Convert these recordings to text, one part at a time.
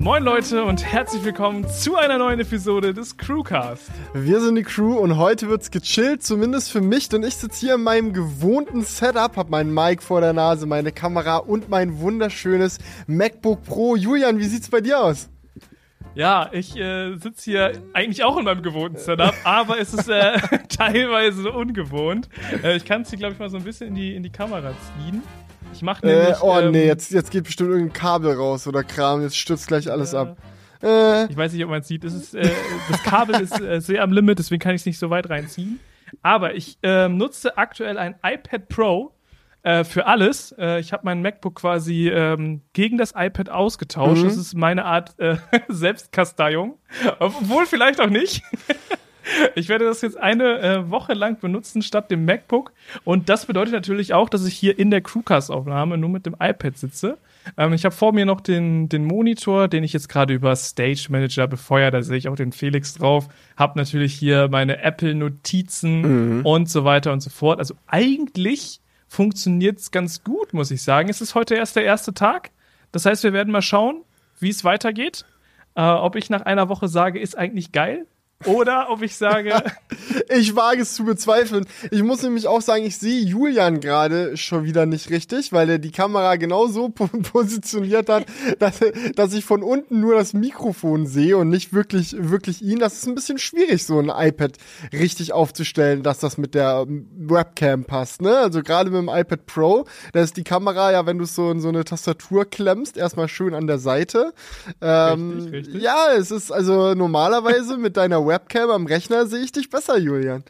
Moin Leute und herzlich willkommen zu einer neuen Episode des Crewcast. Wir sind die Crew und heute wird's gechillt, zumindest für mich, denn ich sitze hier in meinem gewohnten Setup, hab meinen Mic vor der Nase, meine Kamera und mein wunderschönes MacBook Pro. Julian, wie sieht's bei dir aus? Ja, ich äh, sitze hier eigentlich auch in meinem gewohnten Setup, aber es ist äh, teilweise ungewohnt. Äh, ich kann es hier, glaube ich, mal so ein bisschen in die, in die Kamera ziehen. Ich mach Äh, nämlich. oh ähm, nee, jetzt, jetzt geht bestimmt irgendein Kabel raus oder Kram, jetzt stürzt gleich alles ab. Äh, Ich weiß nicht, ob man es sieht. Es ist, äh, das Kabel ist äh, sehr am Limit, deswegen kann ich es nicht so weit reinziehen. Aber ich ähm, nutze aktuell ein iPad Pro äh, für alles. Äh, ich habe mein MacBook quasi ähm, gegen das iPad ausgetauscht. Mhm. Das ist meine Art äh, Selbstkasteiung. Obwohl vielleicht auch nicht. Ich werde das jetzt eine äh, Woche lang benutzen statt dem MacBook. Und das bedeutet natürlich auch, dass ich hier in der Crewcast-Aufnahme nur mit dem iPad sitze. Ähm, ich habe vor mir noch den, den Monitor, den ich jetzt gerade über Stage Manager befeuere. Da sehe ich auch den Felix drauf. Hab natürlich hier meine Apple-Notizen und so weiter und so fort. Also eigentlich funktioniert's ganz gut, muss ich sagen. Es ist heute erst der erste Tag. Das heißt, wir werden mal schauen, wie es weitergeht. Äh, ob ich nach einer Woche sage, ist eigentlich geil. Oder ob ich sage, ich wage es zu bezweifeln. Ich muss nämlich auch sagen, ich sehe Julian gerade schon wieder nicht richtig, weil er die Kamera genau so po positioniert hat, dass, dass ich von unten nur das Mikrofon sehe und nicht wirklich, wirklich ihn. Das ist ein bisschen schwierig, so ein iPad richtig aufzustellen, dass das mit der Webcam passt. Ne? Also gerade mit dem iPad Pro, da ist die Kamera ja, wenn du es so in so eine Tastatur klemmst, erstmal schön an der Seite. Ähm, Richtig, richtig. Ja, es ist also normalerweise mit deiner Webcam am Rechner sehe ich dich besser, Julian.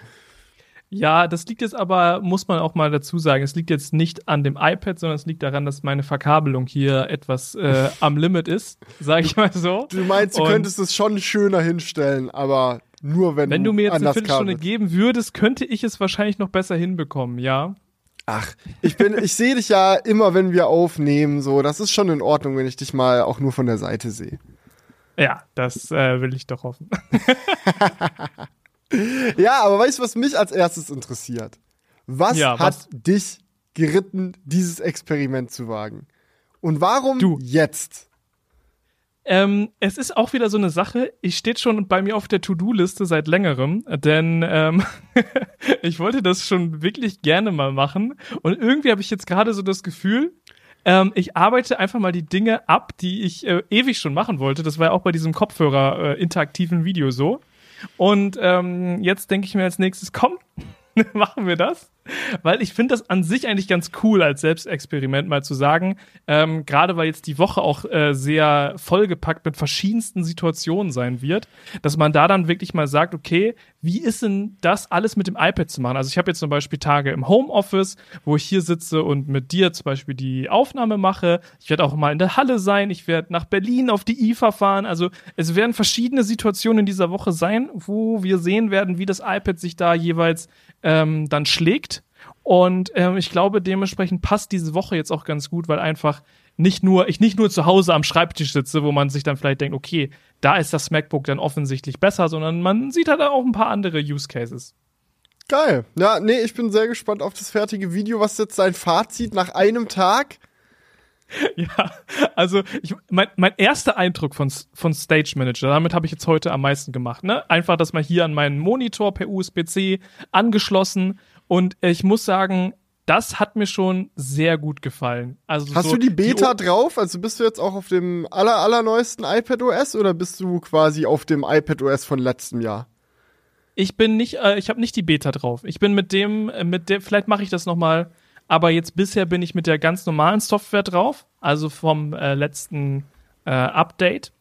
ja, das liegt jetzt aber, muss man auch mal dazu sagen, es liegt jetzt nicht an dem iPad, sondern es liegt daran, dass meine Verkabelung hier etwas äh, am Limit ist, sage ich mal so. Du meinst, du Und könntest es schon schöner hinstellen, aber nur wenn, Wenn du mir jetzt eine Viertelstunde geben würdest, könnte ich es wahrscheinlich noch besser hinbekommen, ja. Ach, ich bin, ich sehe dich ja immer, wenn wir aufnehmen, so. Das ist schon in Ordnung, wenn ich dich mal auch nur von der Seite sehe. Ja, das äh, will ich doch hoffen. Ja, aber weißt du, was mich als erstes interessiert? Was Ja, hat was? dich geritten, dieses Experiment zu wagen? Und warum Du. jetzt? Ähm, es ist auch wieder so eine Sache, ich steht schon bei mir auf der To-Do-Liste seit längerem, denn ähm, ich wollte das schon wirklich gerne mal machen und irgendwie habe ich jetzt gerade so das Gefühl, ähm, ich arbeite einfach mal die Dinge ab, die ich äh, ewig schon machen wollte. Das war ja auch bei diesem Kopfhörer äh, interaktiven Video so. Und ähm, jetzt denke ich mir als nächstes, komm, machen wir das. Weil ich finde das an sich eigentlich ganz cool als Selbstexperiment mal zu sagen, ähm, gerade weil jetzt die Woche auch äh, sehr vollgepackt mit verschiedensten Situationen sein wird, dass man da dann wirklich mal sagt, okay, wie ist denn das alles mit dem iPad zu machen? Also ich habe jetzt zum Beispiel Tage im Homeoffice, wo ich hier sitze und mit dir zum Beispiel die Aufnahme mache. Ich werde auch mal in der Halle sein, ich werde nach Berlin auf die IFA fahren. Also es werden verschiedene Situationen in dieser Woche sein, wo wir sehen werden, wie das iPad sich da jeweils ähm, dann schlägt. Und ähm, ich glaube, dementsprechend passt diese Woche jetzt auch ganz gut, weil einfach nicht nur, ich nicht nur zu Hause am Schreibtisch sitze, wo man sich dann vielleicht denkt, okay, da ist das MacBook dann offensichtlich besser, sondern man sieht halt auch ein paar andere Use Cases. Geil. Ja, nee, ich bin sehr gespannt auf das fertige Video. Was ist jetzt dein Fazit nach einem Tag? Ja, also ich, mein, mein erster Eindruck von, von Stage Manager, damit habe ich jetzt heute am meisten gemacht. Ne? Einfach, dass man hier an meinen Monitor per USB-C angeschlossen und ich muss sagen, das hat mir schon sehr gut gefallen. Also Hast so du die Beta O- drauf? Also bist du jetzt auch auf dem aller, allerneuesten iPad OS oder bist du quasi auf dem iPad OS von letztem Jahr? Ich bin nicht, äh, ich habe nicht die Beta drauf. Ich bin mit dem, äh, mit der, vielleicht mache ich das noch mal. Aber jetzt bisher bin ich mit der ganz normalen Software drauf, also vom äh, letzten äh, Update.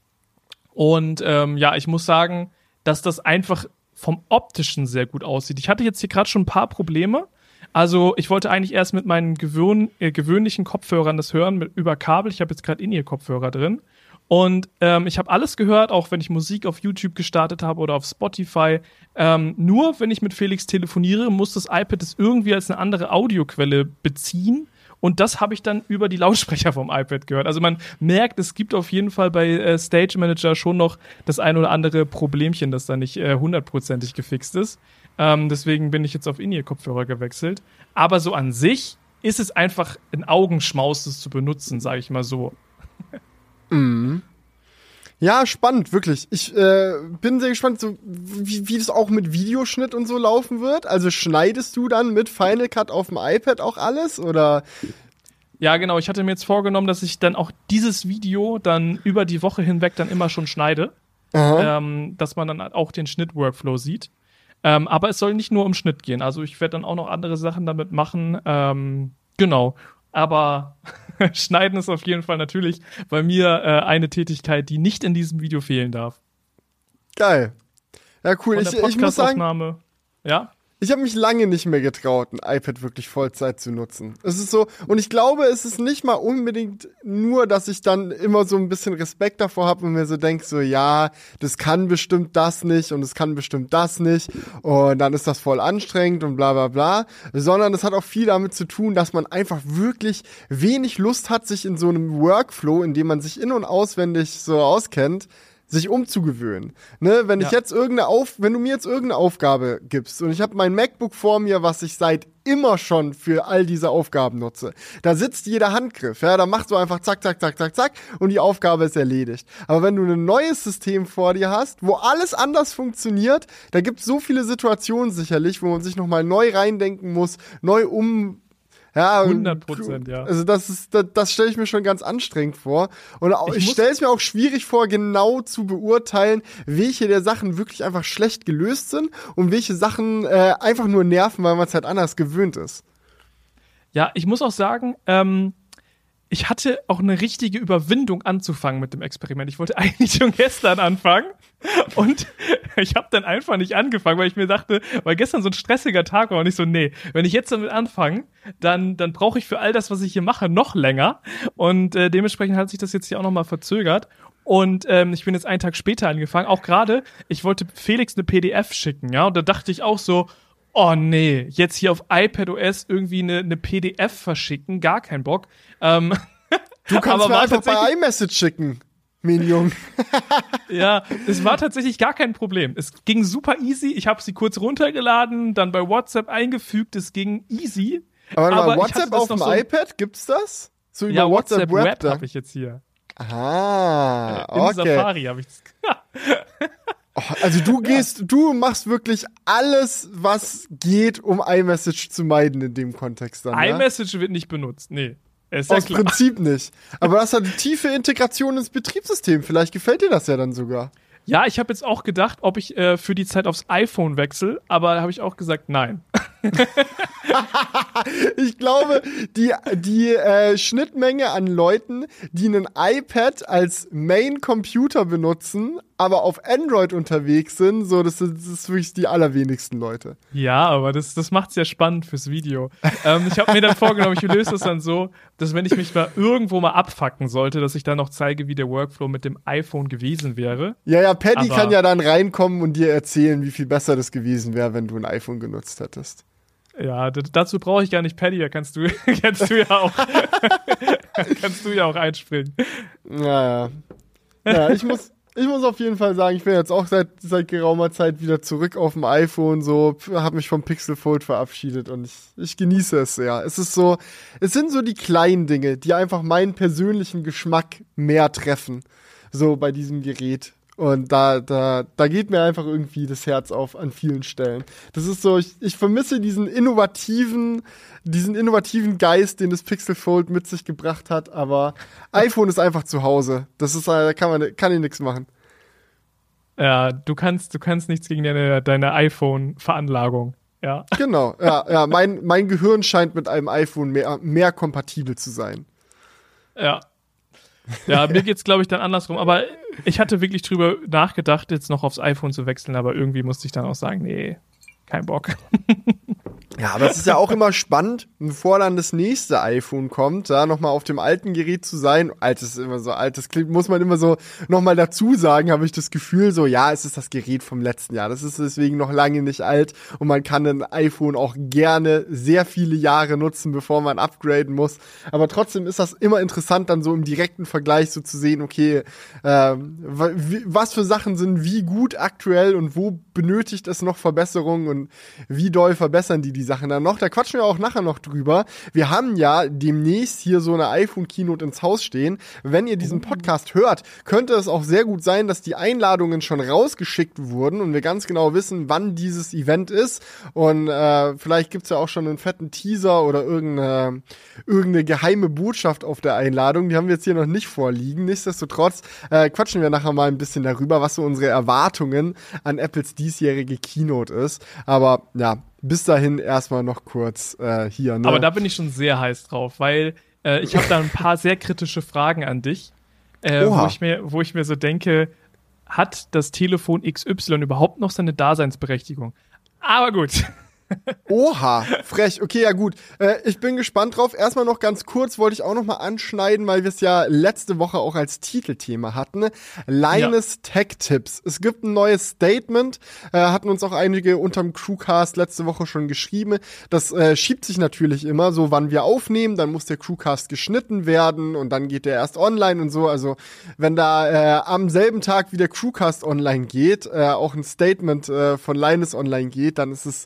Und ähm, ja, ich muss sagen, dass das einfach vom optischen sehr gut aussieht. Ich hatte jetzt hier gerade schon ein paar Probleme. Also ich wollte eigentlich erst mit meinen gewöhn, äh, gewöhnlichen Kopfhörern das hören mit, über Kabel. Ich habe jetzt gerade In-Ear-Kopfhörer drin. Und ähm, ich habe alles gehört, auch wenn ich Musik auf YouTube gestartet habe oder auf Spotify. Ähm, nur wenn ich mit Felix telefoniere, muss das iPad es irgendwie als eine andere Audioquelle beziehen. Und das habe ich dann über die Lautsprecher vom iPad gehört. Also man merkt, es gibt auf jeden Fall bei äh, Stage Manager schon noch das ein oder andere Problemchen, das da nicht äh, hundertprozentig gefixt ist. Ähm, deswegen bin ich jetzt auf In-Ear-Kopfhörer gewechselt. Aber so an sich ist es einfach ein Augenschmaus, das zu benutzen, sage ich mal so. Ja, spannend, wirklich. Ich äh, bin sehr gespannt, so, wie, wie das auch mit Videoschnitt und so laufen wird. Also schneidest du dann mit Final Cut auf dem iPad auch alles oder? Ja, genau. Ich hatte mir jetzt vorgenommen, dass ich dann auch dieses Video dann über die Woche hinweg dann immer schon schneide. Ähm, dass man dann auch den Schnitt-Workflow sieht. Ähm, aber es soll nicht nur um Schnitt gehen. Also ich werde dann auch noch andere Sachen damit machen. Ähm, genau. Aber Schneiden ist auf jeden Fall natürlich bei mir äh, eine Tätigkeit, die nicht in diesem Video fehlen darf. Geil. Ja, cool. Ich, ich muss sagen. Ja? Ich habe mich lange nicht mehr getraut, ein iPad wirklich Vollzeit zu nutzen. Es ist so, und ich glaube, es ist nicht mal unbedingt nur, dass ich dann immer so ein bisschen Respekt davor habe und mir so denke, so ja, das kann bestimmt das nicht und es kann bestimmt das nicht und dann ist das voll anstrengend und bla bla bla, sondern es hat auch viel damit zu tun, dass man einfach wirklich wenig Lust hat, sich in so einem Workflow, in dem man sich in- und auswendig so auskennt, sich umzugewöhnen. Ne, wenn ja. ich jetzt irgendeine Auf, wenn du mir jetzt irgendeine Aufgabe gibst und ich habe mein MacBook vor mir, was ich seit immer schon für all diese Aufgaben nutze, da sitzt jeder Handgriff, ja, da machst du einfach zack, zack, zack, zack, zack und die Aufgabe ist erledigt. Aber wenn du ein neues System vor dir hast, wo alles anders funktioniert, da gibt es so viele Situationen sicherlich, wo man sich nochmal neu reindenken muss, neu um ja, 100 Prozent, ja. Also das ist, das, das stelle ich mir schon ganz anstrengend vor. Und auch, ich, ich stelle es mir auch schwierig vor, genau zu beurteilen, welche der Sachen wirklich einfach schlecht gelöst sind und welche Sachen äh, einfach nur nerven, weil man es halt anders gewöhnt ist. Ja, ich muss auch sagen, ähm, ich hatte auch eine richtige Überwindung anzufangen mit dem Experiment. Ich wollte eigentlich schon gestern anfangen und ich habe dann einfach nicht angefangen, weil ich mir dachte, weil gestern so ein stressiger Tag war und ich so, nee, wenn ich jetzt damit anfange, dann, dann brauche ich für all das, was ich hier mache, noch länger und äh, dementsprechend hat sich das jetzt hier auch nochmal verzögert und ähm, ich bin jetzt einen Tag später angefangen. Auch gerade, ich wollte Felix eine PDF schicken, ja, und da dachte ich auch so, oh nee, jetzt hier auf iPadOS irgendwie eine, eine PDF verschicken, gar kein Bock. Ähm, du kannst mir einfach bei iMessage schicken. Minion. ja, es war tatsächlich gar kein Problem. Es ging super easy. Ich habe sie kurz runtergeladen, dann bei WhatsApp eingefügt. Es ging easy. Aber, aber WhatsApp auf dem so iPad gibt's das? So über ja, WhatsApp, WhatsApp Web habe ich jetzt hier. Ah, okay. In Safari habe ich also du gehst, du machst wirklich alles, was geht, um iMessage zu meiden in dem Kontext dann. iMessage ja? wird nicht benutzt, nee. Ist Aus ja Prinzip nicht. Aber das hat eine tiefe Integration ins Betriebssystem. Vielleicht gefällt dir das ja dann sogar. Ja, ich habe jetzt auch gedacht, ob ich äh, für die Zeit aufs iPhone wechsle, aber da habe ich auch gesagt, nein. ich glaube, die, die äh, Schnittmenge an Leuten, die einen iPad als Main-Computer benutzen, aber auf Android unterwegs sind, so, das, das ist wirklich die allerwenigsten Leute. Ja, aber das, das macht es ja spannend fürs Video. ähm, ich habe mir dann vorgenommen, ich löse das dann so, dass wenn ich mich mal irgendwo mal abfacken sollte, dass ich dann noch zeige, wie der Workflow mit dem iPhone gewesen wäre. Ja, ja, Paddy kann ja dann reinkommen und dir erzählen, wie viel besser das gewesen wäre, wenn du ein iPhone genutzt hättest. Ja, dazu brauche ich gar nicht Paddy, da kannst du, kannst du ja auch, kannst du ja auch einspringen. Naja. Ja, ich muss, ich muss auf jeden Fall sagen, ich bin jetzt auch seit, seit geraumer Zeit wieder zurück auf dem iPhone, so, habe mich vom Pixel Fold verabschiedet und ich, ich genieße es sehr. Es ist so, es sind so die kleinen Dinge, die einfach meinen persönlichen Geschmack mehr treffen, so bei diesem Gerät. Und da, da, da geht mir einfach irgendwie das Herz auf an vielen Stellen. Das ist so, ich, ich vermisse diesen innovativen, diesen innovativen Geist, den das Pixel Fold mit sich gebracht hat, aber iPhone ist einfach zu Hause. Das ist, da kann man, kann ich nichts machen. Ja, du kannst, du kannst nichts gegen deine, deine iPhone-Veranlagung. Ja. Genau, ja, ja. Mein, mein Gehirn scheint mit einem iPhone mehr, mehr kompatibel zu sein. Ja, ja, mir geht's glaube ich dann andersrum, aber ich hatte wirklich drüber nachgedacht, jetzt noch aufs iPhone zu wechseln, aber irgendwie musste ich dann auch sagen, nee, kein Bock. Ja, aber es ist ja auch immer spannend, bevor dann das nächste iPhone kommt, da nochmal auf dem alten Gerät zu sein. Altes immer so, altes klingt, muss man immer so nochmal dazu sagen, habe ich das Gefühl, so, ja, es ist das Gerät vom letzten Jahr. Das ist deswegen noch lange nicht alt und man kann ein iPhone auch gerne sehr viele Jahre nutzen, bevor man upgraden muss. Aber trotzdem ist das immer interessant, dann so im direkten Vergleich so zu sehen, okay, ähm, was für Sachen sind wie gut aktuell und wo benötigt es noch Verbesserungen und wie doll verbessern die die Sachen dann noch. Da quatschen wir auch nachher noch drüber. Wir haben ja demnächst hier so eine iPhone-Keynote ins Haus stehen. Wenn ihr diesen Podcast hört, könnte es auch sehr gut sein, dass die Einladungen schon rausgeschickt wurden und wir ganz genau wissen, wann dieses Event ist. Und äh, vielleicht gibt's ja auch schon einen fetten Teaser oder irgendeine, irgendeine geheime Botschaft auf der Einladung. Die haben wir jetzt hier noch nicht vorliegen. Nichtsdestotrotz äh, quatschen wir nachher mal ein bisschen darüber, was so unsere Erwartungen an Apples diesjährige Keynote ist. Aber ja, bis dahin erstmal noch kurz äh, hier. Ne? Aber da bin ich schon sehr heiß drauf, weil äh, ich habe da ein paar sehr kritische Fragen an dich, äh, wo, ich mir, wo ich mir so denke, hat das Telefon XY überhaupt noch seine Daseinsberechtigung? Aber gut. Oha, frech. Okay, ja gut. Äh, ich bin gespannt drauf. Erstmal noch ganz kurz wollte ich auch noch mal anschneiden, weil wir es ja letzte Woche auch als Titelthema hatten. Linus ja. Tech Tips. Es gibt ein neues Statement. Äh, hatten uns auch einige unterm Crewcast letzte Woche schon geschrieben. Das äh, schiebt sich natürlich immer so, wann wir aufnehmen. Dann muss der Crewcast geschnitten werden und dann geht der erst online und so. Also wenn da äh, am selben Tag wie der Crewcast online geht, äh, auch ein Statement äh, von Linus online geht, dann ist es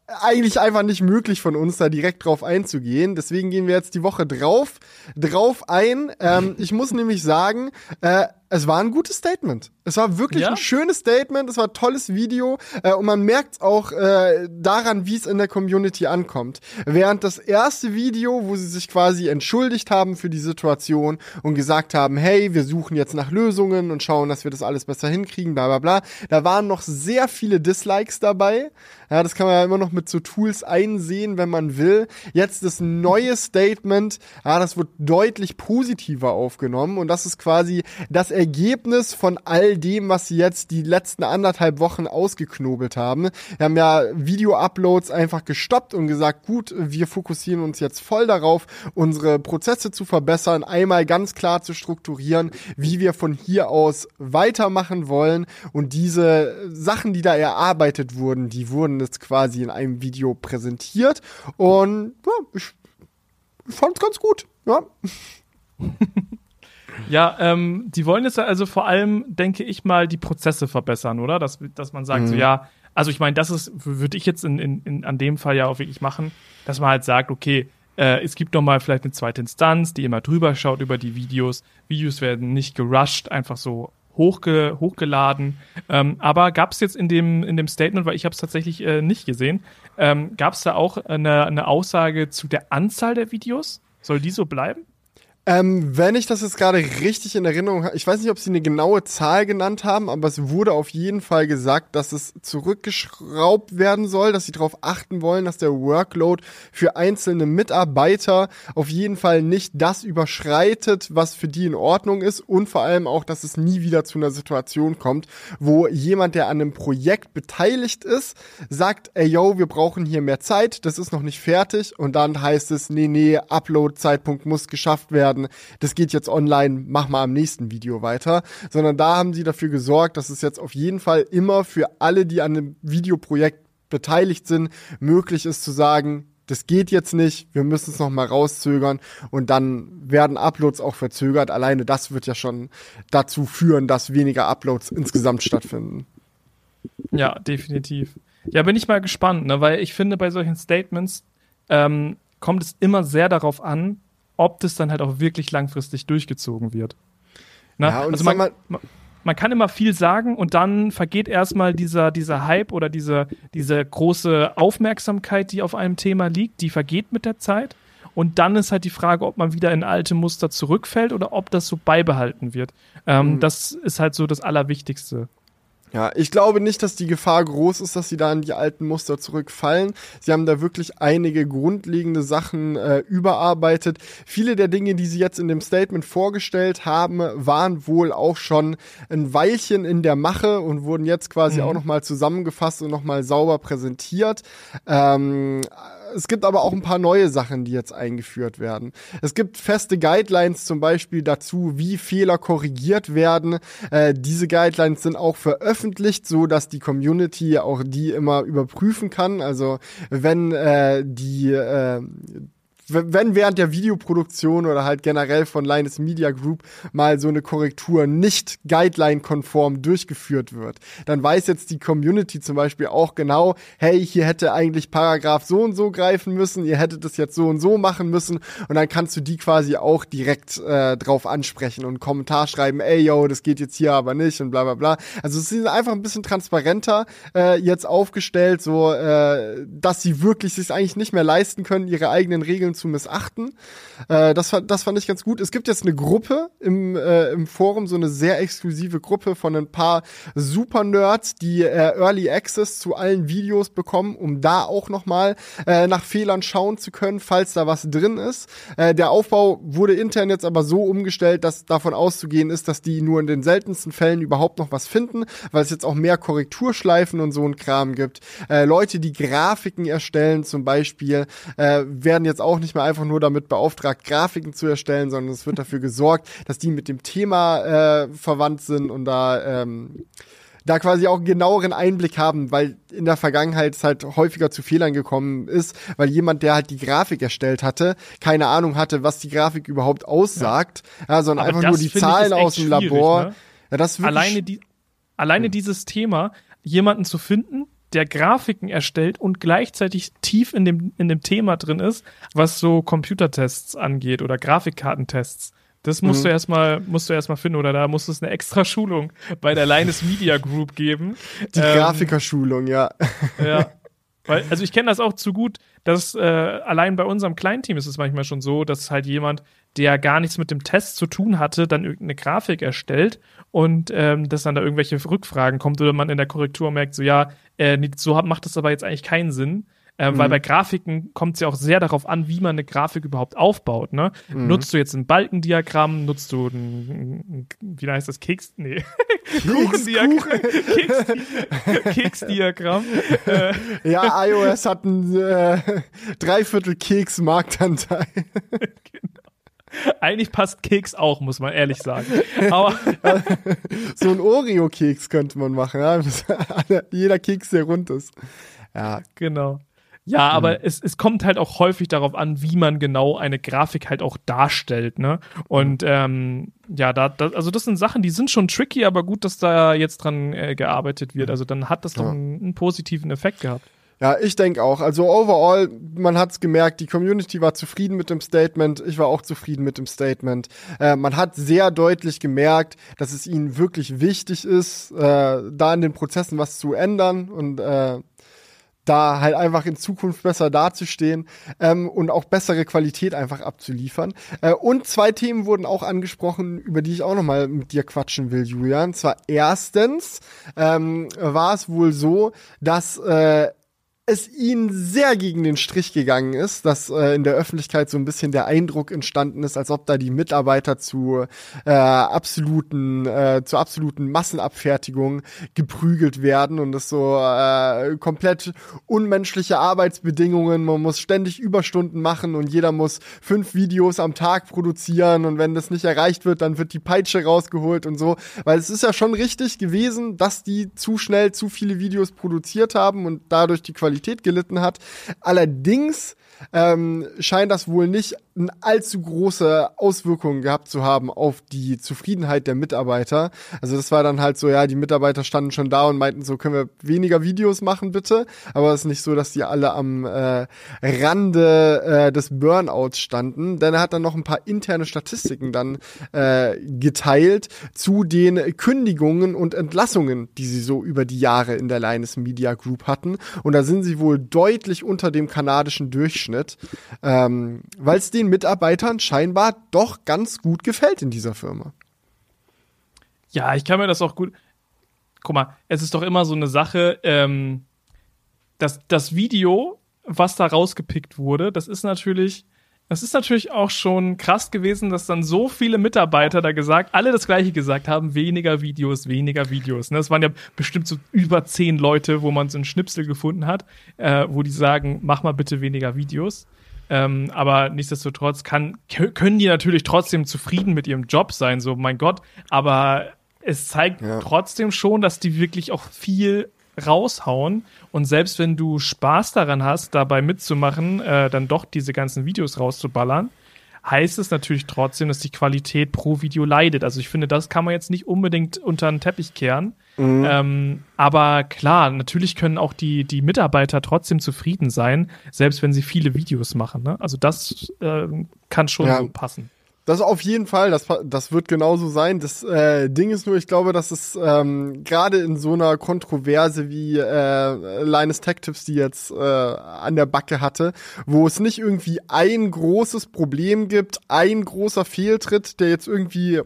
eigentlich einfach nicht möglich von uns, da direkt drauf einzugehen. Deswegen gehen wir jetzt die Woche drauf, drauf ein. Ähm, ich muss nämlich sagen, äh, es war ein gutes Statement. Es war wirklich ja? ein schönes Statement, es war ein tolles Video äh, und man merkt auch äh, daran, wie es in der Community ankommt. Während das erste Video, wo sie sich quasi entschuldigt haben für die Situation und gesagt haben, hey, wir suchen jetzt nach Lösungen und schauen, dass wir das alles besser hinkriegen, bla bla bla, da waren noch sehr viele Dislikes dabei. Ja, das kann man ja immer noch mit so Tools einsehen, wenn man will. Jetzt das neue Statement, ja, das wird deutlich positiver aufgenommen und das ist quasi das Ergebnis von all dem, was sie jetzt die letzten anderthalb Wochen ausgeknobelt haben. Wir haben ja Video-Uploads einfach gestoppt und gesagt, gut, wir fokussieren uns jetzt voll darauf, unsere Prozesse zu verbessern, einmal ganz klar zu strukturieren, wie wir von hier aus weitermachen wollen und diese Sachen, die da erarbeitet wurden, die wurden jetzt quasi in einem Video präsentiert und ja, ich fand es ganz gut, ja. Ja, ähm, die wollen jetzt also vor allem, denke ich mal, die Prozesse verbessern, oder? Dass, dass man sagt, mhm. so ja, also ich meine, das ist, würde ich jetzt in, in, in, an dem Fall ja auch wirklich machen, dass man halt sagt, okay, äh, es gibt noch mal vielleicht eine zweite Instanz, die immer drüber schaut über die Videos. Videos werden nicht gerusht, einfach so hochge hochgeladen. Ähm, aber gab es jetzt in dem, in dem Statement, weil ich habe es tatsächlich äh, nicht gesehen, ähm, gab es da auch eine, eine Aussage zu der Anzahl der Videos? Soll die so bleiben? Ähm, wenn ich das jetzt gerade richtig in Erinnerung habe, ich weiß nicht, ob sie eine genaue Zahl genannt haben, aber es wurde auf jeden Fall gesagt, dass es zurückgeschraubt werden soll, dass sie darauf achten wollen, dass der Workload für einzelne Mitarbeiter auf jeden Fall nicht das überschreitet, was für die in Ordnung ist und vor allem auch, dass es nie wieder zu einer Situation kommt, wo jemand, der an einem Projekt beteiligt ist, sagt, ey yo, wir brauchen hier mehr Zeit, das ist noch nicht fertig und dann heißt es, nee, nee, Upload-Zeitpunkt muss geschafft werden werden, das geht jetzt online, mach mal am nächsten Video weiter, sondern da haben sie dafür gesorgt, dass es jetzt auf jeden Fall immer für alle, die an einem Videoprojekt beteiligt sind, möglich ist zu sagen, das geht jetzt nicht, wir müssen es noch mal rauszögern und dann werden Uploads auch verzögert. Alleine das wird ja schon dazu führen, dass weniger Uploads insgesamt stattfinden. Ja, definitiv. Ja, bin ich mal gespannt, ne? weil ich finde, bei solchen Statements ähm, kommt es immer sehr darauf an, ob das dann halt auch wirklich langfristig durchgezogen wird. Na, ja, also man, man, man, kann immer viel sagen und dann vergeht erstmal dieser, dieser Hype oder diese, diese große Aufmerksamkeit, die auf einem Thema liegt, die vergeht mit der Zeit. Und dann ist halt die Frage, ob man wieder in alte Muster zurückfällt oder ob das so beibehalten wird. Ähm, mhm. Das ist halt so das Allerwichtigste. Ja, ich glaube nicht, dass die Gefahr groß ist, dass sie da in die alten Muster zurückfallen. Sie haben da wirklich einige grundlegende Sachen äh, überarbeitet. Viele der Dinge, die sie jetzt in dem Statement vorgestellt haben, waren wohl auch schon ein Weilchen in der Mache und wurden jetzt quasi mhm. auch nochmal zusammengefasst und nochmal sauber präsentiert. Ähm, es gibt aber auch ein paar neue Sachen, die jetzt eingeführt werden. Es gibt feste Guidelines zum Beispiel dazu, wie Fehler korrigiert werden. Äh, diese Guidelines sind auch veröffentlicht, so dass die Community auch die immer überprüfen kann. Also wenn äh, die äh, wenn während der Videoproduktion oder halt generell von Linus Media Group mal so eine Korrektur nicht guideline-konform durchgeführt wird, dann weiß jetzt die Community zum Beispiel auch genau, hey, hier hätte eigentlich Paragraph so und so greifen müssen, ihr hättet es jetzt so und so machen müssen und dann kannst du die quasi auch direkt äh, drauf ansprechen und einen Kommentar schreiben, ey, yo, das geht jetzt hier aber nicht und bla bla bla. Also es ist einfach ein bisschen transparenter äh, jetzt aufgestellt, so äh, dass sie wirklich sich eigentlich nicht mehr leisten können, ihre eigenen Regeln zu missachten. Äh, das, das fand ich ganz gut. Es gibt jetzt eine Gruppe im, äh, im Forum, so eine sehr exklusive Gruppe von ein paar Super-Nerds, die äh, Early Access zu allen Videos bekommen, um da auch nochmal äh, nach Fehlern schauen zu können, falls da was drin ist. Äh, der Aufbau wurde intern jetzt aber so umgestellt, dass davon auszugehen ist, dass die nur in den seltensten Fällen überhaupt noch was finden, weil es jetzt auch mehr Korrekturschleifen und so ein Kram gibt. Äh, Leute, die Grafiken erstellen zum Beispiel, äh, werden jetzt auch nicht mehr einfach nur damit beauftragt, Grafiken zu erstellen, sondern es wird dafür gesorgt, dass die mit dem Thema äh, verwandt sind und da ähm, da quasi auch einen genaueren Einblick haben, weil in der Vergangenheit es halt häufiger zu Fehlern gekommen ist, weil jemand, der halt die Grafik erstellt hatte, keine Ahnung hatte, was die Grafik überhaupt aussagt, ja. ja sondern Aber einfach nur die Zahlen aus dem Labor. Ne? Ja, das alleine, die, alleine hm. dieses Thema, jemanden zu finden, der Grafiken erstellt und gleichzeitig tief in dem, in dem Thema drin ist, was so Computertests angeht oder Grafikkartentests. Das musst mhm. du erstmal, musst du erstmal finden oder da muss es eine extra Schulung bei der Linus Media Group geben. Die ähm, Grafikerschulung, ja. Ja. Weil, also ich kenne das auch zu gut, dass äh, allein bei unserem Kleinteam ist es manchmal schon so, dass halt jemand, der gar nichts mit dem Test zu tun hatte, dann irgendeine Grafik erstellt und ähm, dass dann da irgendwelche Rückfragen kommt oder man in der Korrektur merkt, so ja, äh, so macht das aber jetzt eigentlich keinen Sinn. Ähm, mhm. Weil bei Grafiken kommt es ja auch sehr darauf an, wie man eine Grafik überhaupt aufbaut. Ne? Mhm. Nutzt du jetzt ein Balkendiagramm, nutzt du ein, wie heißt das, Keks, nee, Kuchendiagramm, Keks, Keksdiagramm. äh. Ja, iOS hat ein äh, Dreiviertel Keks-Marktanteil. genau. Eigentlich passt Keks auch, muss man ehrlich sagen. Aber so ein Oreo-Keks könnte man machen, ja? jeder Keks, der rund ist. Ja, genau. Ja, mhm. aber es, es kommt halt auch häufig darauf an, wie man genau eine Grafik halt auch darstellt, ne? Und ähm, ja, da, da, also das sind Sachen, die sind schon tricky, aber gut, dass da jetzt dran äh, gearbeitet wird. Also dann hat das doch einen, einen positiven Effekt gehabt. Ja, ich denke auch. Also overall, man hat's gemerkt, die Community war zufrieden mit dem Statement. Ich war auch zufrieden mit dem Statement. Äh, man hat sehr deutlich gemerkt, dass es ihnen wirklich wichtig ist, äh, da in den Prozessen was zu ändern und äh, da halt einfach in Zukunft besser dazustehen ähm, und auch bessere Qualität einfach abzuliefern. Äh, und zwei Themen wurden auch angesprochen, über die ich auch nochmal mit dir quatschen will, Julian. Zwar erstens ähm, war es wohl so, dass äh, es ihnen sehr gegen den Strich gegangen ist, dass äh, in der Öffentlichkeit so ein bisschen der Eindruck entstanden ist, als ob da die Mitarbeiter zu äh, absoluten, äh, zur absoluten Massenabfertigung geprügelt werden und es so äh, komplett unmenschliche Arbeitsbedingungen. Man muss ständig Überstunden machen und jeder muss fünf Videos am Tag produzieren und wenn das nicht erreicht wird, dann wird die Peitsche rausgeholt und so. Weil es ist ja schon richtig gewesen, dass die zu schnell zu viele Videos produziert haben und dadurch die Qualität Qualität gelitten hat. Allerdings ähm, scheint das wohl nicht allzu große Auswirkungen gehabt zu haben auf die Zufriedenheit der Mitarbeiter. Also das war dann halt so, ja, die Mitarbeiter standen schon da und meinten so, können wir weniger Videos machen bitte? Aber es ist nicht so, dass die alle am äh, Rande äh, des Burnouts standen, denn er hat dann noch ein paar interne Statistiken dann äh, geteilt zu den Kündigungen und Entlassungen, die sie so über die Jahre in der Linus Media Group hatten. Und da sind sie wohl deutlich unter dem kanadischen Durchschnitt, ähm, weil es den Mitarbeitern scheinbar doch ganz gut gefällt in dieser Firma. Ja, ich kann mir das auch gut. Guck mal, es ist doch immer so eine Sache, ähm, dass das Video, was da rausgepickt wurde, das ist natürlich das ist natürlich auch schon krass gewesen, dass dann so viele Mitarbeiter da gesagt, alle das gleiche gesagt haben, weniger Videos, weniger Videos. Ne? Das waren ja bestimmt so über zehn Leute, wo man so einen Schnipsel gefunden hat, äh, wo die sagen, mach mal bitte weniger Videos. Ähm, aber nichtsdestotrotz kann, können die natürlich trotzdem zufrieden mit ihrem Job sein, so mein Gott. Aber es zeigt ja. trotzdem schon, dass die wirklich auch viel raushauen und selbst wenn du Spaß daran hast, dabei mitzumachen, äh, dann doch diese ganzen Videos rauszuballern, heißt es natürlich trotzdem, dass die Qualität pro Video leidet. Also ich finde, das kann man jetzt nicht unbedingt unter den Teppich kehren. Mhm. Ähm, aber klar, natürlich können auch die, die Mitarbeiter trotzdem zufrieden sein, selbst wenn sie viele Videos machen. Ne? Also das äh, kann schon ja. so passen. Das auf jeden Fall, das, das wird genauso sein. Das äh, Ding ist nur, ich glaube, dass es ähm, gerade in so einer Kontroverse wie äh, Linus Tech Tips, die jetzt äh, an der Backe hatte, wo es nicht irgendwie ein großes Problem gibt, ein großer Fehltritt, der jetzt irgendwie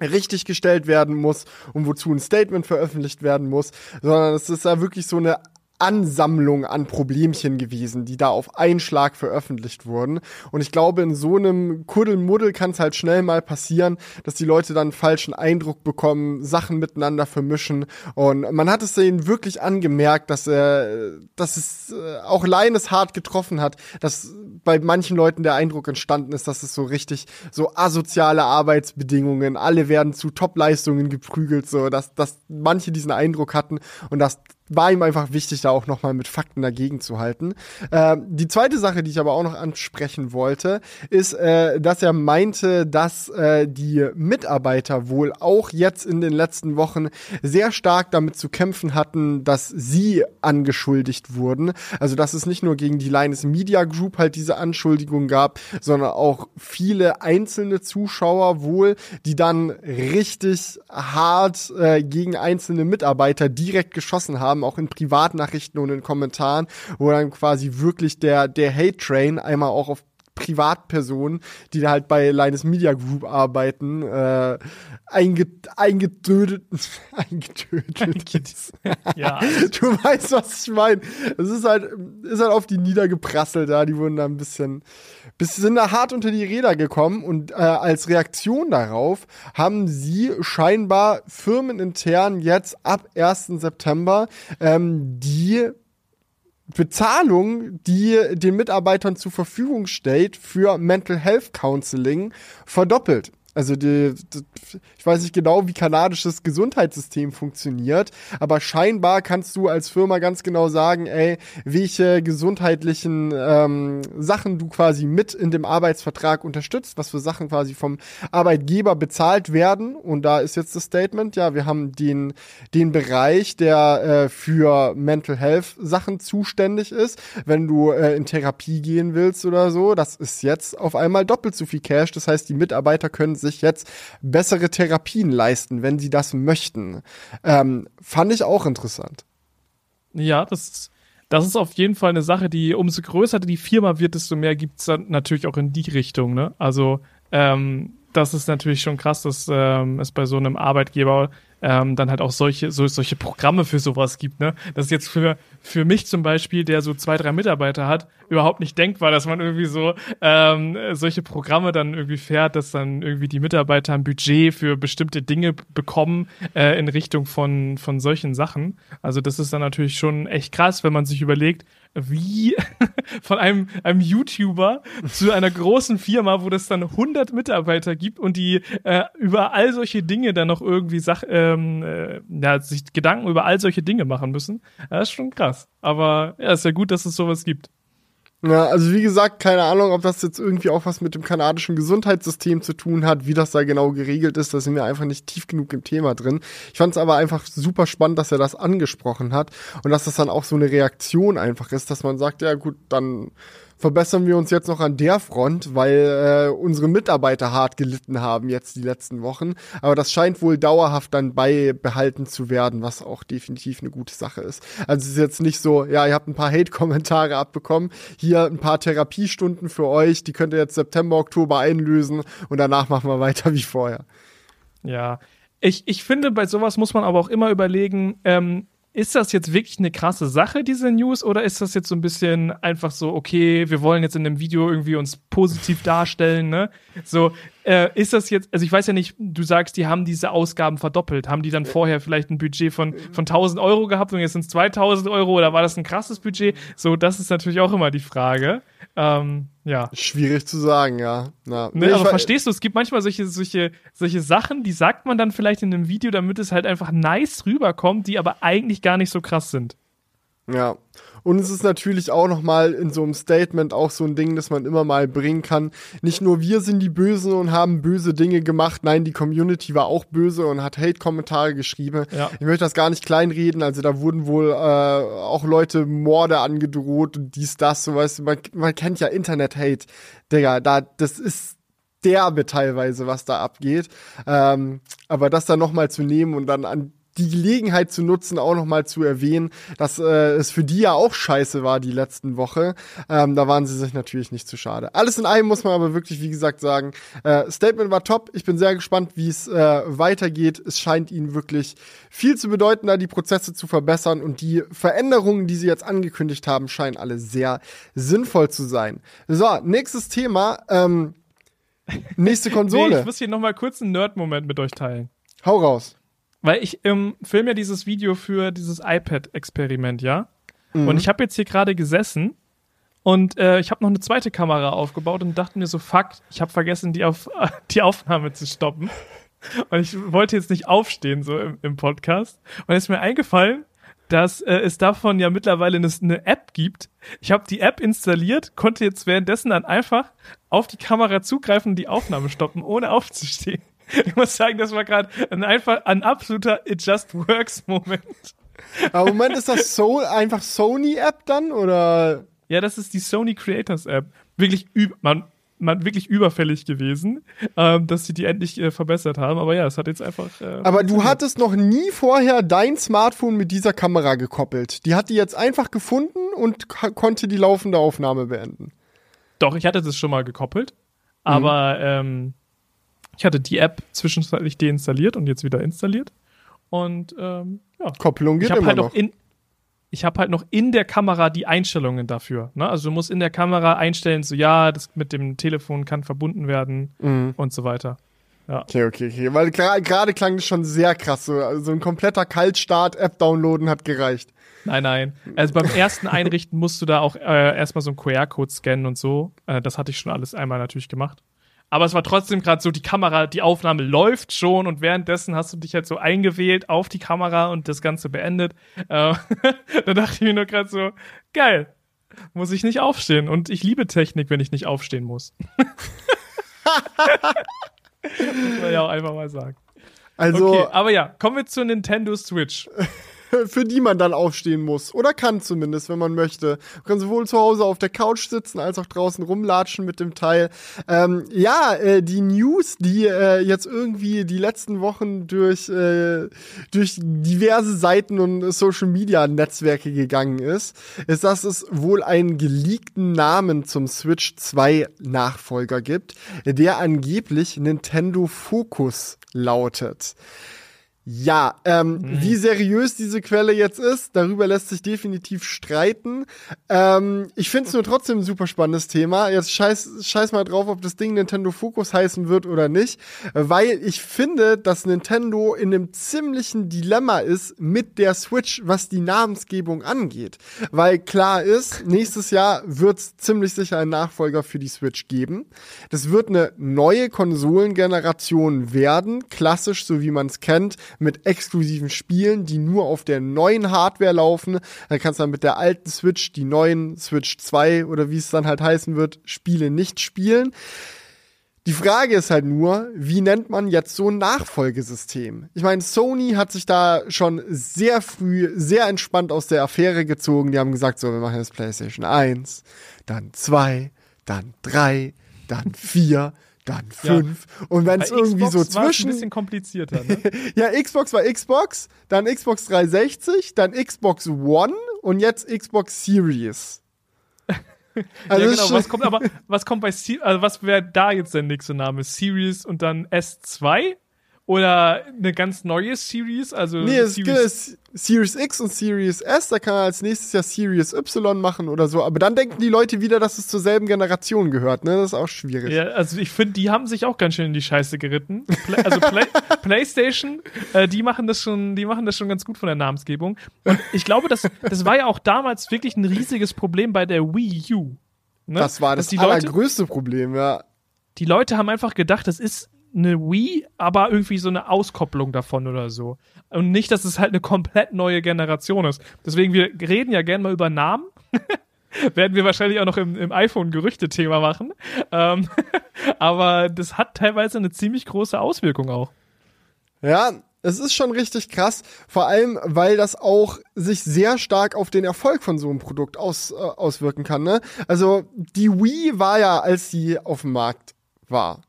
richtig gestellt werden muss und wozu ein Statement veröffentlicht werden muss, sondern es ist ja wirklich so eine Ansammlung an Problemchen gewesen, die da auf einen Schlag veröffentlicht wurden. Und ich glaube, in so einem Kuddelmuddel kann es halt schnell mal passieren, dass die Leute dann einen falschen Eindruck bekommen, Sachen miteinander vermischen. Und man hat es denen wirklich angemerkt, dass er, dass es äh, auch Leines hart getroffen hat, dass bei manchen Leuten der Eindruck entstanden ist, dass es so richtig so asoziale Arbeitsbedingungen, alle werden zu Topleistungen geprügelt, so dass, dass manche diesen Eindruck hatten und dass war ihm einfach wichtig, da auch nochmal mit Fakten dagegen zu halten. Äh, die zweite Sache, die ich aber auch noch ansprechen wollte, ist, äh, dass er meinte, dass äh, die Mitarbeiter wohl auch jetzt in den letzten Wochen sehr stark damit zu kämpfen hatten, dass sie angeschuldigt wurden. Also dass es nicht nur gegen die Linus Media Group halt diese Anschuldigung gab, sondern auch viele einzelne Zuschauer wohl, die dann richtig hart äh, gegen einzelne Mitarbeiter direkt geschossen haben haben, auch in Privatnachrichten und in Kommentaren, wo dann quasi wirklich der, der Hate-Train einmal auch auf Privatpersonen, die halt bei Linus Media Group arbeiten, äh, einge eingetötet, eingetötet. ja. Du weißt, was ich meine. Es ist halt, ist halt auf die niedergeprasselt da. Die wurden da ein bisschen, bis sind da hart unter die Räder gekommen und äh, als Reaktion darauf haben sie scheinbar firmenintern jetzt ab 1. September ähm, die Bezahlung, die den Mitarbeitern zur Verfügung stellt für Mental Health Counseling, verdoppelt. Also die, die, ich weiß nicht genau, wie kanadisches Gesundheitssystem funktioniert, aber scheinbar kannst du als Firma ganz genau sagen, ey, welche gesundheitlichen ähm, Sachen du quasi mit in dem Arbeitsvertrag unterstützt, was für Sachen quasi vom Arbeitgeber bezahlt werden. Und da ist jetzt das Statement, ja, wir haben den, den Bereich, der äh, für Mental Health Sachen zuständig ist. Wenn du äh, in Therapie gehen willst oder so, das ist jetzt auf einmal doppelt so viel Cash. Das heißt, die Mitarbeiter können sich sich jetzt bessere Therapien leisten, wenn sie das möchten. Ähm, fand ich auch interessant. Ja, das ist, das ist auf jeden Fall eine Sache, die umso größer die Firma wird, desto mehr gibt es dann natürlich auch in die Richtung. Ne? Also ähm, das ist natürlich schon krass, dass ähm, es bei so einem Arbeitgeber ähm, dann halt auch solche, so, solche Programme für sowas gibt, ne? Das ist jetzt für, für mich zum Beispiel, der so zwei, drei Mitarbeiter hat, überhaupt nicht denkbar, dass man irgendwie so ähm, solche Programme dann irgendwie fährt, dass dann irgendwie die Mitarbeiter ein Budget für bestimmte Dinge bekommen äh, in Richtung von, von solchen Sachen. Also das ist dann natürlich schon echt krass, wenn man sich überlegt, wie von einem, einem YouTuber zu einer großen Firma, wo das dann 100 Mitarbeiter gibt und die äh, über all solche Dinge dann noch irgendwie Sach, ähm, äh, ja, sich Gedanken über all solche Dinge machen müssen. Das ist schon krass. Aber ja, ist ja gut, dass es sowas gibt. Ja, also wie gesagt, keine Ahnung, ob das jetzt irgendwie auch was mit dem kanadischen Gesundheitssystem zu tun hat, wie das da genau geregelt ist, da sind wir einfach nicht tief genug im Thema drin. Ich fand es aber einfach super spannend, dass er das angesprochen hat und dass das dann auch so eine Reaktion einfach ist, dass man sagt, ja gut, dann verbessern wir uns jetzt noch an der Front, weil äh, unsere Mitarbeiter hart gelitten haben jetzt die letzten Wochen. Aber das scheint wohl dauerhaft dann beibehalten zu werden, was auch definitiv eine gute Sache ist. Also es ist jetzt nicht so, ja, ihr habt ein paar Hate-Kommentare abbekommen, hier ein paar Therapiestunden für euch, die könnt ihr jetzt September, Oktober einlösen und danach machen wir weiter wie vorher. Ja, ich, ich finde, bei sowas muss man aber auch immer überlegen, ähm, ist das jetzt wirklich eine krasse Sache, diese News, oder ist das jetzt so ein bisschen einfach so, okay, wir wollen jetzt in dem Video irgendwie uns positiv darstellen, ne? So, äh, ist das jetzt, also ich weiß ja nicht, du sagst, die haben diese Ausgaben verdoppelt. Haben die dann vorher vielleicht ein Budget von, von 1000 Euro gehabt und jetzt sind es 2000 Euro oder war das ein krasses Budget? So, das ist natürlich auch immer die Frage. Ähm, ja. Schwierig zu sagen, ja. Na, ne, aber verstehst du, es gibt manchmal solche, solche, solche Sachen, die sagt man dann vielleicht in einem Video, damit es halt einfach nice rüberkommt, die aber eigentlich gar nicht so krass sind. Ja. Und es ist natürlich auch nochmal in so einem Statement auch so ein Ding, das man immer mal bringen kann. Nicht nur wir sind die Bösen und haben böse Dinge gemacht, nein, die Community war auch böse und hat Hate-Kommentare geschrieben. Ja. Ich möchte das gar nicht kleinreden, also da wurden wohl äh, auch Leute Morde angedroht und dies, das, so weißt du, man, man kennt ja Internet-Hate. Digga, da, das ist derbe teilweise, was da abgeht. Ähm, aber das dann nochmal zu nehmen und dann an die Gelegenheit zu nutzen, auch nochmal zu erwähnen, dass äh, es für die ja auch scheiße war die letzten Woche. Ähm, da waren sie sich natürlich nicht zu schade. Alles in allem muss man aber wirklich, wie gesagt, sagen, äh, Statement war top. Ich bin sehr gespannt, wie es äh, weitergeht. Es scheint ihnen wirklich viel zu bedeuten, da die Prozesse zu verbessern und die Veränderungen, die sie jetzt angekündigt haben, scheinen alle sehr sinnvoll zu sein. So, nächstes Thema. Ähm, nächste Konsole. nee, ich muss hier nochmal kurz einen Nerd-Moment mit euch teilen. Hau raus. Weil ich ähm, film ja dieses Video für dieses iPad-Experiment, ja? Mhm. Und ich habe jetzt hier gerade gesessen und äh, ich habe noch eine zweite Kamera aufgebaut und dachte mir so, fuck, ich habe vergessen, die, auf, die Aufnahme zu stoppen. Und ich wollte jetzt nicht aufstehen, so im, im Podcast. Und es ist mir eingefallen, dass äh, es davon ja mittlerweile eine, eine App gibt. Ich habe die App installiert, konnte jetzt währenddessen dann einfach auf die Kamera zugreifen und die Aufnahme stoppen, ohne aufzustehen. Ich muss sagen, das war gerade ein einfach ein absoluter It Just Works Moment. Aber Moment, ist das so einfach Sony App dann oder? Ja, das ist die Sony Creators App. Wirklich man, man wirklich überfällig gewesen, ähm, dass sie die endlich äh, verbessert haben. Aber ja, es hat jetzt einfach. Äh, Aber du hattest noch nie vorher dein Smartphone mit dieser Kamera gekoppelt. Die hat die jetzt einfach gefunden und konnte die laufende Aufnahme beenden. Doch, ich hatte das schon mal gekoppelt. Aber mhm. ähm, ich hatte die App zwischenzeitlich deinstalliert und jetzt wieder installiert. Und ähm, ja. Kopplung geht ich immer halt noch. In, ich habe halt noch in der Kamera die Einstellungen dafür. Ne? Also du musst in der Kamera einstellen, so ja, das mit dem Telefon kann verbunden werden mhm. und so weiter. Ja. Okay, okay, okay. Weil gerade klang das schon sehr krass. So also ein kompletter Kaltstart, App downloaden hat gereicht. Nein, nein. Also beim ersten Einrichten musst du da auch äh, erstmal so einen QR-Code scannen und so. Äh, das hatte ich schon alles einmal natürlich gemacht. Aber es war trotzdem gerade so, die Kamera, die Aufnahme läuft schon und währenddessen hast du dich halt so eingewählt auf die Kamera und das Ganze beendet. Äh, da dachte ich mir nur gerade so, geil, muss ich nicht aufstehen. Und ich liebe Technik, wenn ich nicht aufstehen muss. muss man ja auch einfach mal sagen. Also, okay, aber ja, kommen wir zur Nintendo Switch. für die man dann aufstehen muss. Oder kann zumindest, wenn man möchte. Man kann sowohl zu Hause auf der Couch sitzen, als auch draußen rumlatschen mit dem Teil. Ähm, ja, äh, die News, die äh, jetzt irgendwie die letzten Wochen durch, äh, durch diverse Seiten und Social Media Netzwerke gegangen ist, ist, dass es wohl einen geleakten Namen zum Switch 2 Nachfolger gibt, der angeblich Nintendo Focus lautet. Ja, ähm, mhm. wie seriös diese Quelle jetzt ist, darüber lässt sich definitiv streiten. Ähm, ich finde es nur trotzdem ein super spannendes Thema. Jetzt scheiß, scheiß mal drauf, ob das Ding Nintendo Focus heißen wird oder nicht, weil ich finde, dass Nintendo in einem ziemlichen Dilemma ist mit der Switch, was die Namensgebung angeht. Weil klar ist, nächstes Jahr wird es ziemlich sicher einen Nachfolger für die Switch geben. Das wird eine neue Konsolengeneration werden, klassisch, so wie man es kennt mit exklusiven Spielen, die nur auf der neuen Hardware laufen. Dann kannst du dann mit der alten Switch, die neuen Switch 2 oder wie es dann halt heißen wird, Spiele nicht spielen. Die Frage ist halt nur, wie nennt man jetzt so ein Nachfolgesystem? Ich meine, Sony hat sich da schon sehr früh, sehr entspannt aus der Affäre gezogen. Die haben gesagt, so, wir machen jetzt PlayStation 1, dann 2, dann 3, dann 4 dann fünf. Ja. Und wenn es irgendwie Xbox so zwischen. ein bisschen komplizierter, ne? ja, Xbox war Xbox, dann Xbox 360, dann Xbox One und jetzt Xbox Series. Also ja, genau. Was kommt aber, was kommt bei, also was wäre da jetzt der nächste Name? Series und dann S2? Oder eine ganz neue Series, also Nee, es Series gibt Series X und Series S, da kann man als nächstes Jahr Series Y machen oder so. Aber dann denken die Leute wieder, dass es zur selben Generation gehört, ne? Das ist auch schwierig. Ja, also ich finde, die haben sich auch ganz schön in die Scheiße geritten. Pla also Play PlayStation, äh, die machen das schon, die machen das schon ganz gut von der Namensgebung. Und ich glaube, das, das war ja auch damals wirklich ein riesiges Problem bei der Wii U. Ne? Das war das die Leute, allergrößte Problem, ja. die Leute haben einfach gedacht, das ist eine Wii, aber irgendwie so eine Auskopplung davon oder so. Und nicht, dass es halt eine komplett neue Generation ist. Deswegen, wir reden ja gerne mal über Namen. Werden wir wahrscheinlich auch noch im, im iPhone-Gerüchte-Thema machen. Ähm, aber das hat teilweise eine ziemlich große Auswirkung auch. Ja, es ist schon richtig krass, vor allem, weil das auch sich sehr stark auf den Erfolg von so einem Produkt aus, äh, auswirken kann. Ne? Also die Wii war ja, als sie auf dem Markt war,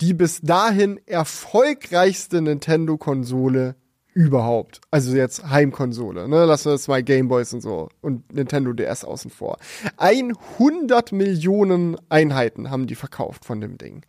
die bis dahin erfolgreichste Nintendo-Konsole überhaupt. Also jetzt Heimkonsole, ne? Lassen wir jetzt mal Gameboys und so und Nintendo DS außen vor. 100 Millionen Einheiten haben die verkauft von dem Ding.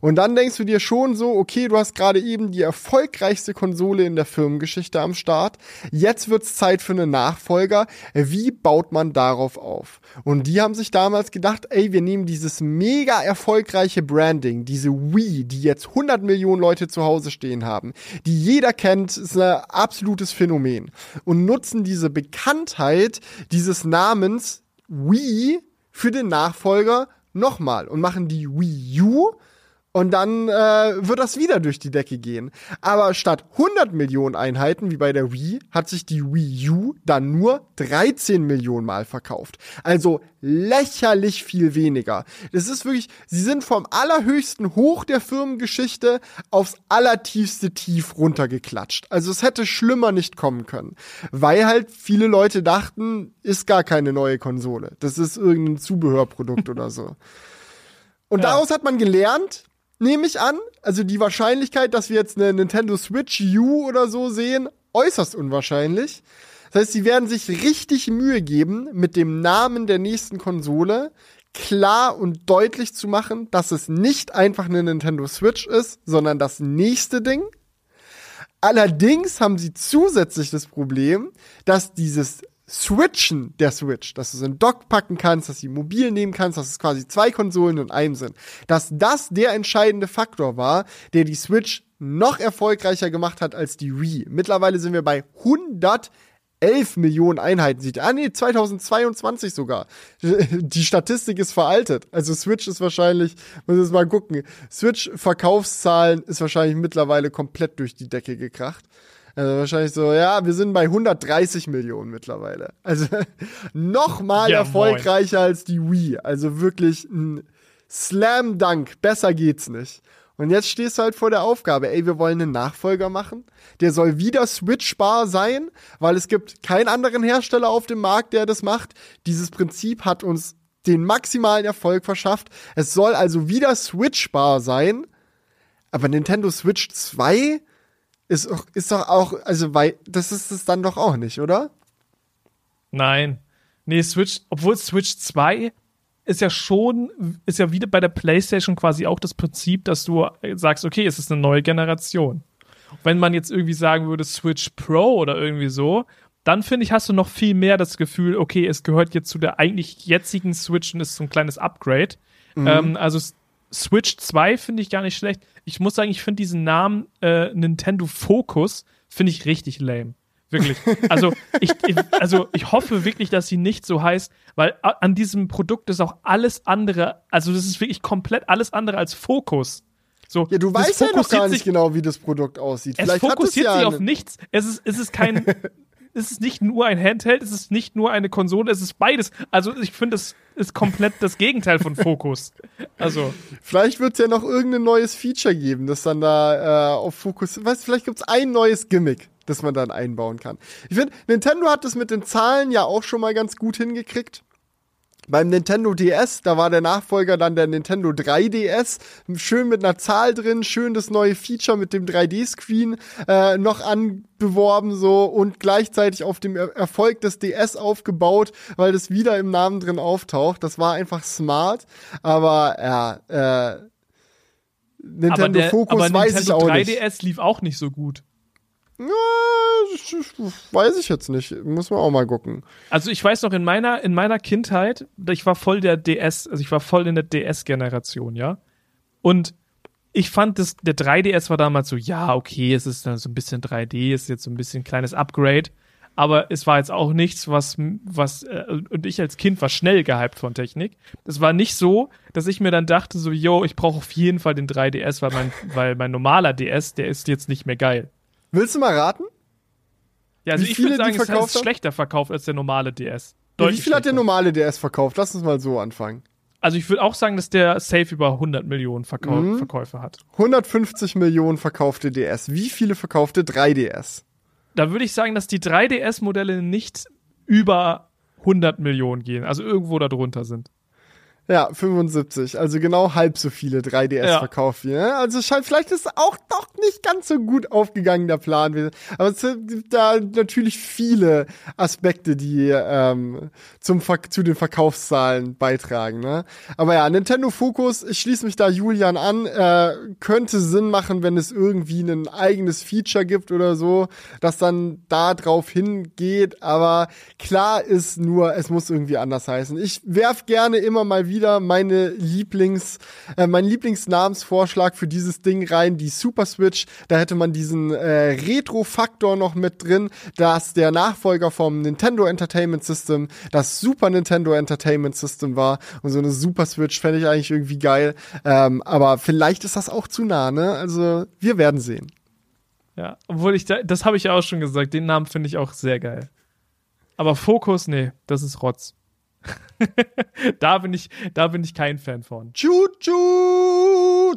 Und dann denkst du dir schon so, okay, du hast gerade eben die erfolgreichste Konsole in der Firmengeschichte am Start. Jetzt wird's Zeit für einen Nachfolger. Wie baut man darauf auf? Und die haben sich damals gedacht, ey, wir nehmen dieses mega erfolgreiche Branding, diese Wii, die jetzt 100 Millionen Leute zu Hause stehen haben, die jeder kennt, ist ein absolutes Phänomen und nutzen diese Bekanntheit dieses Namens Wii für den Nachfolger nochmal und machen die Wii U und dann äh, wird das wieder durch die Decke gehen. Aber statt 100 Millionen Einheiten, wie bei der Wii, hat sich die Wii U dann nur 13 Millionen Mal verkauft. Also lächerlich viel weniger. Das ist wirklich, sie sind vom allerhöchsten Hoch der Firmengeschichte aufs allertiefste Tief runtergeklatscht. Also es hätte schlimmer nicht kommen können. Weil halt viele Leute dachten, ist gar keine neue Konsole. Das ist irgendein Zubehörprodukt oder so. Und Ja. daraus hat man gelernt, nehme ich an. Also die Wahrscheinlichkeit, dass wir jetzt eine Nintendo Switch U oder so sehen, äußerst unwahrscheinlich. Das heißt, sie werden sich richtig Mühe geben, mit dem Namen der nächsten Konsole klar und deutlich zu machen, dass es nicht einfach eine Nintendo Switch ist, sondern das nächste Ding. Allerdings haben sie zusätzlich das Problem, dass dieses Switchen der Switch, dass du es in Dock packen kannst, dass du sie mobil nehmen kannst, dass es quasi zwei Konsolen in einem sind, dass das der entscheidende Faktor war, der die Switch noch erfolgreicher gemacht hat als die Wii. Mittlerweile sind wir bei 111 Millionen Einheiten. Sieht, ah nee, 2022 sogar. Die Statistik ist veraltet. Also Switch ist wahrscheinlich, muss jetzt mal gucken, Switch-Verkaufszahlen ist wahrscheinlich mittlerweile komplett durch die Decke gekracht. Also wahrscheinlich so, ja, wir sind bei 130 Millionen mittlerweile. Also noch mal Ja, erfolgreicher als die Wii. Also wirklich ein Slam Dunk. Besser geht's nicht. Und jetzt stehst du halt vor der Aufgabe, ey, wir wollen einen Nachfolger machen. Der soll wieder switchbar sein, weil es gibt keinen anderen Hersteller auf dem Markt, der das macht. Dieses Prinzip hat uns den maximalen Erfolg verschafft. Es soll also wieder switchbar sein. Aber Nintendo Switch 2 ist, ist doch auch, also, weil, das ist es dann doch auch nicht, oder? Nein. Nee, Switch, obwohl Switch 2 ist ja schon, ist ja wieder bei der PlayStation quasi auch das Prinzip, dass du sagst, okay, es ist eine neue Generation. Wenn man jetzt irgendwie sagen würde Switch Pro oder irgendwie so, dann finde ich, hast du noch viel mehr das Gefühl, okay, es gehört jetzt zu der eigentlich jetzigen Switch und ist so ein kleines Upgrade. Ähm, also Switch 2 finde ich gar nicht schlecht. Ich muss sagen, ich finde diesen Namen äh, Nintendo Focus finde ich richtig lame. Wirklich. Also ich, ich, also ich hoffe wirklich, dass sie nicht so heißt, weil an diesem Produkt ist auch alles andere, also das ist wirklich komplett alles andere als Fokus. So, Ja, du weißt ja noch gar nicht sich, genau, wie das Produkt aussieht. Es Vielleicht fokussiert ja sich auf nichts. Es ist, es ist kein, es ist nicht nur ein Handheld, es ist nicht nur eine Konsole, es ist beides. Also ich finde, es ist komplett das Gegenteil von Fokus. Also, Vielleicht wird es ja noch irgendein neues Feature geben, das dann da äh, auf Fokus. Weißt, vielleicht gibt es ein neues Gimmick, das man dann einbauen kann. Ich finde, Nintendo hat das mit den Zahlen ja auch schon mal ganz gut hingekriegt. Beim Nintendo DS, da war der Nachfolger dann der Nintendo 3DS, schön mit einer Zahl drin, schön das neue Feature mit dem 3D-Screen äh, noch anbeworben so und gleichzeitig auf dem er Erfolg des DS aufgebaut, weil das wieder im Namen drin auftaucht. Das war einfach smart, aber ja, äh, Nintendo aber der, Focus aber weiß Nintendo ich auch nicht. 3DS lief auch nicht so gut. Ja, weiß ich jetzt nicht. Muss man auch mal gucken. Also ich weiß noch, in meiner, in meiner Kindheit, ich war voll der DS, also ich war voll in der DS-Generation, ja. Und ich fand, das, der 3DS war damals so, ja, okay, es ist dann so ein bisschen 3D, ist jetzt so ein bisschen ein kleines Upgrade. Aber es war jetzt auch nichts, was, was, äh, und ich als Kind war schnell gehypt von Technik. Es war nicht so, dass ich mir dann dachte, so, yo, ich brauche auf jeden Fall den 3DS, weil mein, weil mein normaler DS, der ist jetzt nicht mehr geil. Willst du mal raten? Ja, also Wie ich viele würde die sagen, es ist schlechter verkauft als der normale DS. Wie Deutlich viel hat der normale DS verkauft? Lass uns mal so anfangen. Also ich würde auch sagen, dass der safe über 100 Millionen Verkau Mhm. Verkäufe hat. 150 Millionen verkaufte DS. Wie viele verkaufte 3DS? Da würde ich sagen, dass die 3DS-Modelle nicht über 100 Millionen gehen, also irgendwo darunter sind. Ja, 75. Also genau halb so viele 3DS Ja. verkauft wie. Ne? Also scheint, vielleicht ist auch doch nicht ganz so gut aufgegangen, der Plan. Aber es gibt da natürlich viele Aspekte, die ähm, zum Ver zu den Verkaufszahlen beitragen. Ne? Aber ja, Nintendo Focus, ich schließe mich da Julian an, äh, könnte Sinn machen, wenn es irgendwie ein eigenes Feature gibt oder so, das dann da drauf hingeht. Aber klar ist nur, es muss irgendwie anders heißen. Ich werf gerne immer mal wieder meine Lieblings, äh, meinen Lieblingsnamensvorschlag für dieses Ding rein, die Super Switch. Da hätte man diesen äh, Retro-Faktor noch mit drin, dass der Nachfolger vom Nintendo Entertainment System das Super Nintendo Entertainment System war. Und so eine Super Switch fände ich eigentlich irgendwie geil. Ähm, aber vielleicht ist das auch zu nah, ne? Also wir werden sehen. Ja, obwohl ich da, das habe ich ja auch schon gesagt, den Namen finde ich auch sehr geil. Aber Fokus, nee, das ist Rotz. da, bin ich, da bin ich kein Fan von. Choo-choo!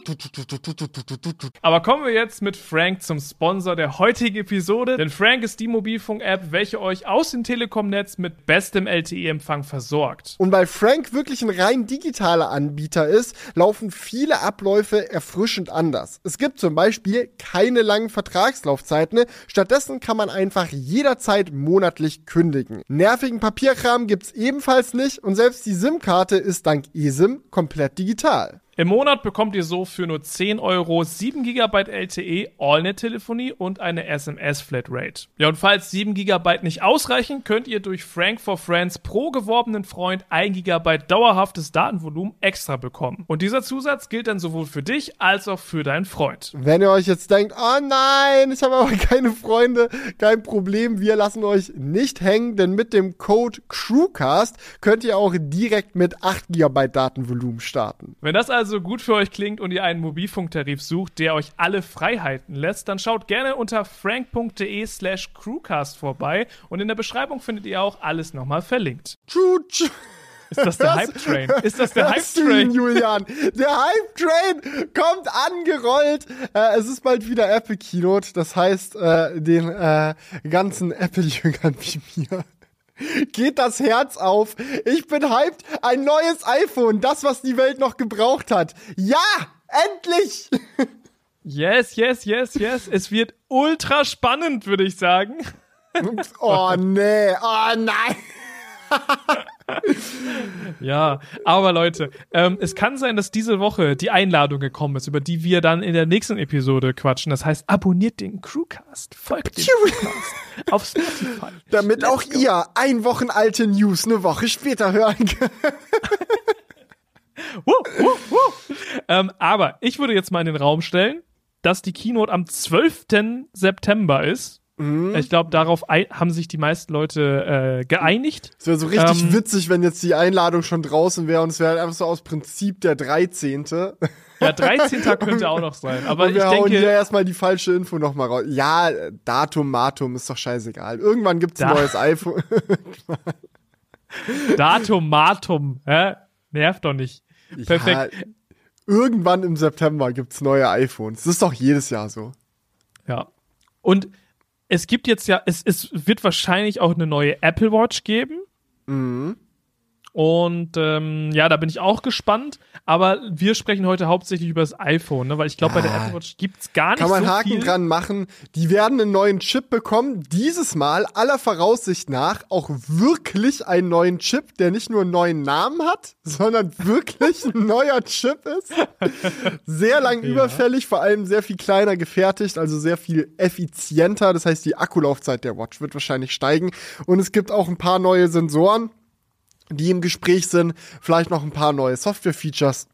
Aber kommen wir jetzt mit Frank zum Sponsor der heutigen Episode. Denn Frank ist die Mobilfunk-App, welche euch aus dem Telekom-Netz mit bestem LTE-Empfang versorgt. Und weil Frank wirklich ein rein digitaler Anbieter ist, laufen viele Abläufe erfrischend anders. Es gibt zum Beispiel keine langen Vertragslaufzeiten. Stattdessen kann man einfach jederzeit monatlich kündigen. Nervigen Papierkram gibt's ebenfalls nicht und selbst die SIM-Karte ist dank eSIM komplett digital. Im Monat bekommt ihr so für nur 10 Euro 7 GB LTE, AllNet-Telefonie und eine SMS-Flatrate. Ja, und falls 7 GB nicht ausreichen, könnt ihr durch Frank for Friends pro geworbenen Freund 1 GB dauerhaftes Datenvolumen extra bekommen. Und dieser Zusatz gilt dann sowohl für dich als auch für deinen Freund. Wenn ihr euch jetzt denkt, oh nein, ich habe aber keine Freunde, kein Problem, wir lassen euch nicht hängen, denn mit dem Code CREWCAST könnt ihr auch direkt mit 8 GB Datenvolumen starten. Wenn das also gut für euch klingt und ihr einen Mobilfunktarif sucht, der euch alle Freiheiten lässt, dann schaut gerne unter frank.de slash crewcast vorbei und in der Beschreibung findet ihr auch alles nochmal verlinkt. Tschu, tschu. Ist das der Hörst- Hype-Train? Ist das der Hörst du ihn? Julian? Der Hype-Train kommt angerollt. Äh, es ist bald wieder Apple Keynote. Das heißt, äh, den äh, ganzen Apple-Jüngern wie mir geht das Herz auf. Ich bin hyped. Ein neues iPhone. Das, was die Welt noch gebraucht hat. Ja! Endlich! Yes, yes, yes, yes. Es wird ultra spannend, würde ich sagen. Oh, nee. Oh, nein. Ja, aber Leute, ähm, es kann sein, dass diese Woche die Einladung gekommen ist, über die wir dann in der nächsten Episode quatschen. Das heißt, abonniert den Crewcast, folgt dem Crewcast auf Spotify. Damit Let's auch go. ihr ein Wochen alte News eine Woche später hören könnt. Wuh, wuh, wuh. Ähm, aber ich würde jetzt mal in den Raum stellen, dass die Keynote am 12. September ist. Mhm. Ich glaube, darauf haben sich die meisten Leute äh, geeinigt. Es wäre so richtig Ähm, witzig, wenn jetzt die Einladung schon draußen wäre und es wäre halt einfach so aus Prinzip der 13. Ja, 13. könnte auch noch sein. Aber und ich wir hauen hier denke, erstmal die falsche Info nochmal raus. Ja, Datum, Matum ist doch scheißegal. Irgendwann gibt's ein Da- neues iPhone. Datum, Matum, hä? Nervt doch nicht. Perfekt. Ja, irgendwann im September gibt's neue iPhones. Das ist doch jedes Jahr so. Ja. Und es gibt jetzt ja, es, es wird wahrscheinlich auch eine neue Apple Watch geben. Mhm. Und ähm, ja, da bin ich auch gespannt. Aber wir sprechen heute hauptsächlich über das iPhone, ne? weil ich glaube, Ja. bei der Apple Watch gibt's gar nicht Kann man so Haken viel. dran machen. Die werden einen neuen Chip bekommen. Dieses Mal aller Voraussicht nach auch wirklich einen neuen Chip, der nicht nur einen neuen Namen hat, sondern wirklich ein neuer Chip ist. Sehr lang Ja. überfällig, vor allem sehr viel kleiner gefertigt, also sehr viel effizienter. Das heißt, die Akkulaufzeit der Watch wird wahrscheinlich steigen. Und es gibt auch ein paar neue Sensoren, die im Gespräch sind. Vielleicht noch ein paar neue Software-Features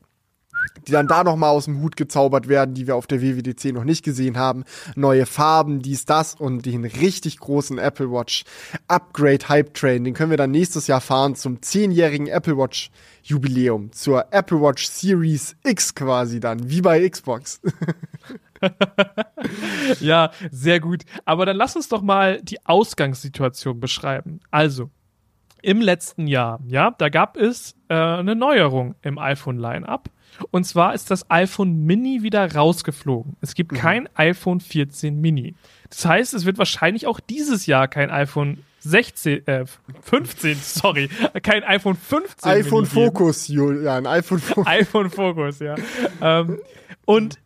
die dann da noch mal aus dem Hut gezaubert werden, die wir auf der WWDC noch nicht gesehen haben. Neue Farben, dies, das und den richtig großen Apple Watch Upgrade Hype Train. Den können wir dann nächstes Jahr fahren zum zehnjährigen Apple Watch Jubiläum, zur Apple Watch Series X quasi dann, wie bei Xbox. Ja, sehr gut. Aber dann lass uns doch mal die Ausgangssituation beschreiben. Also, im letzten Jahr, ja, da gab es äh, eine Neuerung im iPhone-Line-Up. Und zwar ist das iPhone Mini wieder rausgeflogen. Es gibt kein iPhone 14 Mini. Das heißt, es wird wahrscheinlich auch dieses Jahr kein iPhone 16, äh, 15, sorry, kein iPhone 15 iPhone Mini. Focus, Julian, iPhone Focus. iPhone Focus, ja. ähm, und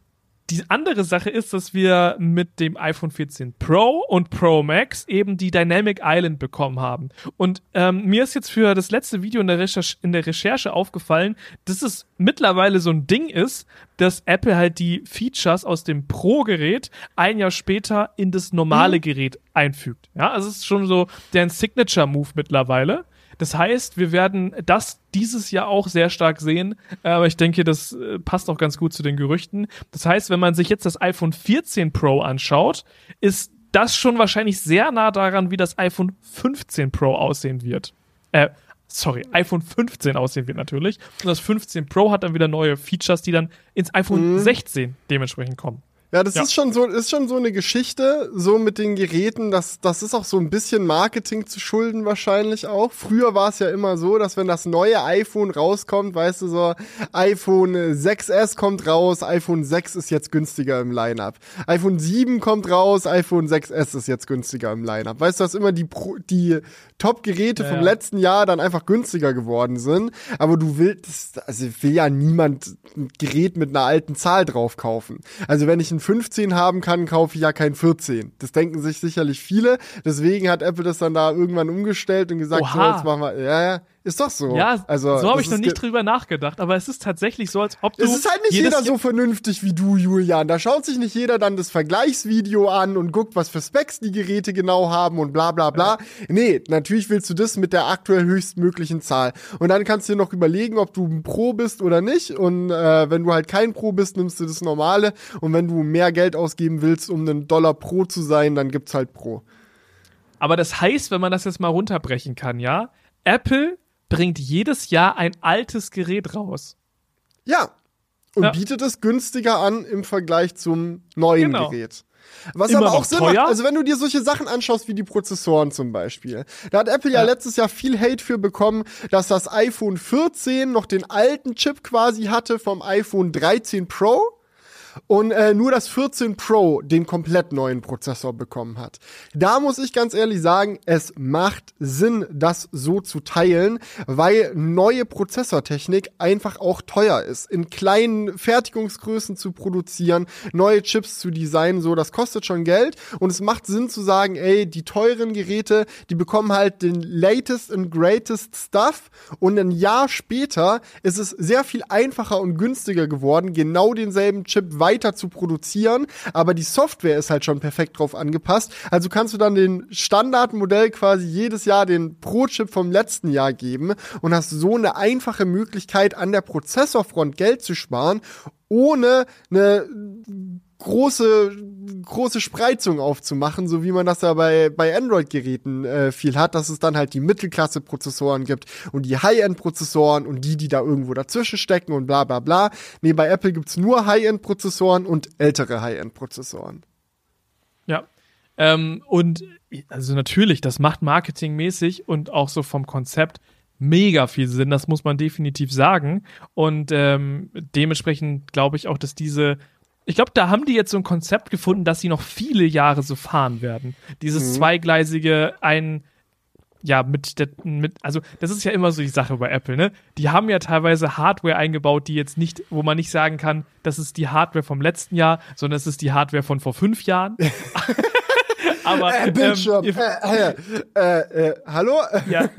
die andere Sache ist, dass wir mit dem iPhone 14 Pro und Pro Max eben die Dynamic Island bekommen haben. Und ähm, mir ist jetzt für das letzte Video in der, Recherche, in der Recherche aufgefallen, dass es mittlerweile so ein Ding ist, dass Apple halt die Features aus dem Pro-Gerät ein Jahr später in das normale Gerät einfügt. Ja, also es ist schon so deren Signature-Move mittlerweile. Das heißt, wir werden das dieses Jahr auch sehr stark sehen, aber ich denke, das äh, passt auch ganz gut zu den Gerüchten. Das heißt, wenn man sich jetzt das iPhone 14 Pro anschaut, ist das schon wahrscheinlich sehr nah daran, wie das iPhone 15 Pro aussehen wird. Äh, sorry, iPhone 15 aussehen wird natürlich. Und das 15 Pro hat dann wieder neue Features, die dann ins iPhone 16 dementsprechend kommen. Ja, das Ja. ist schon so, ist schon so eine Geschichte, so mit den Geräten, das, das ist auch so ein bisschen Marketing zu schulden wahrscheinlich auch. Früher war es ja immer so, dass wenn das neue iPhone rauskommt, weißt du so, iPhone 6S kommt raus, iPhone 6 ist jetzt günstiger im Lineup. iPhone 7 kommt raus, iPhone 6S ist jetzt günstiger im Lineup. Weißt du, dass immer die, Pro, die Top-Geräte Ja, vom ja. letzten Jahr dann einfach günstiger geworden sind. Aber du willst, also will ja niemand ein Gerät mit einer alten Zahl drauf kaufen. Also wenn ich ein 15 haben kann, kaufe ich ja kein 14. Das denken sich sicherlich viele. Deswegen hat Apple das dann da irgendwann umgestellt und gesagt, so, Oha. jetzt machen wir, ja, ja, ist doch so. Ja, also, so habe ich noch nicht drüber nachgedacht, aber es ist tatsächlich so, als ob du. es ist halt nicht jeder so vernünftig wie du, Julian. Da schaut sich nicht jeder dann das Vergleichsvideo an und guckt, was für Specs die Geräte genau haben und bla bla bla. Nee, natürlich willst du das mit der aktuell höchstmöglichen Zahl. Und dann kannst du dir noch überlegen, ob du ein Pro bist oder nicht. Und äh, wenn du halt kein Pro bist, nimmst du das normale. Und wenn du mehr Geld ausgeben willst, um einen Dollar Pro zu sein, dann gibt's halt Pro. Aber das heißt, wenn man das jetzt mal runterbrechen kann, ja, Apple bringt jedes Jahr ein altes Gerät raus. Ja. Und Ja. bietet es günstiger an im Vergleich zum neuen Genau. Gerät. Was Immer aber auch Sinn teuer. macht, also wenn du dir solche Sachen anschaust wie die Prozessoren zum Beispiel, da hat Apple ja, Ja. letztes Jahr viel Hate für bekommen, dass das iPhone 14 noch den alten Chip quasi hatte vom iPhone 13 Pro und äh, nur das 14 Pro den komplett neuen Prozessor bekommen hat. Da muss ich ganz ehrlich sagen, es macht Sinn, das so zu teilen, weil neue Prozessortechnik einfach auch teuer ist. In kleinen Fertigungsgrößen zu produzieren, neue Chips zu designen, so, das kostet schon Geld und es macht Sinn zu sagen, ey, die teuren Geräte, die bekommen halt den latest and greatest stuff und ein Jahr später ist es sehr viel einfacher und günstiger geworden, genau denselben Chip weiter zu produzieren, aber die Software ist halt schon perfekt drauf angepasst. Also kannst du dann den Standardmodell quasi jedes Jahr den Pro-Chip vom letzten Jahr geben und hast so eine einfache Möglichkeit an der Prozessorfront Geld zu sparen, ohne eine große, große Spreizung aufzumachen, so wie man das ja bei, bei Android-Geräten äh, viel hat, dass es dann halt die Mittelklasse-Prozessoren gibt und die High-End-Prozessoren und die, die da irgendwo dazwischen stecken und bla bla bla. Nee, bei Apple gibt's nur High-End-Prozessoren und ältere High-End-Prozessoren. Ja. Ähm, und also natürlich, das macht marketingmäßig und auch so vom Konzept mega viel Sinn, das muss man definitiv sagen. Und ähm, dementsprechend glaube ich auch, dass diese ich glaube, da haben die jetzt so ein Konzept gefunden, dass sie noch viele Jahre so fahren werden. Dieses Mhm. zweigleisige, ein ja, mit der, mit, also das ist ja immer so die Sache bei Apple, ne? Die haben ja teilweise Hardware eingebaut, die jetzt nicht, wo man nicht sagen kann, das ist die Hardware vom letzten Jahr, sondern es ist die Hardware von vor fünf Jahren. Aber Äh, Bildschirm. Ähm, ihr, äh, äh, äh, hallo? ja,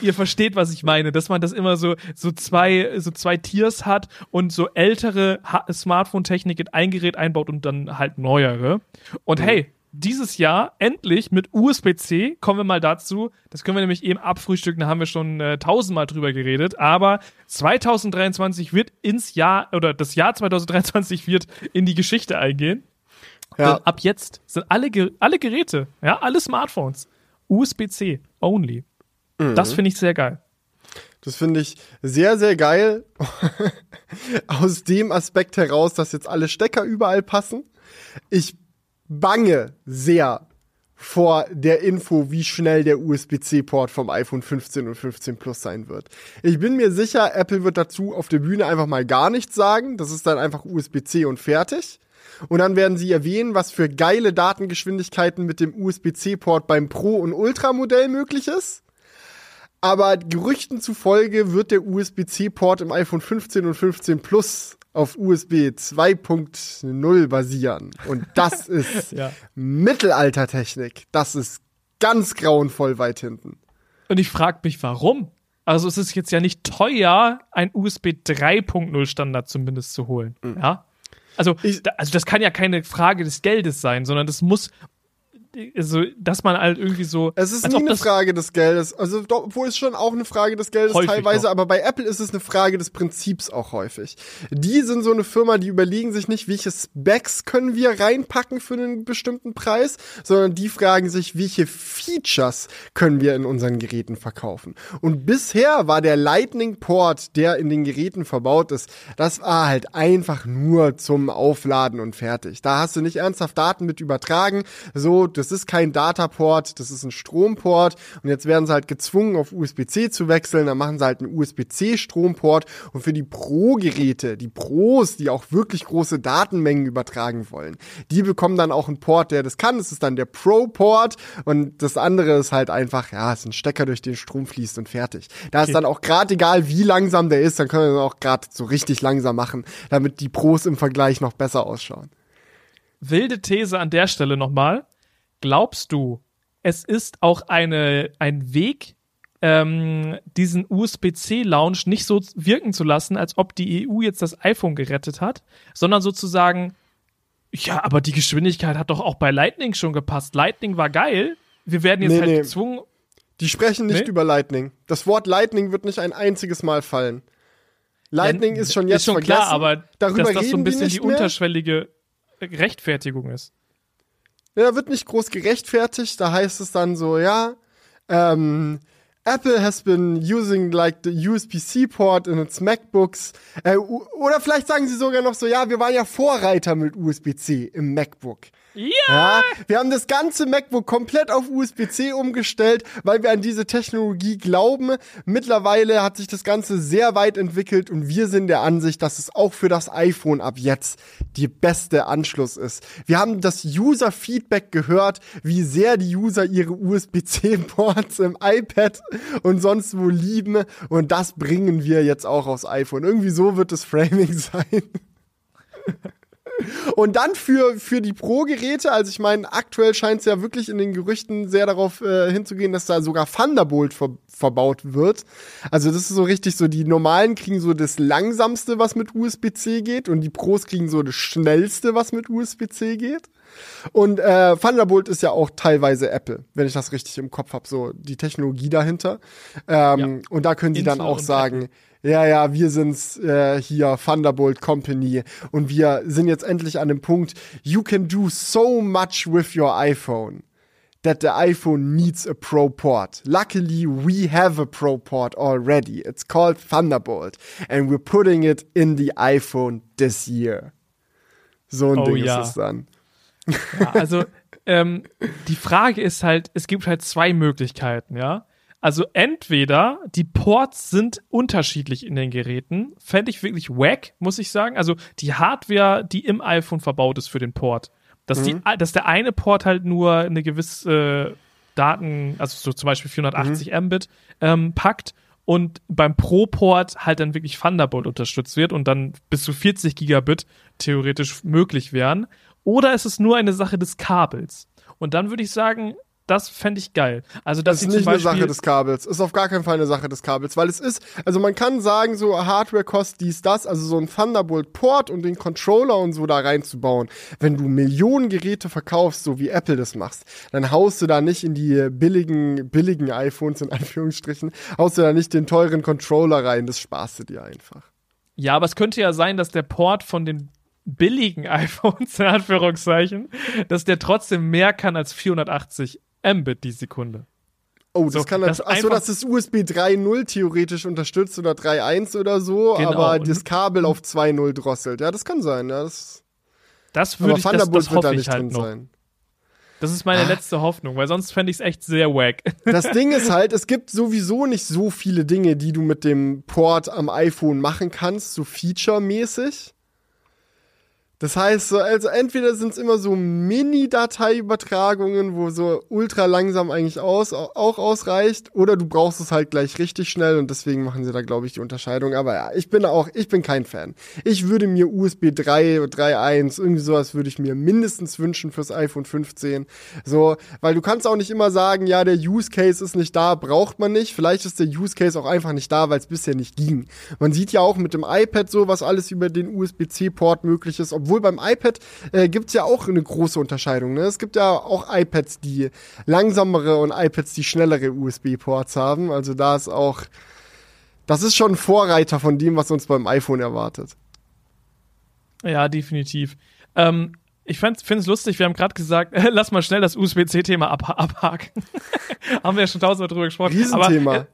ihr versteht, was ich meine, dass man das immer so so zwei so zwei Tiers hat und so ältere Smartphone-Technik in ein Gerät einbaut und dann halt neuere. Und hey, dieses Jahr endlich mit USB-C kommen wir mal dazu. Das können wir nämlich eben abfrühstücken. Da haben wir schon äh, tausendmal drüber geredet. Aber 2023 wird ins Jahr oder das Jahr 2023 wird in die Geschichte eingehen. Ja. Ab jetzt sind alle, alle Geräte, ja, alle Smartphones, USB-C only. Das finde ich sehr geil. Das finde ich sehr, sehr geil. Aus dem Aspekt heraus, dass jetzt alle Stecker überall passen. Ich bange sehr vor der Info, wie schnell der USB-C-Port vom iPhone 15 und 15 Plus sein wird. Ich bin mir sicher, Apple wird dazu auf der Bühne einfach mal gar nichts sagen. Das ist dann einfach USB-C und fertig. Und dann werden sie erwähnen, was für geile Datengeschwindigkeiten mit dem USB-C-Port beim Pro- und Ultra-Modell möglich ist. Aber Gerüchten zufolge wird der USB-C-Port im iPhone 15 und 15 Plus auf USB 2.0 basieren. Und das ist Ja. Mittelaltertechnik. Das ist ganz grauenvoll weit hinten. Und ich frage mich, warum? Also es ist jetzt ja nicht teuer, ein USB 3.0 Standard zumindest zu holen. Ja. Also, Ich- also das kann ja keine Frage des Geldes sein, sondern das muss, also, dass man halt irgendwie so. Es ist nie eine Frage des Geldes. Also, doch, obwohl es schon auch eine Frage des Geldes teilweise, doch. aber bei Apple ist es eine Frage des Prinzips auch häufig. Die sind so eine Firma, die überlegen sich nicht, welche Specs können wir reinpacken für einen bestimmten Preis, sondern die fragen sich, welche Features können wir in unseren Geräten verkaufen. Und bisher war der Lightning Port, der in den Geräten verbaut ist, das war halt einfach nur zum Aufladen und fertig. Da hast du nicht ernsthaft Daten mit übertragen. So, das ist kein Dataport, das ist ein Stromport. Und jetzt werden sie halt gezwungen, auf USB-C zu wechseln. Dann machen sie halt einen USB-C-Stromport. Und für die Pro-Geräte, die Pros, die auch wirklich große Datenmengen übertragen wollen, die bekommen dann auch einen Port, der das kann. Das ist dann der Pro-Port. Und das andere ist halt einfach, ja, es ist ein Stecker, durch den Strom fließt und fertig. Da ist dann auch gerade egal, wie langsam der ist, dann können wir ihn auch gerade so richtig langsam machen, damit die Pros im Vergleich noch besser ausschauen. wilde These an der Stelle nochmal. Glaubst du, es ist auch eine, ein Weg, ähm, diesen USB-C-Lounge nicht so wirken zu lassen, als ob die EU jetzt das iPhone gerettet hat, sondern sozusagen, ja, aber die Geschwindigkeit hat doch auch bei Lightning schon gepasst. Lightning war geil. Wir werden jetzt Nee, halt nee. gezwungen. Die sprechen nicht Nee? über Lightning. Das Wort Lightning wird nicht ein einziges Mal fallen. Lightning Ja, ist schon jetzt ist schon vergessen. klar, aber Darüber dass das so ein bisschen die die, unterschwellige Rechtfertigung ist. Ja, wird nicht groß gerechtfertigt. Da heißt es dann so, ja, ähm, Apple has been using like the USB-C port in its MacBooks. Äh, oder vielleicht sagen sie sogar noch so, ja, wir waren ja Vorreiter mit USB-C im MacBook. Ja! Ja, wir haben das ganze MacBook komplett auf USB-C umgestellt, weil wir an diese Technologie glauben. Mittlerweile hat sich das Ganze sehr weit entwickelt und wir sind der Ansicht, dass es auch für das iPhone ab jetzt die beste Anschluss ist. Wir haben das User-Feedback gehört, wie sehr die User ihre USB-C-Ports im iPad und sonst wo lieben und das bringen wir jetzt auch aufs iPhone. Irgendwie so wird das Framing sein. Und dann für, für die Pro-Geräte, also ich meine, aktuell scheint es ja wirklich in den Gerüchten sehr darauf äh, hinzugehen, dass da sogar Thunderbolt ver verbaut wird. Also das ist so richtig so, die normalen kriegen so das langsamste, was mit USB-C geht und die Pros kriegen so das schnellste, was mit USB-C geht. Und äh, Thunderbolt ist ja auch teilweise Apple, wenn ich das richtig im Kopf habe, so die Technologie dahinter. Ähm, Und da können sie dann Intel auch und sagen, ja, ja, wir sind's äh, hier, Thunderbolt Company. Und wir sind jetzt endlich an dem Punkt, you can do so much with your iPhone that the iPhone needs a Pro port. Luckily, we have a Pro port already. It's called Thunderbolt. And we're putting it in the iPhone this year. So ein Oh Ding ja. ist es dann. Ja, also ähm, die Frage ist halt, es gibt halt zwei Möglichkeiten, ja. Also entweder die Ports sind unterschiedlich in den Geräten, fände ich wirklich wack, muss ich sagen. Also die Hardware, die im iPhone verbaut ist für den Port, dass, die, dass der eine Port halt nur eine gewisse Daten, also so zum Beispiel 480 mhm. Mbit, ähm, packt und beim Pro-Port halt dann wirklich Thunderbolt unterstützt wird und dann bis zu 40 Gigabit theoretisch möglich wären. Oder ist es nur eine Sache des Kabels? Und dann würde ich sagen, das fände ich geil. Also das ist nicht eine Sache des Kabels. Ist auf gar keinen Fall eine Sache des Kabels, weil es ist, also man kann sagen, so Hardware kostet dies, das, also so ein Thunderbolt Port und den Controller und so da reinzubauen. Wenn du Millionen Geräte verkaufst, so wie Apple das machst, dann haust du da nicht in die billigen, billigen iPhones in Anführungsstrichen, haust du da nicht den teuren Controller rein, das sparst du dir einfach. Ja, aber es könnte ja sein, dass der Port von den billigen iPhones, in Anführungszeichen, dass der trotzdem mehr kann als 480 Mbit die Sekunde. Oh, das so, kann das achso, dass das USB 3.0 theoretisch unterstützt oder 3.1 oder so, genau. aber das Kabel auf 2.0 drosselt. Ja, das kann sein. Ja, das, das würde ich, das, das wird da nicht halt drin noch. sein. Das ist meine ah. letzte Hoffnung, weil sonst fände ich es echt sehr wack. Das Ding ist halt, es gibt sowieso nicht so viele Dinge, die du mit dem Port am iPhone machen kannst, so featuremäßig. Das heißt, also entweder sind es immer so Mini-Dateiübertragungen, wo so ultra langsam eigentlich aus, auch ausreicht, oder du brauchst es halt gleich richtig schnell und deswegen machen sie da, glaube ich, die Unterscheidung. Aber ja, ich bin auch, ich bin kein Fan. Ich würde mir USB 3, 3.1, irgendwie sowas würde ich mir mindestens wünschen fürs iPhone 15. So, weil du kannst auch nicht immer sagen, ja, der Use Case ist nicht da, braucht man nicht. Vielleicht ist der Use Case auch einfach nicht da, weil es bisher nicht ging. Man sieht ja auch mit dem iPad so, was alles über den USB-C-Port möglich ist, obwohl beim iPad äh, gibt es ja auch eine große Unterscheidung. Ne? Es gibt ja auch iPads, die langsamere und iPads, die schnellere USB-Ports haben. Also da ist auch, das ist schon ein Vorreiter von dem, was uns beim iPhone erwartet. Ja, definitiv. Ähm, ich finde es lustig, wir haben gerade gesagt, äh, lass mal schnell das USB-C-Thema ab, abhaken. haben wir ja schon tausendmal drüber gesprochen. Riesenthema. Aber, äh,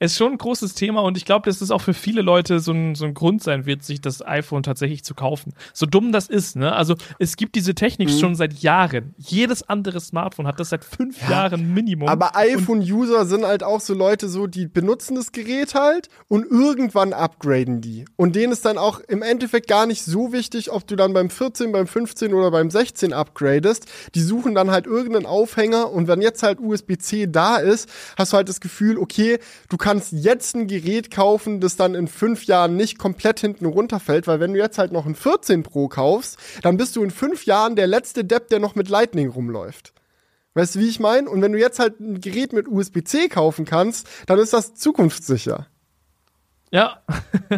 ist schon ein großes Thema und ich glaube, dass das auch für viele Leute so ein, so ein Grund sein wird, sich das iPhone tatsächlich zu kaufen. So dumm das ist, ne? Also es gibt diese Technik mhm. schon seit Jahren. Jedes andere Smartphone hat das seit fünf ja, Jahren Minimum. Aber iPhone-User sind halt auch so Leute so, die benutzen das Gerät halt und irgendwann upgraden die. Und denen ist dann auch im Endeffekt gar nicht so wichtig, ob du dann beim 14, beim 15 oder beim 16 upgradest. Die suchen dann halt irgendeinen Aufhänger und wenn jetzt halt USB-C da ist, hast du halt das Gefühl, okay, du kannst kannst jetzt ein Gerät kaufen, das dann in fünf Jahren nicht komplett hinten runterfällt, weil wenn du jetzt halt noch ein 14 Pro kaufst, dann bist du in fünf Jahren der letzte Depp, der noch mit Lightning rumläuft. Weißt du, wie ich meine? Und wenn du jetzt halt ein Gerät mit USB-C kaufen kannst, dann ist das zukunftssicher. Ja,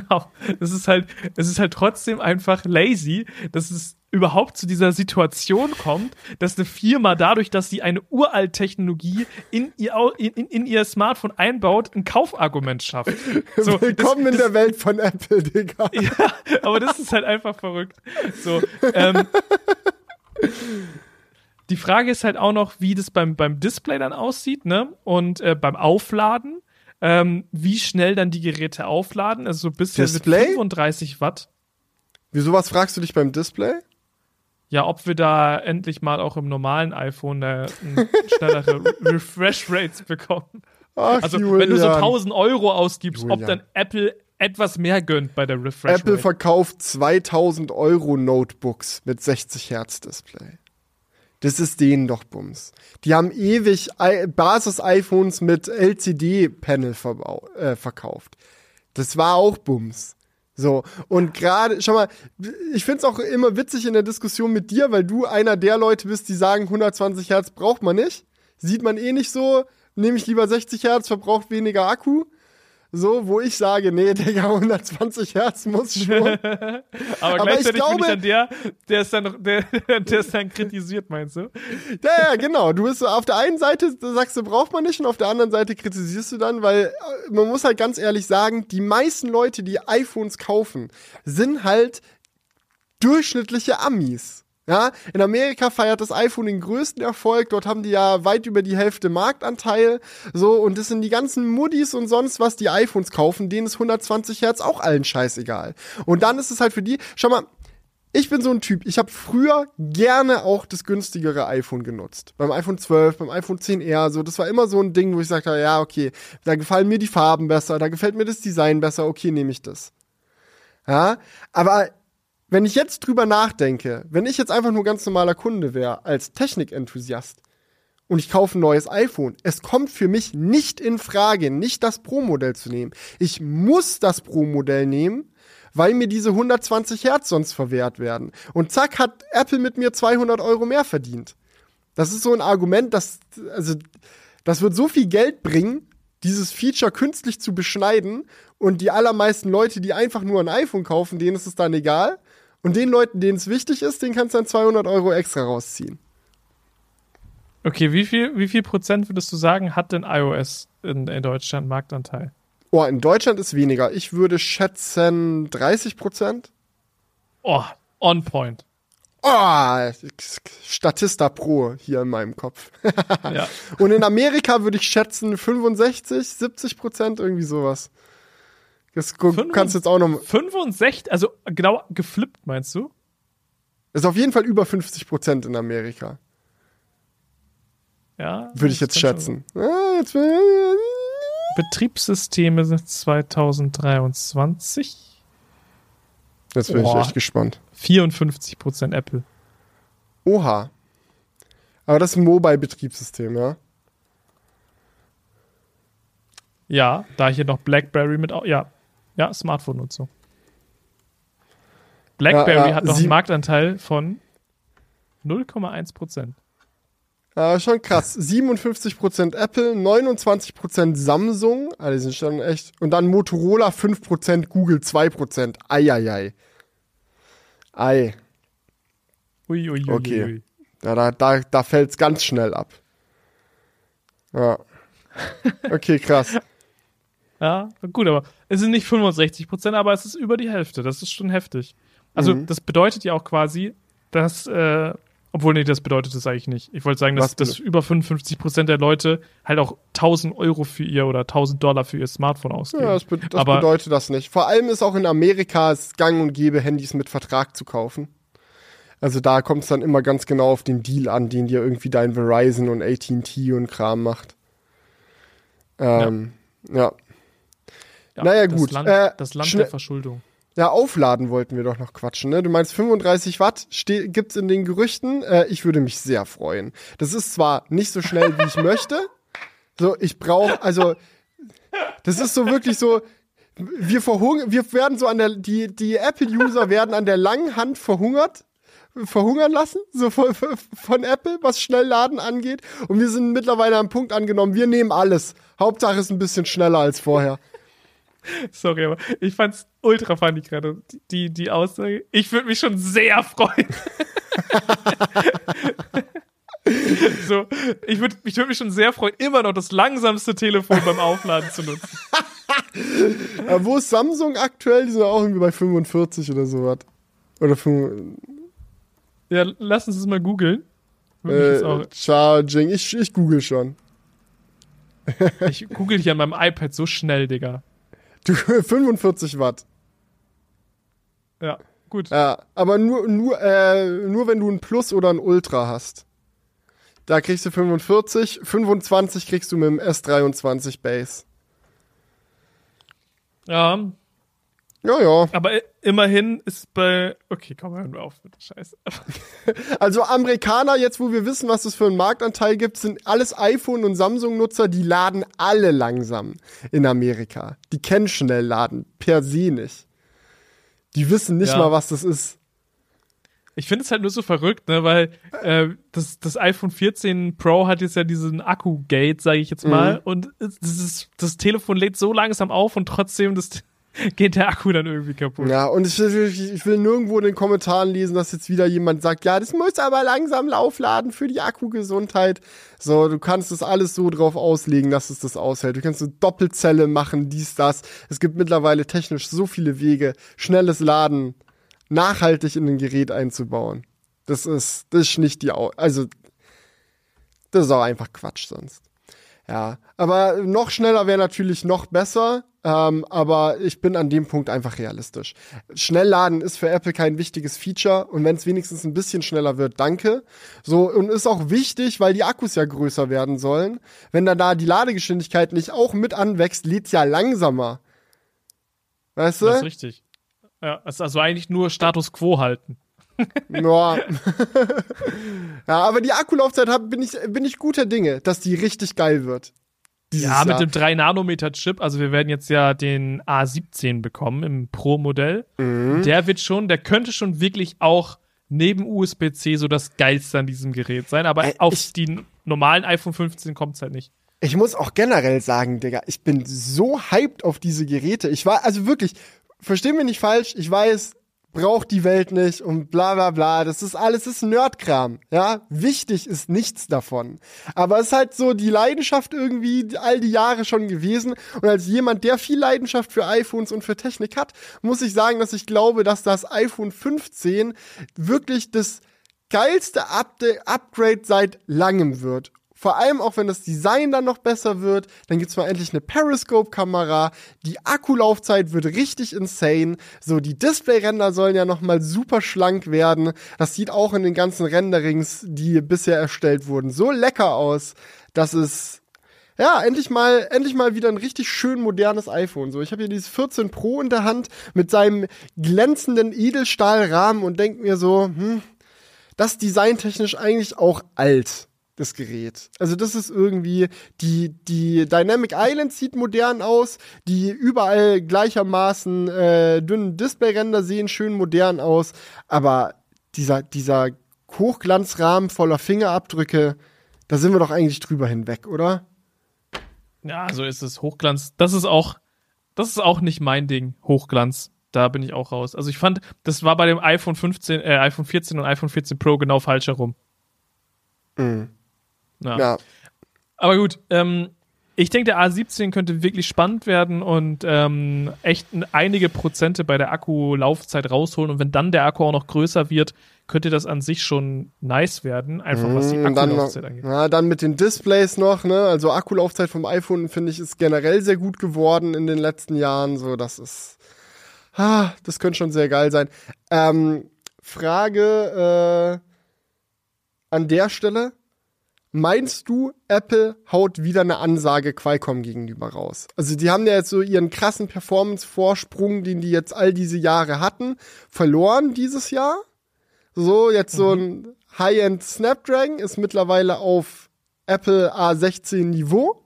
es ist halt, es ist halt trotzdem einfach lazy, dass es überhaupt zu dieser Situation kommt, dass eine Firma dadurch, dass sie eine uralt Technologie in ihr, in, in ihr Smartphone einbaut, ein Kaufargument schafft. So, Willkommen das, in der Welt von Apple, Digga. Ja, aber das ist halt einfach verrückt. So, ähm, die Frage ist halt auch noch, wie das beim, beim Display dann aussieht, ne? Und äh, beim Aufladen ähm, wie schnell dann die Geräte aufladen. Also so mit 35 Watt. Wieso was fragst du dich beim Display? Ja, ob wir da endlich mal auch im normalen iPhone eine schnellere Refresh Rates bekommen. Ach, also Julian. wenn du so 1000 Euro ausgibst, Julian. ob dann Apple etwas mehr gönnt bei der Refresh Apple Rate. verkauft 2000 Euro Notebooks mit 60 Hertz Display. Das ist denen doch Bums. Die haben ewig Basis-iPhones mit LCD-Panel äh, verkauft. Das war auch Bums. So, und gerade, schau mal, ich find's auch immer witzig in der Diskussion mit dir, weil du einer der Leute bist, die sagen, 120 Hertz braucht man nicht. Sieht man eh nicht so, nehme ich lieber 60 Hertz, verbraucht weniger Akku so, wo ich sage, nee, Digga, 120 Hertz muss schon. aber, aber gleichzeitig glaube, bin ich dann der, der ist dann, der, der ist dann kritisiert, meinst du? Ja, ja, genau. Du bist auf der einen Seite, sagst du, braucht man nicht, und auf der anderen Seite kritisierst du dann, weil äh, man muss halt ganz ehrlich sagen, die meisten Leute, die iPhones kaufen, sind halt durchschnittliche Amis. Ja, in Amerika feiert das iPhone den größten Erfolg. Dort haben die ja weit über die Hälfte Marktanteil. So, und das sind die ganzen Muddis und sonst was, die iPhones kaufen, denen ist 120 Hertz auch allen scheißegal. Und dann ist es halt für die, schau mal, ich bin so ein Typ, ich habe früher gerne auch das günstigere iPhone genutzt. Beim iPhone 12, beim iPhone 10R, so, das war immer so ein Ding, wo ich sagte, ja, okay, da gefallen mir die Farben besser, da gefällt mir das Design besser, okay, nehme ich das. Ja, aber wenn ich jetzt drüber nachdenke, wenn ich jetzt einfach nur ganz normaler Kunde wäre, als Technikenthusiast, und ich kaufe ein neues iPhone. Es kommt für mich nicht in Frage, nicht das Pro-Modell zu nehmen. Ich muss das Pro-Modell nehmen, weil mir diese 120 Hertz sonst verwehrt werden. Und zack, hat Apple mit mir 200 Euro mehr verdient. Das ist so ein Argument, das, also, das wird so viel Geld bringen, dieses Feature künstlich zu beschneiden und die allermeisten Leute, die einfach nur ein iPhone kaufen, denen ist es dann egal. Und den Leuten, denen es wichtig ist, denen kannst du dann 200 Euro extra rausziehen. Okay, wie viel, wie viel Prozent würdest du sagen, hat denn iOS in, in Deutschland Marktanteil? Oh, in Deutschland ist weniger. Ich würde schätzen 30 Prozent. Oh, on point. Oh, Statista Pro hier in meinem Kopf. Ja. Und in Amerika würde ich schätzen 65, 70 Prozent, irgendwie sowas. Das Fünfund- kannst jetzt auch noch. 65, also genau geflippt, meinst du? Ist auf jeden Fall über 50 Prozent in Amerika. Ja. Würde ich das jetzt schätzen. Ah, jetzt, Betriebssysteme sind 2023. jetzt bin ich Boah. echt gespannt. 54% Apple. Oha. Aber das ist ein Mobile-Betriebssystem, ja? Ja, da hier noch BlackBerry mit, ja, ja, Smartphone-Nutzung. BlackBerry Ja, ja, hat noch einen Marktanteil von 0,1%. Ja, schon krass. 57% Apple, 29% Samsung, ah, die sind schon echt. Und dann Motorola 5%, Google 2%. Eieiei. Ei. Ui, ui, ui, Okay. ui. Ja, da, da, da fällt's ganz schnell ab. Ja. Okay, krass. Ja, gut, aber es sind nicht 65%, aber es ist über die Hälfte. Das ist schon heftig. Also, Mhm. das bedeutet ja auch quasi, dass, äh, obwohl, nee, das bedeutet es eigentlich nicht. Ich wollte sagen, dass, dass über 55% der Leute halt auch 1000 Euro für ihr oder 1000 Dollar für ihr Smartphone ausgeben. Ja, das, be das Aber- bedeutet das nicht. Vor allem ist auch in Amerika es gang und gäbe, Handys mit Vertrag zu kaufen. Also da kommt es dann immer ganz genau auf den Deal an, den dir irgendwie dein Verizon und AT&T und Kram macht. Ähm, ja. Ja, naja, das gut. Land, Äh, das Land der Verschuldung. Ja, aufladen wollten wir doch noch quatschen, ne? Du meinst 35 Watt ste- gibt's in den Gerüchten. Äh, ich würde mich sehr freuen. Das ist zwar nicht so schnell, wie ich möchte. So, ich brauche, also, das ist so wirklich so, wir verhungern, wir werden so an der, die, die Apple-User werden an der langen Hand verhungert, verhungern lassen, so von, von Apple, was Schnellladen angeht. Und wir sind mittlerweile am Punkt angenommen, wir nehmen alles. Hauptsache ist ein bisschen schneller als vorher. Sorry, aber ich fand's ultra funny gerade, die, die, Aussage. Ich würde mich schon sehr freuen. so, ich würde ich würd mich schon sehr freuen, immer noch das langsamste Telefon beim Aufladen zu nutzen. Äh, wo ist Samsung aktuell? Die sind auch irgendwie bei 45 oder sowas. Oder 5, Ja, lass uns das mal googeln. Äh, Charging. Ich, ich google schon. Ich google hier an meinem iPad so schnell, Digga. Du, 45 Watt. Ja, gut. Ja, aber nur, nur, äh, nur wenn du ein Plus oder ein Ultra hast. Da kriegst du 45, 25 kriegst du mit dem S23 Base. Ja, Ja, ja. aber i- immerhin ist bei. Okay, komm, hören wir auf mit der Scheiße. Also Amerikaner, jetzt wo wir wissen, was es für einen Marktanteil gibt, sind alles iPhone- und Samsung-Nutzer, die laden alle langsam in Amerika. Die kennen Schnellladen per se nicht. Die wissen nicht Ja. mal, was das ist. Ich finde es halt nur so verrückt, ne, weil äh, das, das iPhone 14 Pro hat jetzt ja diesen Akku-Gate, sage ich jetzt mal, Mhm. und das, ist, das Telefon lädt so langsam auf und trotzdem das, geht der Akku dann irgendwie kaputt. Ja, und ich, ich, ich will nirgendwo in den Kommentaren lesen, dass jetzt wieder jemand sagt, ja, das muss aber langsam aufladen für die Akkugesundheit. So, du kannst das alles so drauf auslegen, dass es das aushält. Du kannst so Doppelzelle machen, dies, das. Es gibt mittlerweile technisch so viele Wege, schnelles Laden nachhaltig in ein Gerät einzubauen. Das ist, das ist nicht die, Au also, das ist auch einfach Quatsch sonst. Ja, aber noch schneller wäre natürlich noch besser. Ähm, aber ich bin an dem Punkt einfach realistisch. Schnellladen ist für Apple kein wichtiges Feature und wenn es wenigstens ein bisschen schneller wird, danke. So und ist auch wichtig, weil die Akkus ja größer werden sollen. Wenn dann da die Ladegeschwindigkeit nicht auch mit anwächst, lädt's ja langsamer. Weißt du? Das ist richtig. Ja, also eigentlich nur Status Quo halten. ja. ja, aber die Akkulaufzeit hab, bin, ich, bin ich guter Dinge, dass die richtig geil wird. Ja, mit Jahr. dem 3-Nanometer-Chip, also wir werden jetzt ja den A17 bekommen im Pro-Modell. Mhm. Der wird schon, der könnte schon wirklich auch neben USB-C so das Geilste an diesem Gerät sein, aber äh, auf ich, die normalen iPhone 15 kommt es halt nicht. Ich muss auch generell sagen, Digga, ich bin so hyped auf diese Geräte. Ich war, also wirklich, versteh mich nicht falsch, ich weiß, braucht die Welt nicht und bla bla bla. Das ist alles ist Nerdkram. Ja, wichtig ist nichts davon. Aber es ist halt so die Leidenschaft irgendwie all die Jahre schon gewesen. Und als jemand, der viel Leidenschaft für iPhones und für Technik hat, muss ich sagen, dass ich glaube, dass das iPhone 15 wirklich das geilste Upgrade seit langem wird. Vor allem auch, wenn das Design dann noch besser wird, dann gibt's mal endlich eine Periscope-Kamera. Die Akkulaufzeit wird richtig insane. So, die Displayränder sollen ja noch mal super schlank werden. Das sieht auch in den ganzen Renderings, die bisher erstellt wurden, so lecker aus, dass es ja, endlich mal, endlich mal wieder ein richtig schön modernes iPhone. So, ich habe hier dieses 14 Pro in der Hand mit seinem glänzenden Edelstahlrahmen und denk mir so, hm, das designtechnisch eigentlich auch alt das Gerät. Also das ist irgendwie, die, die Dynamic Island sieht modern aus, die überall gleichermaßen äh, dünnen Displayränder sehen schön modern aus, aber dieser, dieser Hochglanzrahmen voller Fingerabdrücke, da sind wir doch eigentlich drüber hinweg, oder? Ja, so ist es. Hochglanz, das ist auch, das ist auch nicht mein Ding, Hochglanz. Da bin ich auch raus. Also ich fand, das war bei dem iPhone 15, äh, iPhone 14 und iPhone 14 Pro genau falsch herum. Mhm. Ja. ja. Aber gut, ähm, ich denke, der A17 könnte wirklich spannend werden und ähm, echt einige Prozente bei der Akkulaufzeit rausholen. Und wenn dann der Akku auch noch größer wird, könnte das an sich schon nice werden, einfach was die mm, Akkulaufzeit angeht. Ja, dann mit den Displays noch, ne? Also Akkulaufzeit vom iPhone finde ich ist generell sehr gut geworden in den letzten Jahren. So, das ist, ah, das könnte schon sehr geil sein. Ähm, Frage äh, an der Stelle Meinst du, Apple haut wieder eine Ansage Qualcomm gegenüber raus? Also die haben ja jetzt so ihren krassen Performance-Vorsprung, den die jetzt all diese Jahre hatten, verloren dieses Jahr. So, jetzt mhm. so ein High-End Snapdragon ist mittlerweile auf Apple A16 Niveau.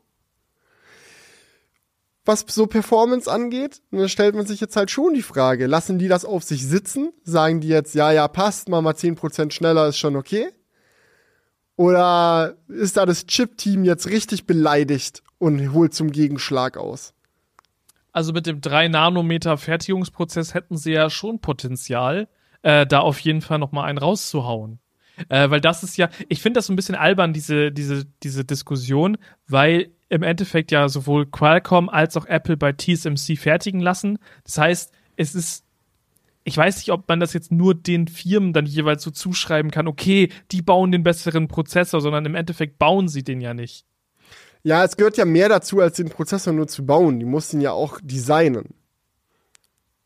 Was so Performance angeht, und dann stellt man sich jetzt halt schon die Frage, lassen die das auf sich sitzen? Sagen die jetzt, ja, ja, passt, mal mal 10% schneller ist schon okay? Oder ist da das Chip-Team jetzt richtig beleidigt und holt zum Gegenschlag aus? Also mit dem 3-Nanometer-Fertigungsprozess hätten sie ja schon Potenzial, äh, da auf jeden Fall nochmal einen rauszuhauen. Äh, weil das ist ja, ich finde das so ein bisschen albern, diese, diese, diese Diskussion, weil im Endeffekt ja sowohl Qualcomm als auch Apple bei TSMC fertigen lassen. Das heißt, es ist ich weiß nicht, ob man das jetzt nur den Firmen dann jeweils so zuschreiben kann, okay, die bauen den besseren Prozessor, sondern im Endeffekt bauen sie den ja nicht. Ja, es gehört ja mehr dazu, als den Prozessor nur zu bauen. Die mussten ja auch designen.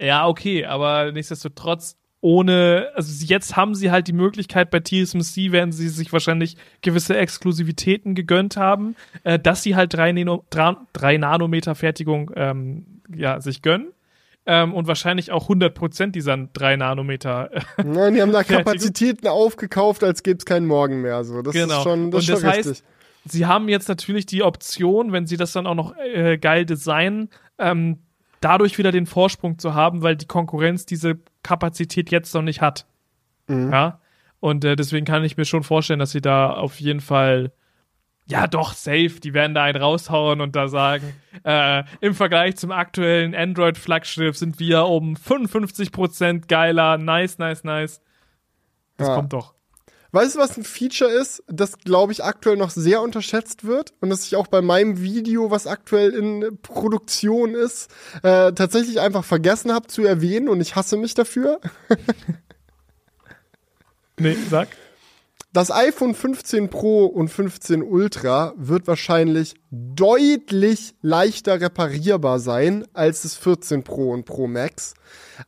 Ja, okay, aber nichtsdestotrotz, ohne, also jetzt haben sie halt die Möglichkeit bei TSMC, werden sie sich wahrscheinlich gewisse Exklusivitäten gegönnt haben, äh, dass sie halt drei, Nano, drei Nanometer Fertigung ähm, ja, sich gönnen ähm, und wahrscheinlich auch 100% dieser 3 Nanometer. Äh, Nein, die haben da Kapazitäten aufgekauft, als gäbe es keinen Morgen mehr. So. Das genau. ist schon, das, und das schon heißt, richtig. Sie haben jetzt natürlich die Option, wenn sie das dann auch noch äh, geil designen, ähm, dadurch wieder den Vorsprung zu haben, weil die Konkurrenz diese Kapazität jetzt noch nicht hat. Mhm. Ja. Und äh, deswegen kann ich mir schon vorstellen, dass sie da auf jeden Fall ja doch, safe, die werden da einen raushauen und da sagen, äh, im Vergleich zum aktuellen Android-Flaggschiff sind wir um 55% geiler, nice, nice, nice. Das ja. kommt doch. Weißt du, was ein Feature ist, das, glaube ich, aktuell noch sehr unterschätzt wird und das ich auch bei meinem Video, was aktuell in Produktion ist, äh, tatsächlich einfach vergessen habe zu erwähnen und ich hasse mich dafür? nee, sag. Das iPhone 15 Pro und 15 Ultra wird wahrscheinlich deutlich leichter reparierbar sein als das 14 Pro und Pro Max.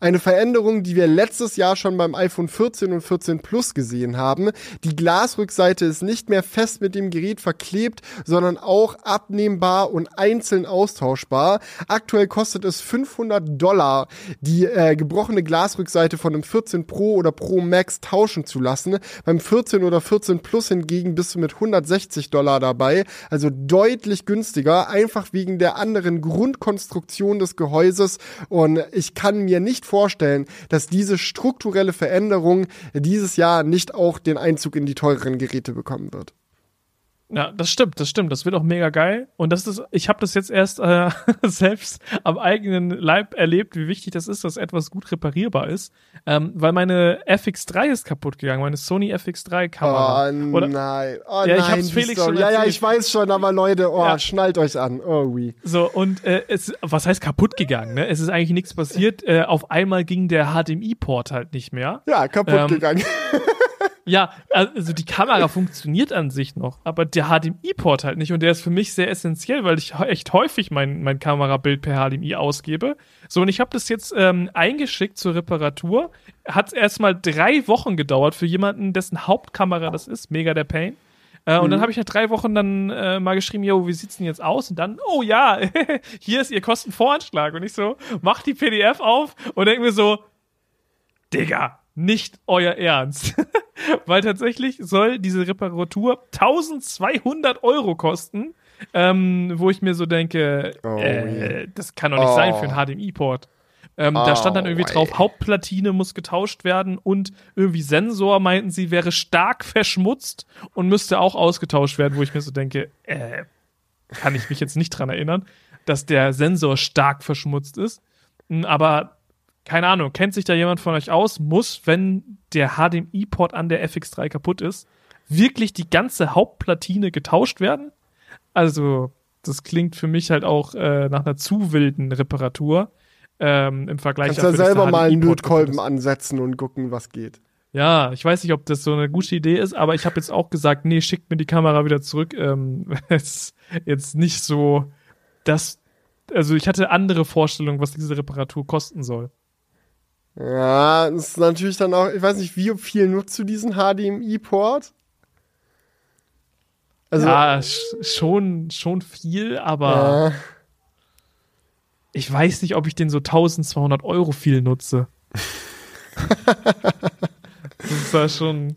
Eine Veränderung, die wir letztes Jahr schon beim iPhone 14 und 14 Plus gesehen haben. Die Glasrückseite ist nicht mehr fest mit dem Gerät verklebt, sondern auch abnehmbar und einzeln austauschbar. Aktuell kostet es 500 Dollar, die äh, gebrochene Glasrückseite von einem 14 Pro oder Pro Max tauschen zu lassen. Beim 14 oder 14 Plus hingegen bist du mit 160 Dollar dabei, also deutlich günstiger, einfach wegen der anderen Grundkonstruktion des Gehäuses und ich kann mir nicht vorstellen, dass diese strukturelle Veränderung dieses Jahr nicht auch den Einzug in die teureren Geräte bekommen wird. Ja, das stimmt, das stimmt. Das wird auch mega geil. Und das ist, ich habe das jetzt erst äh, selbst am eigenen Leib erlebt, wie wichtig das ist, dass etwas gut reparierbar ist. Ähm, weil meine FX3 ist kaputt gegangen, meine Sony FX3 Kamera. Oh Oder, nein, oh Ja, ich nein, hab's Felix Story. schon Ja, ja, erzählt. ich weiß schon, aber Leute, oh, Ja. schnallt euch an. Oh, oui. So, und äh, es, was heißt kaputt gegangen, ne? Es ist eigentlich nichts passiert. Äh, auf einmal ging der HDMI-Port halt nicht mehr. Ja, kaputt Ähm, gegangen. Ja, also die Kamera funktioniert an sich noch, aber der HDMI-Port halt nicht und der ist für mich sehr essentiell, weil ich echt häufig mein, mein Kamerabild per HDMI ausgebe. So, und ich habe das jetzt ähm, eingeschickt zur Reparatur. Hat erstmal drei Wochen gedauert für jemanden, dessen Hauptkamera das ist. Mega der Pain. Äh, Und dann habe ich nach drei Wochen dann äh, mal geschrieben, yo, wie sieht's denn jetzt aus? Und dann, oh ja, hier ist ihr Kostenvoranschlag. Und ich so, mach die PDF auf und denk mir so, Digga, nicht euer Ernst. Weil tatsächlich soll diese Reparatur 1200 Euro kosten, ähm, wo ich mir so denke, Oh, äh, das kann doch nicht Oh. sein für einen HDMI-Port. Ähm, da stand dann irgendwie Oh, drauf, ey. Hauptplatine muss getauscht werden und irgendwie Sensor, meinten sie, wäre stark verschmutzt und müsste auch ausgetauscht werden, wo ich mir so denke, äh, kann ich mich jetzt nicht dran erinnern, dass der Sensor stark verschmutzt ist. Mm, Aber keine Ahnung, kennt sich da jemand von euch aus? Muss, wenn der HDMI-Port an der FX3 kaputt ist, wirklich die ganze Hauptplatine getauscht werden? Also, das klingt für mich halt auch äh, nach einer zu wilden Reparatur ähm, im Vergleich Kannst ja selber mal einen Lötkolben ansetzen und gucken, was geht. Ja, ich weiß nicht, ob das so eine gute Idee ist, aber ich habe jetzt auch gesagt, nee, schickt mir die Kamera wieder zurück. Ähm, es ist jetzt nicht so, dass, also ich hatte andere Vorstellungen, was diese Reparatur kosten soll. Ja, das ist natürlich dann auch, ich weiß nicht, wie viel nutzt du diesen HDMI-Port? Also, ja, sch schon, schon viel, aber äh, ich weiß nicht, ob ich den so 1200 Euro viel nutze. das ist ja schon,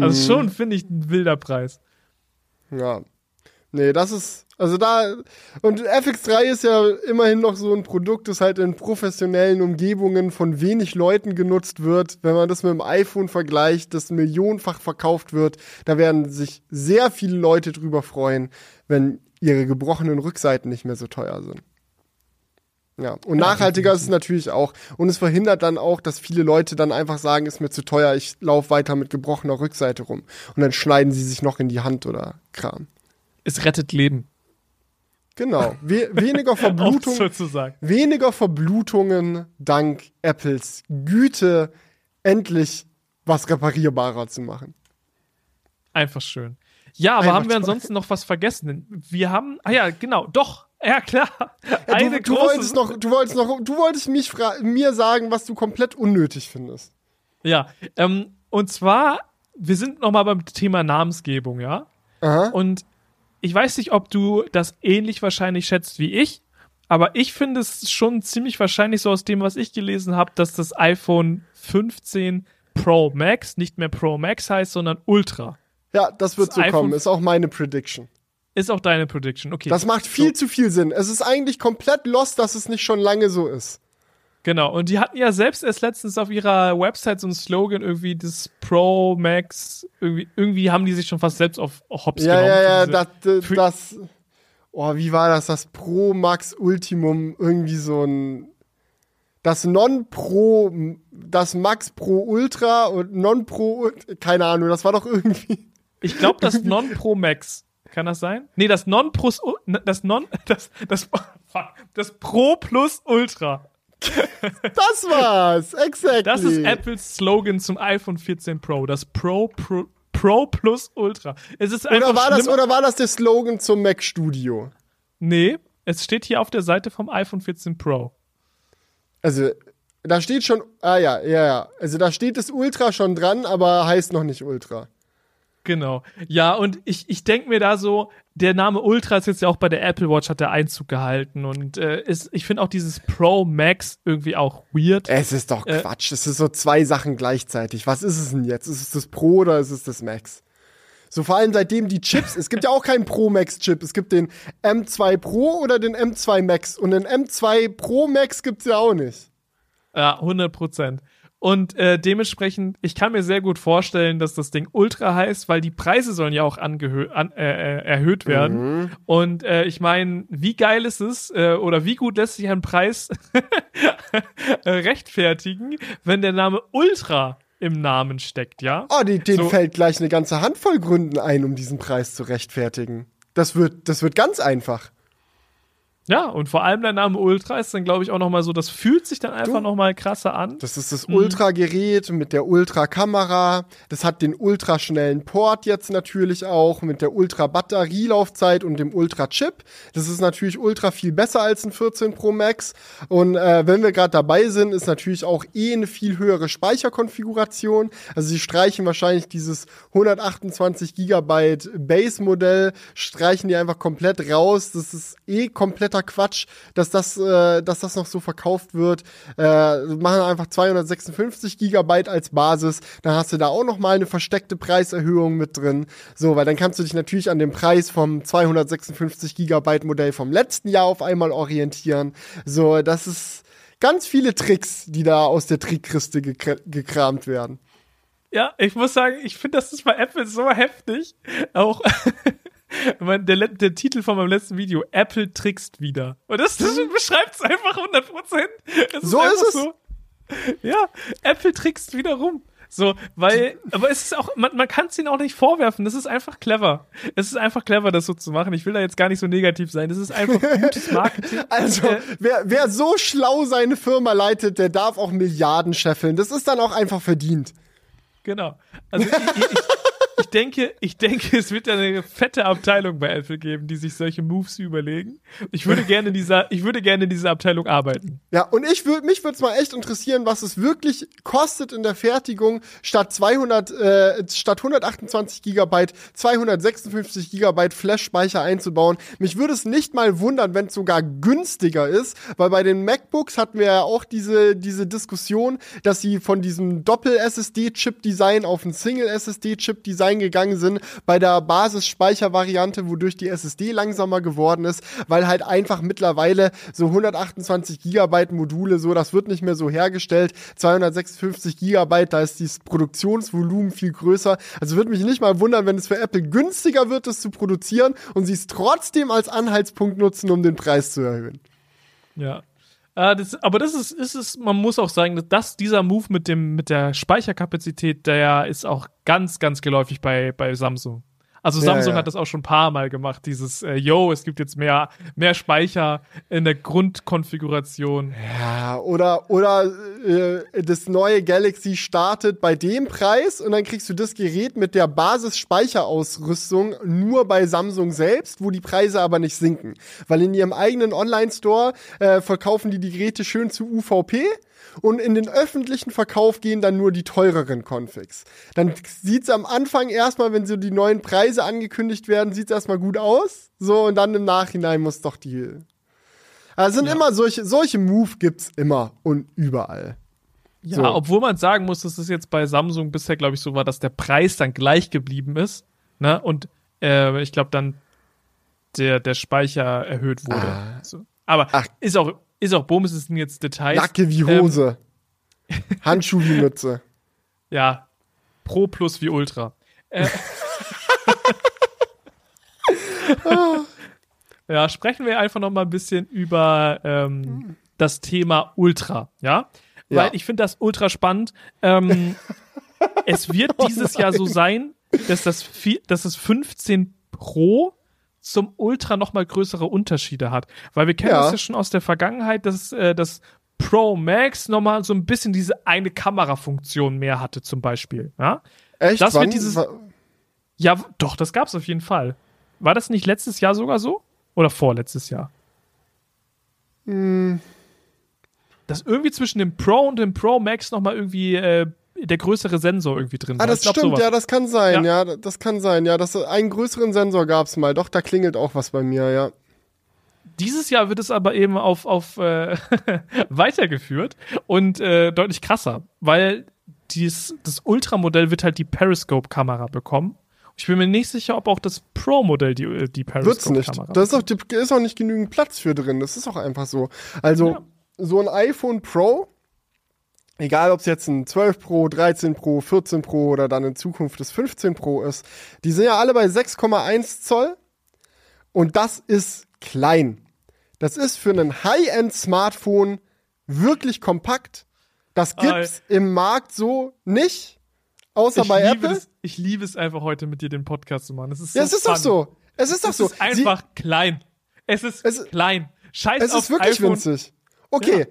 also schon finde ich ein wilder Preis. ja. Nee, das ist, also da, und FX3 ist ja immerhin noch so ein Produkt, das halt in professionellen Umgebungen von wenig Leuten genutzt wird. Wenn man das mit dem iPhone vergleicht, das millionenfach verkauft wird, da werden sich sehr viele Leute drüber freuen, wenn ihre gebrochenen Rückseiten nicht mehr so teuer sind. Ja, und nachhaltiger ist es natürlich auch. Und es verhindert dann auch, dass viele Leute dann einfach sagen, ist mir zu teuer, ich laufe weiter mit gebrochener Rückseite rum. Und dann schneiden sie sich noch in die Hand oder Kram. Es rettet Leben. Genau. We weniger Verblutung, sozusagen. weniger Verblutungen dank Apples Güte, endlich was reparierbarer zu machen. Einfach schön. Ja, aber Einfach haben wir ansonsten noch was vergessen? Wir haben, ah ja, genau, doch, ja klar. Ja, du, du wolltest noch, du wolltest noch, du wolltest mich mir sagen, was du komplett unnötig findest. ja, ähm, und zwar, wir sind noch mal beim Thema Namensgebung, ja. Aha. Und ich weiß nicht, ob du das ähnlich wahrscheinlich schätzt wie ich, aber ich finde es schon ziemlich wahrscheinlich so aus dem, was ich gelesen habe, dass das iPhone 15 Pro Max nicht mehr Pro Max heißt, sondern Ultra. Ja, das wird Das so iPhone- kommen. Ist auch meine Prediction. Ist auch deine Prediction, okay. Das macht viel zu viel Sinn. Es ist eigentlich komplett lost, dass es nicht schon lange so ist. Genau, und die hatten ja selbst erst letztens auf ihrer Website so einen Slogan, irgendwie das Pro Max, irgendwie, irgendwie haben die sich schon fast selbst auf Hops Ja, genommen. ja, ja, das, das, oh, wie war das? Das Pro Max Ultimum, irgendwie so ein, das Non Pro, das Max Pro Ultra und Non Pro, keine Ahnung, das war doch irgendwie, Ich glaube, das Non Pro Max. Kann das sein? Nee, das Non Plus, das Non, das, das, das Pro Plus Ultra. das war's, exactly. Das ist Apples Slogan zum iPhone 14 Pro. Das Pro, Pro, Pro plus Ultra. Es ist Oder war, das, oder war das der Slogan zum Mac Studio? Nee, es steht hier auf der Seite vom iPhone 14 Pro. Also, da steht schon, ah ja, ja, ja. Also da steht das Ultra schon dran, aber heißt noch nicht Ultra. Genau. Ja, und ich, ich denke mir da so, der Name Ultra ist jetzt ja auch bei der Apple Watch, hat der Einzug gehalten. Und äh, ist, ich finde auch dieses Pro Max irgendwie auch weird. Es ist doch Äh. Quatsch. Es ist so zwei Sachen gleichzeitig. Was ist es denn jetzt? Ist es das Pro oder ist es das Max? So vor allem seitdem die Chips, es gibt ja auch keinen Pro Max Chip. Es gibt den M2 Pro oder den M2 Max. Und den M2 Pro Max gibt's ja auch nicht. Ja, 100 Prozent. Und äh, dementsprechend, ich kann mir sehr gut vorstellen, dass das Ding Ultra heißt, weil die Preise sollen ja auch angehö an, äh, äh, erhöht werden. Und äh, ich meine, wie geil ist es äh, oder wie gut lässt sich ein Preis rechtfertigen, wenn der Name Ultra im Namen steckt, ja? Oh, die, denen So. fällt gleich eine ganze Handvoll Gründen ein, um diesen Preis zu rechtfertigen. Das wird, das wird ganz einfach. Ja, und vor allem der Name Ultra ist dann, glaube ich, auch nochmal so, das fühlt sich dann einfach nochmal krasser an. Das ist Mhm. das Ultra-Gerät mit der Ultra-Kamera. Das hat den ultraschnellen Port jetzt natürlich auch mit der Ultra-Batterielaufzeit und dem Ultra-Chip. Das ist natürlich ultra viel besser als ein 14 Pro Max. Und äh, wenn wir gerade dabei sind, ist natürlich auch eh eine viel höhere Speicherkonfiguration. Also sie streichen wahrscheinlich dieses 128 Gigabyte Base-Modell, streichen die einfach komplett raus. Das ist eh kompletter Quatsch, dass das, äh, dass das noch so verkauft wird. Äh, machen einfach 256 Gigabyte als Basis. Dann hast du da auch noch mal eine versteckte Preiserhöhung mit drin. So, weil dann kannst du dich natürlich an dem Preis vom 256 Gigabyte Modell vom letzten Jahr auf einmal orientieren. So, das ist ganz viele Tricks, die da aus der Trickkiste gekra gekramt werden. Ja, ich muss sagen, ich finde, das ist bei Apple so heftig. Auch mein, der, der Titel von meinem letzten Video, Apple trickst wieder. Und das, das beschreibt es einfach 100 Prozent. So ist es. So. Ja, Apple trickst wieder rum. So, weil, aber es ist auch, man, man kann es ihnen auch nicht vorwerfen. Das ist einfach clever. Es ist einfach clever, das so zu machen. Ich will da jetzt gar nicht so negativ sein. Das ist einfach gutes Marketing. Also, Äh, wer, wer so schlau seine Firma leitet, der darf auch Milliarden scheffeln. Das ist dann auch einfach verdient. Genau. Also ich, ich, ich, ich denke, ich denke, es wird eine fette Abteilung bei Apple geben, die sich solche Moves überlegen. Ich würde gerne in dieser, ich würde gerne in dieser Abteilung arbeiten. Ja, und ich würde mich würde es mal echt interessieren, was es wirklich kostet in der Fertigung statt 200 äh, statt 128 Gigabyte 256 Gigabyte Flash-Speicher einzubauen. Mich würde es nicht mal wundern, wenn es sogar günstiger ist, weil bei den MacBooks hatten wir ja auch diese diese Diskussion, dass sie von diesem Doppel-SSD-Chip-Design auf ein Single-SSD-Chip-Design gegangen sind bei der Basisspeichervariante, wodurch die SSD langsamer geworden ist, weil halt einfach mittlerweile so 128 Gigabyte Module, so das wird nicht mehr so hergestellt, 256 Gigabyte, da ist dieses Produktionsvolumen viel größer. Also würde mich nicht mal wundern, wenn es für Apple günstiger wird, das zu produzieren und sie es trotzdem als Anhaltspunkt nutzen, um den Preis zu erhöhen. Ja. Äh, das, aber das ist, ist es, man muss auch sagen, dass das, dieser Move mit dem, mit der Speicherkapazität, der ist auch ganz, ganz geläufig bei, bei Samsung. Also Ja, Samsung ja. hat das auch schon ein paar Mal gemacht, dieses, äh, yo, es gibt jetzt mehr, mehr Speicher in der Grundkonfiguration. Ja, oder, oder äh, das neue Galaxy startet bei dem Preis und dann kriegst du das Gerät mit der Basisspeicherausrüstung nur bei Samsung selbst, wo die Preise aber nicht sinken. Weil in ihrem eigenen Online-Store äh, verkaufen die die Geräte schön zu UVP und in den öffentlichen Verkauf gehen dann nur die teureren Configs. Dann sieht's am Anfang erstmal, wenn so die neuen Preise angekündigt werden, sieht's erstmal gut aus. So, und dann im Nachhinein muss doch die also sind immer solche, solche Move gibt's immer und überall. Ja, So. obwohl man sagen muss, dass es jetzt bei Samsung bisher, glaube ich, so war, dass der Preis dann gleich geblieben ist. Ne? Und äh, ich glaube dann der, der Speicher erhöht wurde. Ah. So. Aber Ach. ist auch, ist auch Bums, es sind jetzt Details. Jacke wie Ähm, Hose. Handschuh wie Mütze. Ja, Pro plus wie Ultra. Äh, ja, sprechen wir einfach noch mal ein bisschen über ähm, das Thema Ultra, ja? Ja. Weil ich finde das ultra spannend. Ähm, es wird dieses Jahr so sein, dass das, dass das 15 Pro zum Ultra noch mal größere Unterschiede hat. Weil wir kennen Ja. das ja schon aus der Vergangenheit, dass äh, das Pro Max noch mal so ein bisschen diese eine Kamerafunktion mehr hatte zum Beispiel. Ja? Echt? Das wird dieses- Ja, doch, das gab's auf jeden Fall. War das nicht letztes Jahr sogar so? Oder vorletztes Jahr? Hm. Dass irgendwie zwischen dem Pro und dem Pro Max nochmal irgendwie äh, der größere Sensor irgendwie drin Ah, das glaub, stimmt, sowas. ja, das kann sein, Ja. ja. das kann sein, ja. Das, einen größeren Sensor gab's mal. Doch, da klingelt auch was bei mir, ja. Dieses Jahr wird es aber eben auf, auf äh, weitergeführt und äh, deutlich krasser, weil dies, das Ultramodell wird halt die Periscope-Kamera bekommen. Ich bin mir nicht sicher, ob auch das Pro-Modell die, äh, die Wird's nicht. Periscope-Kamera Da ist auch, die- ist auch nicht genügend Platz für drin. Das ist auch einfach so. Also, Ja. so ein iPhone Pro, egal ob es jetzt ein 12 Pro, 13 Pro, 14 Pro oder dann in Zukunft das 15 Pro ist, die sind ja alle bei 6,1 Zoll. Und das ist klein. Das ist für ein High-End-Smartphone wirklich kompakt. Das gibt's im Markt so nicht. Außer bei Apple. Es, ich liebe es einfach heute mit dir den Podcast zu machen. Es ist so ja, es ist doch so. Es ist doch Es so. ist einfach klein. Es ist Es klein. Scheiß Es auf ist wirklich iPhone. winzig. Okay. Ja,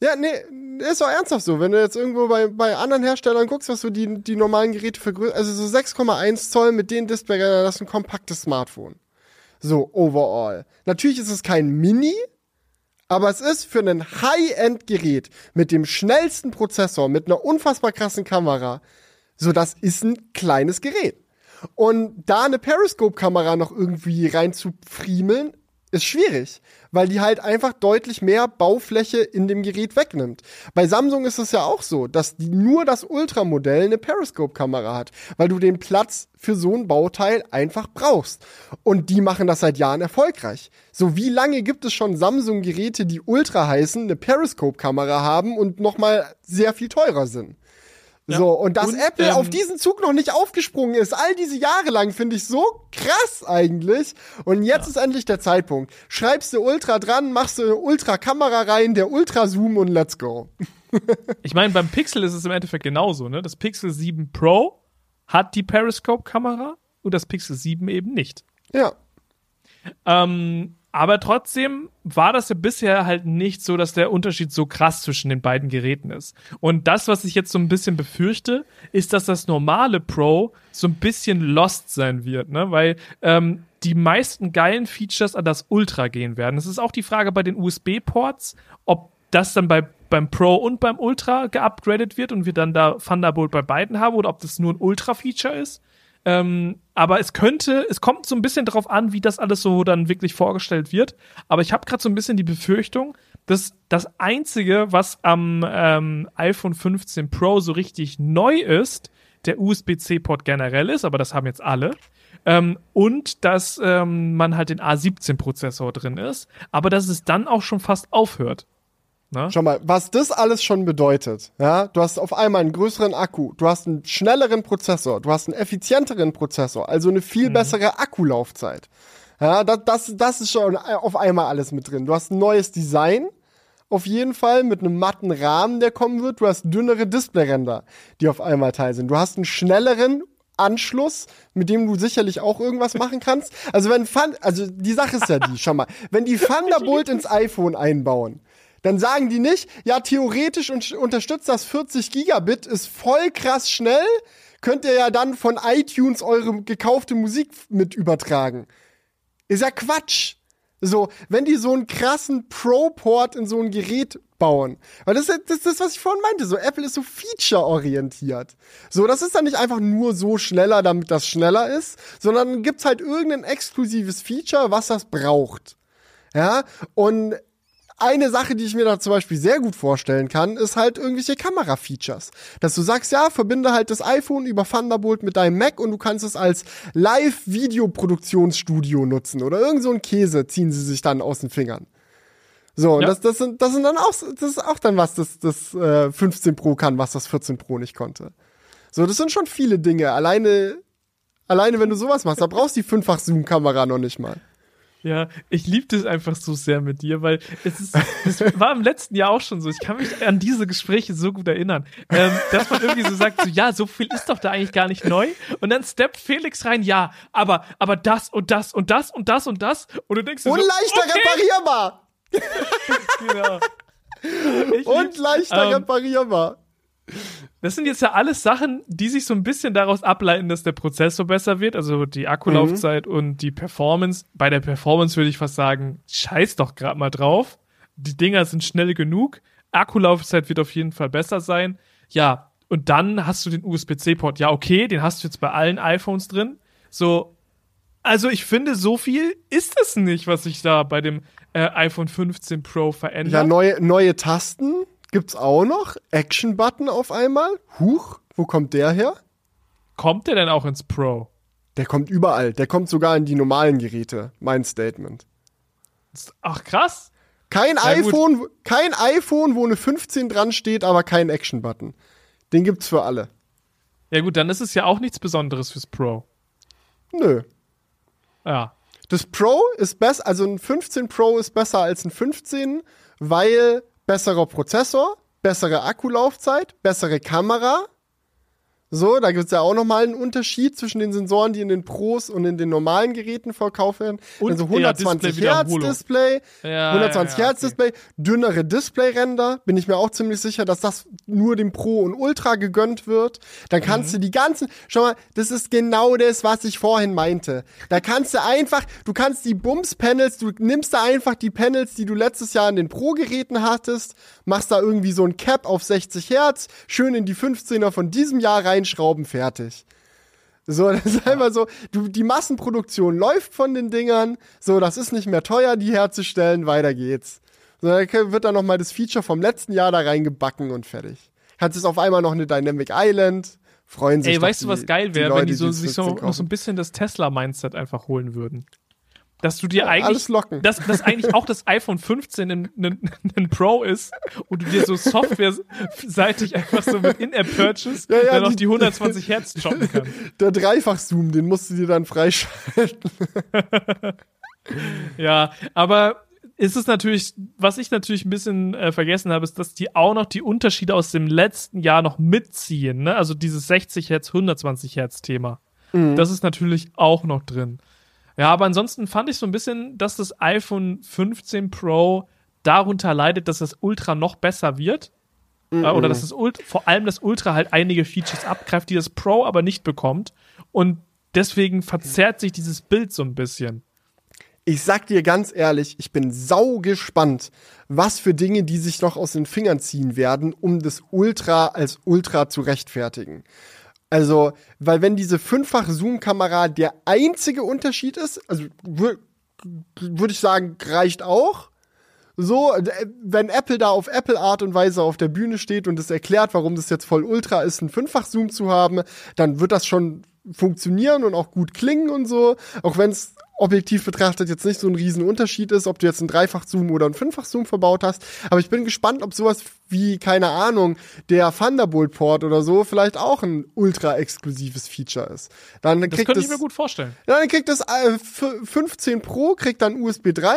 nee, ist doch ernsthaft so. Wenn du jetzt irgendwo bei, bei anderen Herstellern guckst, was so die, die normalen Geräte vergrößern, also so 6,1 Zoll mit den Display, das ist ein kompaktes Smartphone. So, overall. Natürlich ist es kein Mini, aber es ist für ein High-End-Gerät mit dem schnellsten Prozessor, mit einer unfassbar krassen Kamera, so das ist ein kleines Gerät. Und da eine Periscope-Kamera noch irgendwie reinzufriemeln, ist schwierig, weil die halt einfach deutlich mehr Baufläche in dem Gerät wegnimmt. Bei Samsung ist es ja auch so, dass die, nur das Ultramodell eine Periscope-Kamera hat, weil du den Platz für so ein Bauteil einfach brauchst. Und die machen das seit Jahren erfolgreich. So wie lange gibt es schon Samsung-Geräte, die Ultra heißen, eine Periscope-Kamera haben und nochmal sehr viel teurer sind? So, und dass Und, Apple ähm, auf diesen Zug noch nicht aufgesprungen ist, all diese Jahre lang, finde ich so krass eigentlich. Und jetzt ist endlich der Zeitpunkt. Schreibst du Ultra dran, machst du eine Ultra-Kamera rein, der Ultra-Zoom und let's go. Ich meine, beim Pixel ist es im Endeffekt genauso, ne? Das Pixel 7 Pro hat die Periscope-Kamera und das Pixel 7 eben nicht. Ja. Ähm, aber trotzdem war das ja bisher halt nicht so, dass der Unterschied so krass zwischen den beiden Geräten ist. Und das, was ich jetzt so ein bisschen befürchte, ist, dass das normale Pro so ein bisschen lost sein wird, ne? Weil ähm, die meisten geilen Features an das Ultra gehen werden. Es ist auch die Frage bei den USB-Ports, ob das dann bei beim Pro und beim Ultra geupgradet wird und wir dann da Thunderbolt bei beiden haben oder ob das nur ein Ultra-Feature ist. Ähm, aber es könnte, es kommt so ein bisschen drauf an, wie das alles so dann wirklich vorgestellt wird. Aber ich habe gerade so ein bisschen die Befürchtung, dass das Einzige, was am ähm, iPhone 15 Pro so richtig neu ist, der USB-C-Port generell ist, aber das haben jetzt alle. Ähm, und dass ähm, man halt den A17-Prozessor drin ist, aber dass es dann auch schon fast aufhört. Ne? Schau mal, was das alles schon bedeutet, ja, du hast auf einmal einen größeren Akku, du hast einen schnelleren Prozessor, du hast einen effizienteren Prozessor, also eine viel bessere Akkulaufzeit. Ja, das, das, das ist schon auf einmal alles mit drin. Du hast ein neues Design, auf jeden Fall, mit einem matten Rahmen, der kommen wird. Du hast dünnere Displayränder, die auf einmal Teil sind. Du hast einen schnelleren Anschluss, mit dem du sicherlich auch irgendwas machen kannst. Also wenn Fun also die Sache ist ja die, schau mal, wenn die Thunderbolt ins iPhone einbauen, dann sagen die nicht, ja, theoretisch un unterstützt das 40 Gigabit, ist voll krass schnell, könnt ihr ja dann von iTunes eure gekaufte Musik mit übertragen. Ist ja Quatsch. So, wenn die so einen krassen Pro-Port in so ein Gerät bauen. Weil das ist das, was ich vorhin meinte. So, Apple ist so feature-orientiert. So, das ist dann nicht einfach nur so schneller, damit das schneller ist, sondern gibt's halt irgendein exklusives Feature, was das braucht. Ja, und eine Sache, die ich mir da zum Beispiel sehr gut vorstellen kann, ist halt irgendwelche Kamera-Features. Dass du sagst, ja, verbinde halt das iPhone über Thunderbolt mit deinem Mac und du kannst es als Live-Videoproduktionsstudio nutzen oder irgend so ein Käse ziehen sie sich dann aus den Fingern. So, und Ja. das, das, sind, das sind dann auch, das ist auch dann was, das, das äh, 15 Pro kann, was das 14 Pro nicht konnte. So, das sind schon viele Dinge. Alleine, alleine wenn du sowas machst, da brauchst du die fünffach Zoom-Kamera noch nicht mal. Ja, ich liebe das einfach so sehr mit dir, weil es ist, es war im letzten Jahr auch schon so. Ich kann mich an diese Gespräche so gut erinnern, ähm, dass man irgendwie so sagt, so, ja, so viel ist doch da eigentlich gar nicht neu. Und dann steppt Felix rein, ja, aber, aber das und das und das und das und das. Und du denkst dir Und so, leichter okay, reparierbar! genau. Ich Und leichter Ähm, reparierbar. Das sind jetzt ja alles Sachen, die sich so ein bisschen daraus ableiten, dass der Prozessor besser wird, also die Akkulaufzeit mhm. und die Performance. Bei der Performance würde ich fast sagen, scheiß doch gerade mal drauf. Die Dinger sind schnell genug. Akkulaufzeit wird auf jeden Fall besser sein. Ja, und dann hast du den USB-C-Port. Ja, okay, den hast du jetzt bei allen iPhones drin. So, also ich finde, so viel ist es nicht, was sich da bei dem äh, iPhone 15 Pro verändert. Ja, neue, neue Tasten gibt's auch noch. Action-Button auf einmal. Huch, wo kommt der her? Kommt der denn auch ins Pro? Der kommt überall. Der kommt sogar in die normalen Geräte. Mein Statement. Ach krass. Kein ja, iPhone, gut. kein iPhone, wo eine 15 dran steht, aber kein Action-Button. Den gibt's für alle. Ja gut, dann ist es ja auch nichts Besonderes fürs Pro. Nö. Ja. Das Pro ist besser, also ein 15 Pro ist besser als ein 15, weil besserer Prozessor, bessere Akkulaufzeit, bessere Kamera, so, da gibt es ja auch nochmal einen Unterschied zwischen den Sensoren, die in den Pros und in den normalen Geräten verkauft werden. Und also 120 ja, Hertz Display, ja, 120 ja, Hertz okay. Display, dünnere Displayränder. Bin ich mir auch ziemlich sicher, dass das nur dem Pro und Ultra gegönnt wird. Dann kannst mhm. du die ganzen, schau mal, das ist genau das, was ich vorhin meinte. Da kannst du einfach, du kannst die Bums-Panels, du nimmst da einfach die Panels, die du letztes Jahr in den Pro-Geräten hattest, machst da irgendwie so ein Cap auf 60 Hertz, schön in die 15er von diesem Jahr rein reinschrauben, fertig. So, das ist einfach so, du, die Massenproduktion läuft von den Dingern, so, das ist nicht mehr teuer, die herzustellen, weiter geht's. So, da wird dann nochmal das Feature vom letzten Jahr da reingebacken und fertig. Hat es auf einmal noch eine Dynamic Island, freuen sich. Ey, weißt du, was geil wäre, wenn die so, sich so, noch so ein bisschen das Tesla-Mindset einfach holen würden? Dass du dir ja, eigentlich alles locken. Dass, dass eigentlich auch das iPhone 15 ein, ein, ein Pro ist und du dir so software-seitig einfach so mit In-App-Purchase ja, ja, dann noch die, die 120 Hertz shoppen kann. Der Dreifach-Zoom, den musst du dir dann freischalten. ja, aber ist es natürlich, was ich natürlich ein bisschen äh, vergessen habe, ist, dass die auch noch die Unterschiede aus dem letzten Jahr noch mitziehen, ne? Also dieses 60 Hertz, 120 Hertz Thema. Mhm. Das ist natürlich auch noch drin. Ja, aber ansonsten fand ich so ein bisschen, dass das iPhone 15 Pro darunter leidet, dass das Ultra noch besser wird. Mm -mm. Oder dass das Ultra, vor allem das Ultra halt einige Features abgreift, die das Pro aber nicht bekommt. Und deswegen verzerrt sich dieses Bild so ein bisschen. Ich sag dir ganz ehrlich, ich bin sau gespannt, was für Dinge die sich noch aus den Fingern ziehen werden, um das Ultra als Ultra zu rechtfertigen. Also, weil wenn diese fünffach Zoom-Kamera der einzige Unterschied ist, also würde würd ich sagen, reicht auch. So, wenn Apple da auf Apple Art und Weise auf der Bühne steht und es erklärt, warum das jetzt voll ultra ist, einen fünffach Zoom zu haben, dann wird das schon funktionieren und auch gut klingen und so. Auch wenn es objektiv betrachtet jetzt nicht so ein Riesenunterschied ist, ob du jetzt einen Dreifach-Zoom oder einen Fünffach-Zoom verbaut hast. Aber ich bin gespannt, ob sowas wie, keine Ahnung, der Thunderbolt-Port oder so vielleicht auch ein ultra-exklusives Feature ist. Dann das könnte ich mir gut vorstellen. Dann kriegt das äh, 15 Pro, kriegt dann USB 3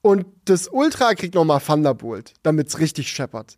und das Ultra kriegt nochmal Thunderbolt, damit's richtig scheppert.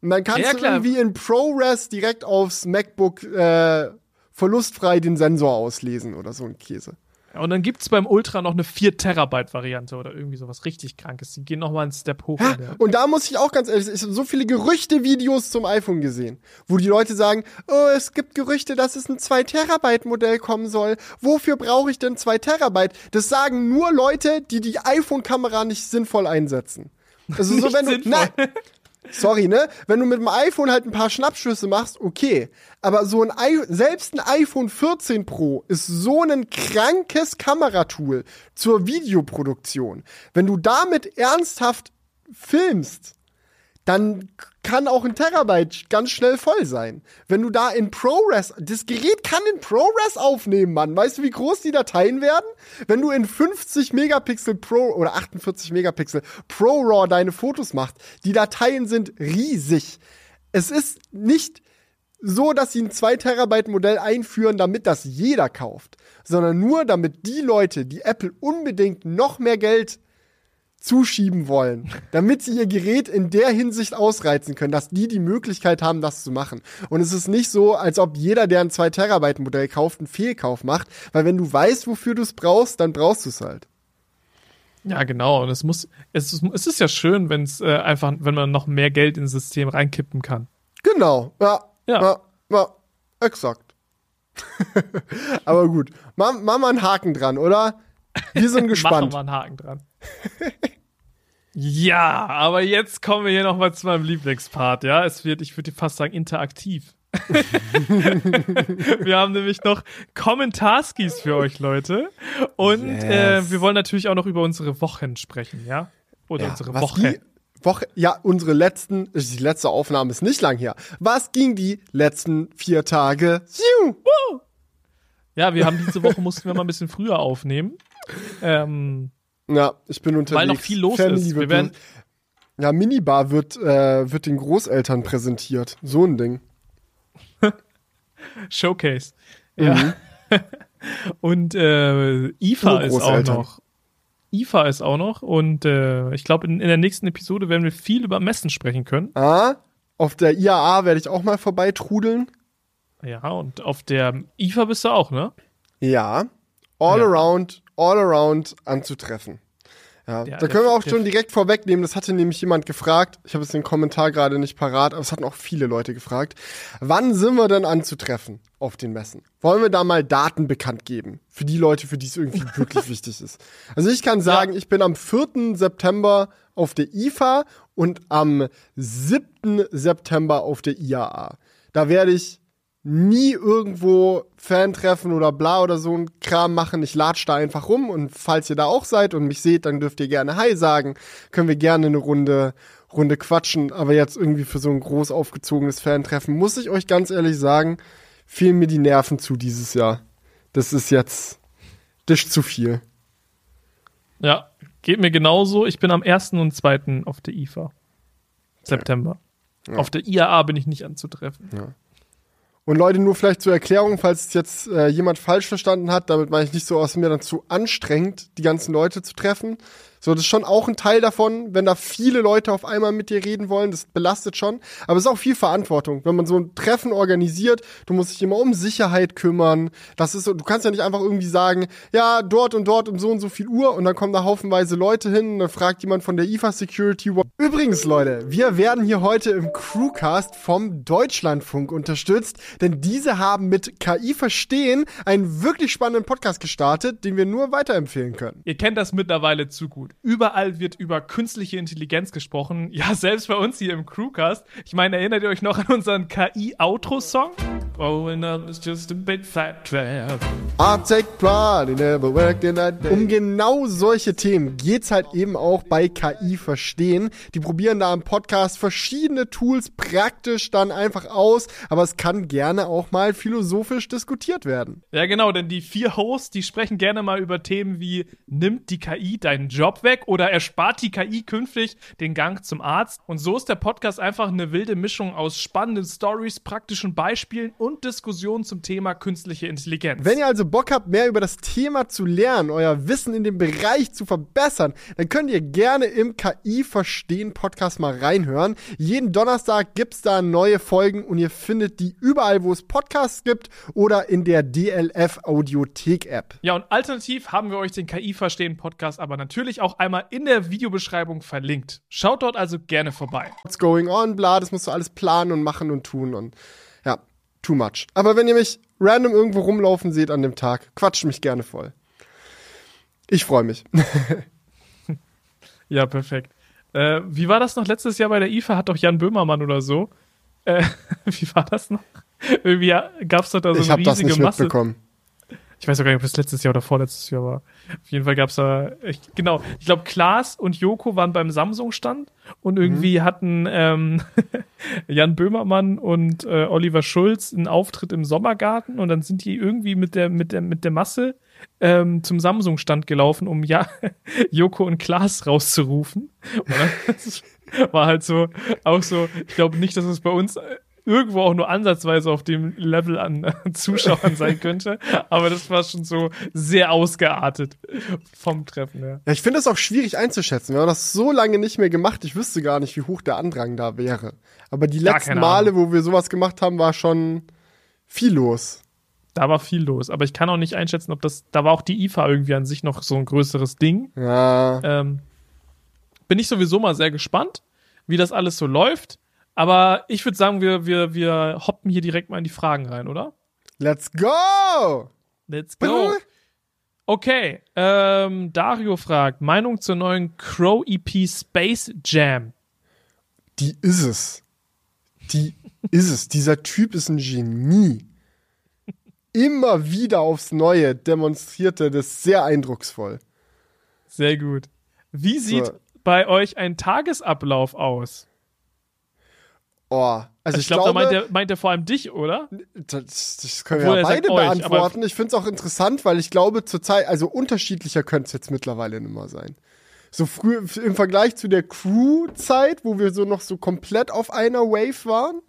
Und dann kannst ja, du irgendwie in ProRes direkt aufs MacBook äh, verlustfrei den Sensor auslesen oder so ein Käse. Ja, und dann gibt es beim Ultra noch eine 4 Terabyte Variante oder irgendwie sowas richtig krankes. Die gehen noch mal einen Step hoch. Ja, und da muss ich auch ganz ehrlich, ich habe so viele Gerüchte-Videos zum iPhone gesehen, wo die Leute sagen, oh, es gibt Gerüchte, dass es ein 2 Terabyte Modell kommen soll. Wofür brauche ich denn 2 Terabyte? Das sagen nur Leute, die die iPhone-Kamera nicht sinnvoll einsetzen. Also so, wenn du, nein, Sorry, ne? Wenn du mit dem iPhone halt ein paar Schnappschüsse machst, okay. Aber so ein I selbst ein iPhone 14 Pro ist so ein krankes Kameratool zur Videoproduktion. Wenn du damit ernsthaft filmst, dann kann auch ein Terabyte ganz schnell voll sein. Wenn du da in ProRes, das Gerät kann in ProRes aufnehmen, Mann. Weißt du, wie groß die Dateien werden? Wenn du in 50 Megapixel Pro oder 48 Megapixel ProRAW deine Fotos machst, die Dateien sind riesig. Es ist nicht so, dass sie ein 2 Terabyte Modell einführen, damit das jeder kauft, sondern nur damit die Leute, die Apple unbedingt noch mehr Geld zuschieben wollen, damit sie ihr Gerät in der Hinsicht ausreizen können, dass die die Möglichkeit haben, das zu machen. Und es ist nicht so, als ob jeder, der ein 2 Terabyte Modell kauft, einen Fehlkauf macht, weil wenn du weißt, wofür du es brauchst, dann brauchst du es halt. Ja, genau. Und es muss, es ist, es ist ja schön, wenn es äh, einfach, wenn man noch mehr Geld ins System reinkippen kann. Genau, ja. Ja. Ja, ja exakt. Aber gut, machen mach mal einen Haken dran, oder? Wir sind Machen gespannt. wir einen Haken dran. ja, aber jetzt kommen wir hier nochmal zu meinem Lieblingspart, ja. Es wird, ich würde fast sagen, interaktiv. wir haben nämlich noch Kommentarskis für euch, Leute. Und Yes. äh, wir wollen natürlich auch noch über unsere Wochen sprechen, ja? Oder Ja, unsere Woche. Woche, ja, unsere letzten, die letzte Aufnahme ist nicht lang her. Was ging die letzten vier Tage? Ja, wir haben diese Woche mussten wir mal ein bisschen früher aufnehmen. Ähm, Ja, ich bin unterwegs. weil noch viel los Family ist. Wir werden, ja, Minibar wird, äh, wird den Großeltern präsentiert. So ein Ding. Showcase. Ja. Mhm. Und äh, IFA ist auch noch. IFA ist auch noch. Und äh, ich glaube, in, in der nächsten Episode werden wir viel über Messen sprechen können. Ah, auf der IAA werde ich auch mal vorbeitrudeln. Ja, und auf der IFA bist du auch, ne? Ja. All Ja. around, all around anzutreffen. Ja, Der- da können wir auch schon direkt vorwegnehmen, das hatte nämlich jemand gefragt, ich habe jetzt den Kommentar gerade nicht parat, aber es hatten auch viele Leute gefragt, wann sind wir denn anzutreffen auf den Messen? Wollen wir da mal Daten bekannt geben? Für die Leute, für die es irgendwie wirklich wichtig ist. Also ich kann sagen, ich bin am 4. September auf der IFA und am 7. September auf der IAA. Da werde ich nie irgendwo Fan-Treffen oder bla oder so ein Kram machen. Ich latsch da einfach rum und falls ihr da auch seid und mich seht, dann dürft ihr gerne Hi sagen. Können wir gerne eine Runde, Runde quatschen. Aber jetzt irgendwie für so ein groß aufgezogenes Fan-Treffen, muss ich euch ganz ehrlich sagen, fehlen mir die Nerven zu dieses Jahr. Das ist jetzt, ist zu viel. Ja, geht mir genauso. Ich bin am 1. und 2. auf der IFA. September. Auf der IAA bin ich nicht anzutreffen. Und Leute, nur vielleicht zur Erklärung, falls es jetzt äh, jemand falsch verstanden hat, damit meine ich nicht so aus mir dann zu anstrengend, die ganzen Leute zu treffen. So, das ist schon auch ein Teil davon, wenn da viele Leute auf einmal mit dir reden wollen, das belastet schon. Aber es ist auch viel Verantwortung, wenn man so ein Treffen organisiert, du musst dich immer um Sicherheit kümmern. Das ist so, du kannst ja nicht einfach irgendwie sagen, ja, dort und dort um so und so viel Uhr und dann kommen da haufenweise Leute hin und dann fragt jemand von der IFA Security. Übrigens, Leute, wir werden hier heute im Crewcast vom Deutschlandfunk unterstützt, denn diese haben mit KI Verstehen einen wirklich spannenden Podcast gestartet, den wir nur weiterempfehlen können. Ihr kennt das mittlerweile zu gut. Überall wird über künstliche Intelligenz gesprochen. Ja, selbst bei uns hier im Crewcast. Ich meine, erinnert ihr euch noch an unseren KI-Outro-Song? Growing up is just a big fat trap. I take pride in never worked in that day. Um genau solche Themen geht's halt eben auch bei KI Verstehen. Die probieren da im Podcast verschiedene Tools praktisch dann einfach aus, aber es kann gerne auch mal philosophisch diskutiert werden. Ja, genau, denn die vier Hosts, die sprechen gerne mal über Themen wie, nimmt die KI deinen Job weg oder erspart die KI künftig den Gang zum Arzt? Und so ist der Podcast einfach eine wilde Mischung aus spannenden Stories, praktischen Beispielen und Diskussionen zum Thema künstliche Intelligenz. Wenn ihr also Bock habt, mehr über das Thema zu lernen, euer Wissen in dem Bereich zu verbessern, dann könnt ihr gerne im KI Verstehen Podcast mal reinhören. Jeden Donnerstag gibt's da neue Folgen und ihr findet die überall, wo es Podcasts gibt oder in der DLF Audiothek App. Ja, und alternativ haben wir euch den KI-Verstehen-Podcast aber natürlich auch einmal in der Videobeschreibung verlinkt. Schaut dort also gerne vorbei. What's going on, bla, das musst du alles planen und machen und tun und too much. Aber wenn ihr mich random irgendwo rumlaufen seht an dem Tag, quatscht mich gerne voll. Ich freue mich. Ja, perfekt. Äh, wie war das noch letztes Jahr bei der IFA? Hat doch Jan Böhmermann oder so. Äh, wie war das noch? Irgendwie gab es doch da so ich eine habe das riesige nicht Masse. Ich weiß auch gar nicht, ob das letztes Jahr oder vorletztes Jahr war. Auf jeden Fall gab es da, ich, genau, ich glaube, Klaas und Joko waren beim Samsung-Stand und irgendwie hatten ähm, Jan Böhmermann und äh, Oliver Schulz einen Auftritt im Sommergarten und dann sind die irgendwie mit der, mit der, mit der Masse ähm, zum Samsung-Stand gelaufen, um ja Joko und Klaas rauszurufen. Und das war halt so, auch so, ich glaube nicht, dass es bei uns äh, irgendwo auch nur ansatzweise auf dem Level an Zuschauern sein könnte. Aber das war schon so sehr ausgeartet vom Treffen her. Ja, ich finde es auch schwierig einzuschätzen. Wir haben das so lange nicht mehr gemacht, ich wüsste gar nicht, wie hoch der Andrang da wäre. Aber die Gar letzten Male, wo wir sowas gemacht haben, war schon viel los. Da war viel los. Aber ich kann auch nicht einschätzen, ob das, da war auch die IFA irgendwie an sich noch so ein größeres Ding. Ja. Ähm, bin ich sowieso mal sehr gespannt, wie das alles so läuft. Aber ich würde sagen, wir, wir, wir hoppen hier direkt mal in die Fragen rein, oder? Let's go! Let's go! Okay, ähm, Dario fragt, Meinung zur neuen Crow EP Space Jam. Die ist es. Die ist es. Dieser Typ ist ein Genie. Immer wieder aufs Neue demonstriert er das sehr eindrucksvoll. Sehr gut. Wie sieht so. bei euch ein Tagesablauf aus? Oh, also ich, ich glaub, glaube, da meint er, meint er vor allem dich, oder? Das, das können wir ja beide beantworten. Euch, ich finde es auch interessant, weil ich glaube, zur Zeit, also unterschiedlicher könnte es jetzt mittlerweile nicht mehr sein. So früh im Vergleich zu der Crew-Zeit, wo wir so noch so komplett auf einer Wave waren,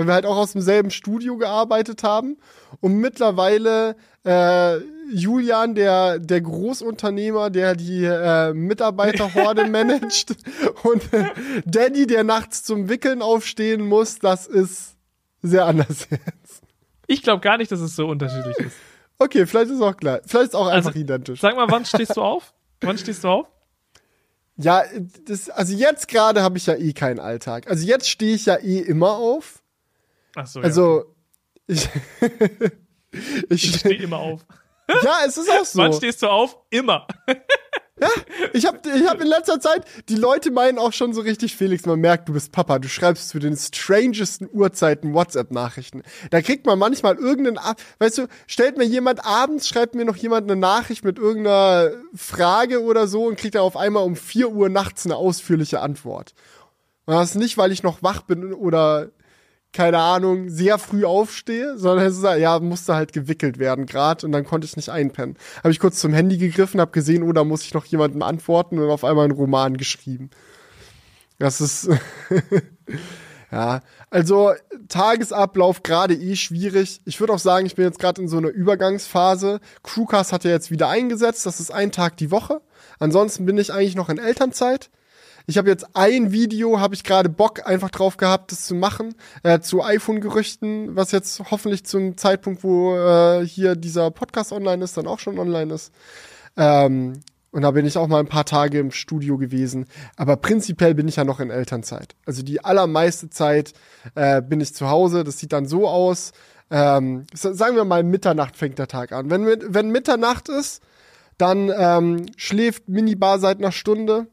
weil wir halt auch aus demselben Studio gearbeitet haben. Und mittlerweile äh, Julian, der, der Großunternehmer, der die äh, Mitarbeiterhorde managt und äh, Daddy, der nachts zum Wickeln aufstehen muss, das ist sehr anders jetzt. Ich glaube gar nicht, dass es so unterschiedlich ist. Okay, vielleicht ist es auch klar. Vielleicht ist es auch also, einfach identisch. Sag mal, wann stehst du auf? Wann stehst du auf? Ja, das, also jetzt gerade habe ich ja eh keinen Alltag. Also jetzt stehe ich ja eh immer auf. Ach so, also ja. ich, ich, ich stehe immer auf. Ja, es ist auch so. Wann stehst du auf? Immer. Ja, ich habe ich hab in letzter Zeit, die Leute meinen auch schon so richtig, Felix, man merkt, du bist Papa, du schreibst zu den strangesten Uhrzeiten WhatsApp-Nachrichten. Da kriegt man manchmal irgendeinen, weißt du, stellt mir jemand abends, schreibt mir noch jemand eine Nachricht mit irgendeiner Frage oder so und kriegt er auf einmal um 4 Uhr nachts eine ausführliche Antwort. Und das ist nicht, weil ich noch wach bin oder keine Ahnung, sehr früh aufstehe, sondern es ist, ja, musste halt gewickelt werden gerade und dann konnte ich nicht einpennen. Habe ich kurz zum Handy gegriffen, habe gesehen, oh, da muss ich noch jemandem antworten und auf einmal einen Roman geschrieben. Das ist ja, also Tagesablauf gerade eh schwierig. Ich würde auch sagen, ich bin jetzt gerade in so einer Übergangsphase. Crewcast hat ja jetzt wieder eingesetzt, das ist ein Tag die Woche. Ansonsten bin ich eigentlich noch in Elternzeit. Ich habe jetzt ein Video, habe ich gerade Bock einfach drauf gehabt, das zu machen, äh, zu iPhone-Gerüchten, was jetzt hoffentlich zum Zeitpunkt, wo äh, hier dieser Podcast online ist, dann auch schon online ist. Ähm, und da bin ich auch mal ein paar Tage im Studio gewesen. Aber prinzipiell bin ich ja noch in Elternzeit. Also die allermeiste Zeit äh, bin ich zu Hause. Das sieht dann so aus. Ähm, sagen wir mal, Mitternacht fängt der Tag an. Wenn, wenn Mitternacht ist, dann ähm, schläft Minibar seit einer Stunde.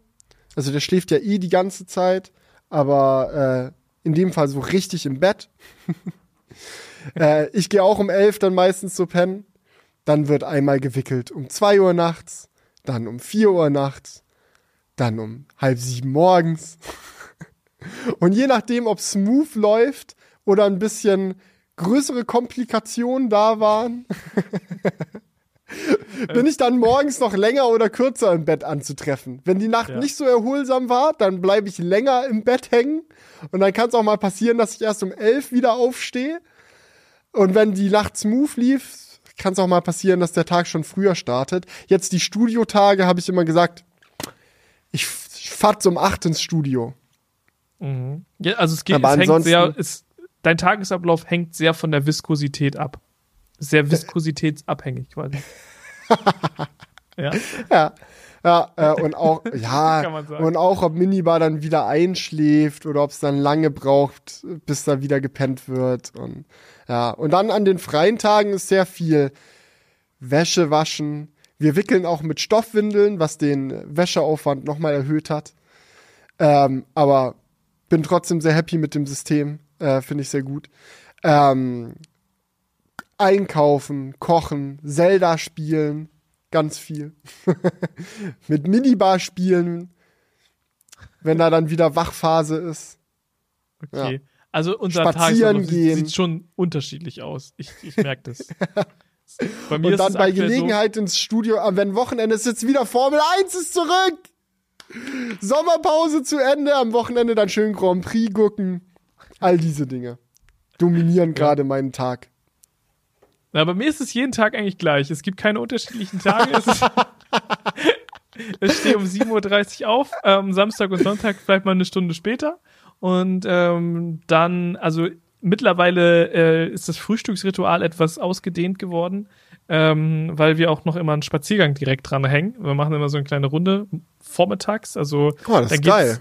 Also der schläft ja eh die ganze Zeit, aber äh, in dem Fall so richtig im Bett. äh, ich gehe auch um elf dann meistens so pennen. Dann wird einmal gewickelt um zwei Uhr nachts, dann um vier Uhr nachts, dann um halb sieben morgens. Und je nachdem, ob smooth läuft oder ein bisschen größere Komplikationen da waren, bin ich dann morgens noch länger oder kürzer im Bett anzutreffen. Wenn die Nacht ja. nicht so erholsam war, dann bleibe ich länger im Bett hängen. Und dann kann es auch mal passieren, dass ich erst um elf wieder aufstehe. Und wenn die Nacht smooth lief, kann es auch mal passieren, dass der Tag schon früher startet. Jetzt die Studiotage habe ich immer gesagt, ich, fahre um acht ins Studio. Mhm. Ja, also es geht, es hängt sehr, es, dein Tagesablauf hängt sehr von der Viskosität ab sehr viskositätsabhängig quasi. ja. Ja. Ja, äh, und auch, ja, und auch, ob Minibar dann wieder einschläft oder ob es dann lange braucht, bis da wieder gepennt wird. Und ja, und dann an den freien Tagen ist sehr viel Wäsche waschen. Wir wickeln auch mit Stoffwindeln, was den Wäscheaufwand nochmal erhöht hat. Ähm, aber bin trotzdem sehr happy mit dem System. Äh, Finde ich sehr gut. Ähm, einkaufen, kochen, Zelda spielen, ganz viel. Mit Minibar spielen, wenn da dann wieder Wachphase ist. Okay. Ja. Also unser Spazieren Tag gehen. sieht schon unterschiedlich aus. Ich, ich merke das. bei mir Und dann bei Gelegenheit so ins Studio, ah, wenn Wochenende ist jetzt wieder Formel 1 ist zurück. Sommerpause zu Ende, am Wochenende dann schön Grand Prix gucken. All diese Dinge dominieren gerade ja. meinen Tag. Na, bei mir ist es jeden Tag eigentlich gleich. Es gibt keine unterschiedlichen Tage. es ist, ich stehe um 7.30 Uhr auf, ähm, Samstag und Sonntag vielleicht mal eine Stunde später. Und ähm, dann, also mittlerweile äh, ist das Frühstücksritual etwas ausgedehnt geworden, ähm, weil wir auch noch immer einen Spaziergang direkt dran hängen. Wir machen immer so eine kleine Runde vormittags. Also, oh, das ist geil.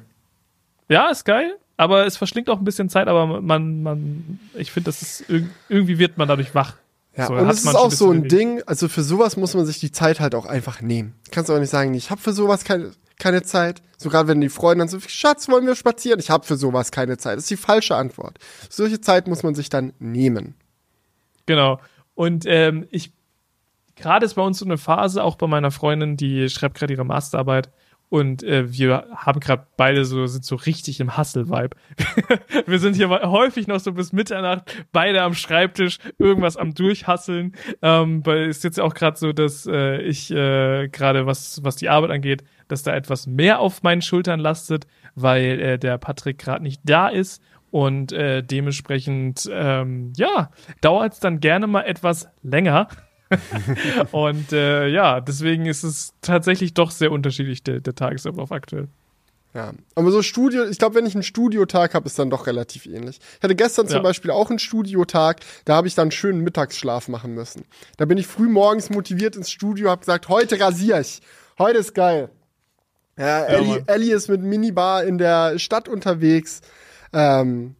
Ja, ist geil. aber es verschlingt auch ein bisschen Zeit, aber man, man, ich finde, das ist irgendwie wird man dadurch wach. Ja, so, und es ist auch so ein Ding, also für sowas muss man sich die Zeit halt auch einfach nehmen. Kannst du auch nicht sagen, ich habe für sowas keine, keine Zeit. So gerade wenn die Freunde dann so, Schatz, wollen wir spazieren? Ich habe für sowas keine Zeit. Das ist die falsche Antwort. Solche Zeit muss man sich dann nehmen. Genau. Und ähm, ich, gerade ist bei uns so eine Phase, auch bei meiner Freundin, die schreibt gerade ihre Masterarbeit. Und äh, wir haben gerade beide so, sind so richtig im Hustle-Vibe. wir sind hier häufig noch so bis Mitternacht, beide am Schreibtisch, irgendwas am Durchhasseln. Ähm, weil es ist jetzt auch gerade so, dass äh, ich äh, gerade, was, was die Arbeit angeht, dass da etwas mehr auf meinen Schultern lastet, weil äh, der Patrick gerade nicht da ist. Und äh, dementsprechend, ähm, ja, dauert es dann gerne mal etwas länger. und äh, ja, deswegen ist es tatsächlich doch sehr unterschiedlich, der, der Tagesablauf aktuell. Ja, aber so Studio, ich glaube, wenn ich einen Studiotag habe, ist dann doch relativ ähnlich. Ich hatte gestern zum ja. Beispiel auch einen Studiotag, da habe ich dann einen schönen Mittagsschlaf machen müssen. Da bin ich früh morgens motiviert ins Studio, habe gesagt, heute rasiere ich. Heute ist geil. Ja, Ellie, Ellie ist mit Minibar in der Stadt unterwegs. Ähm,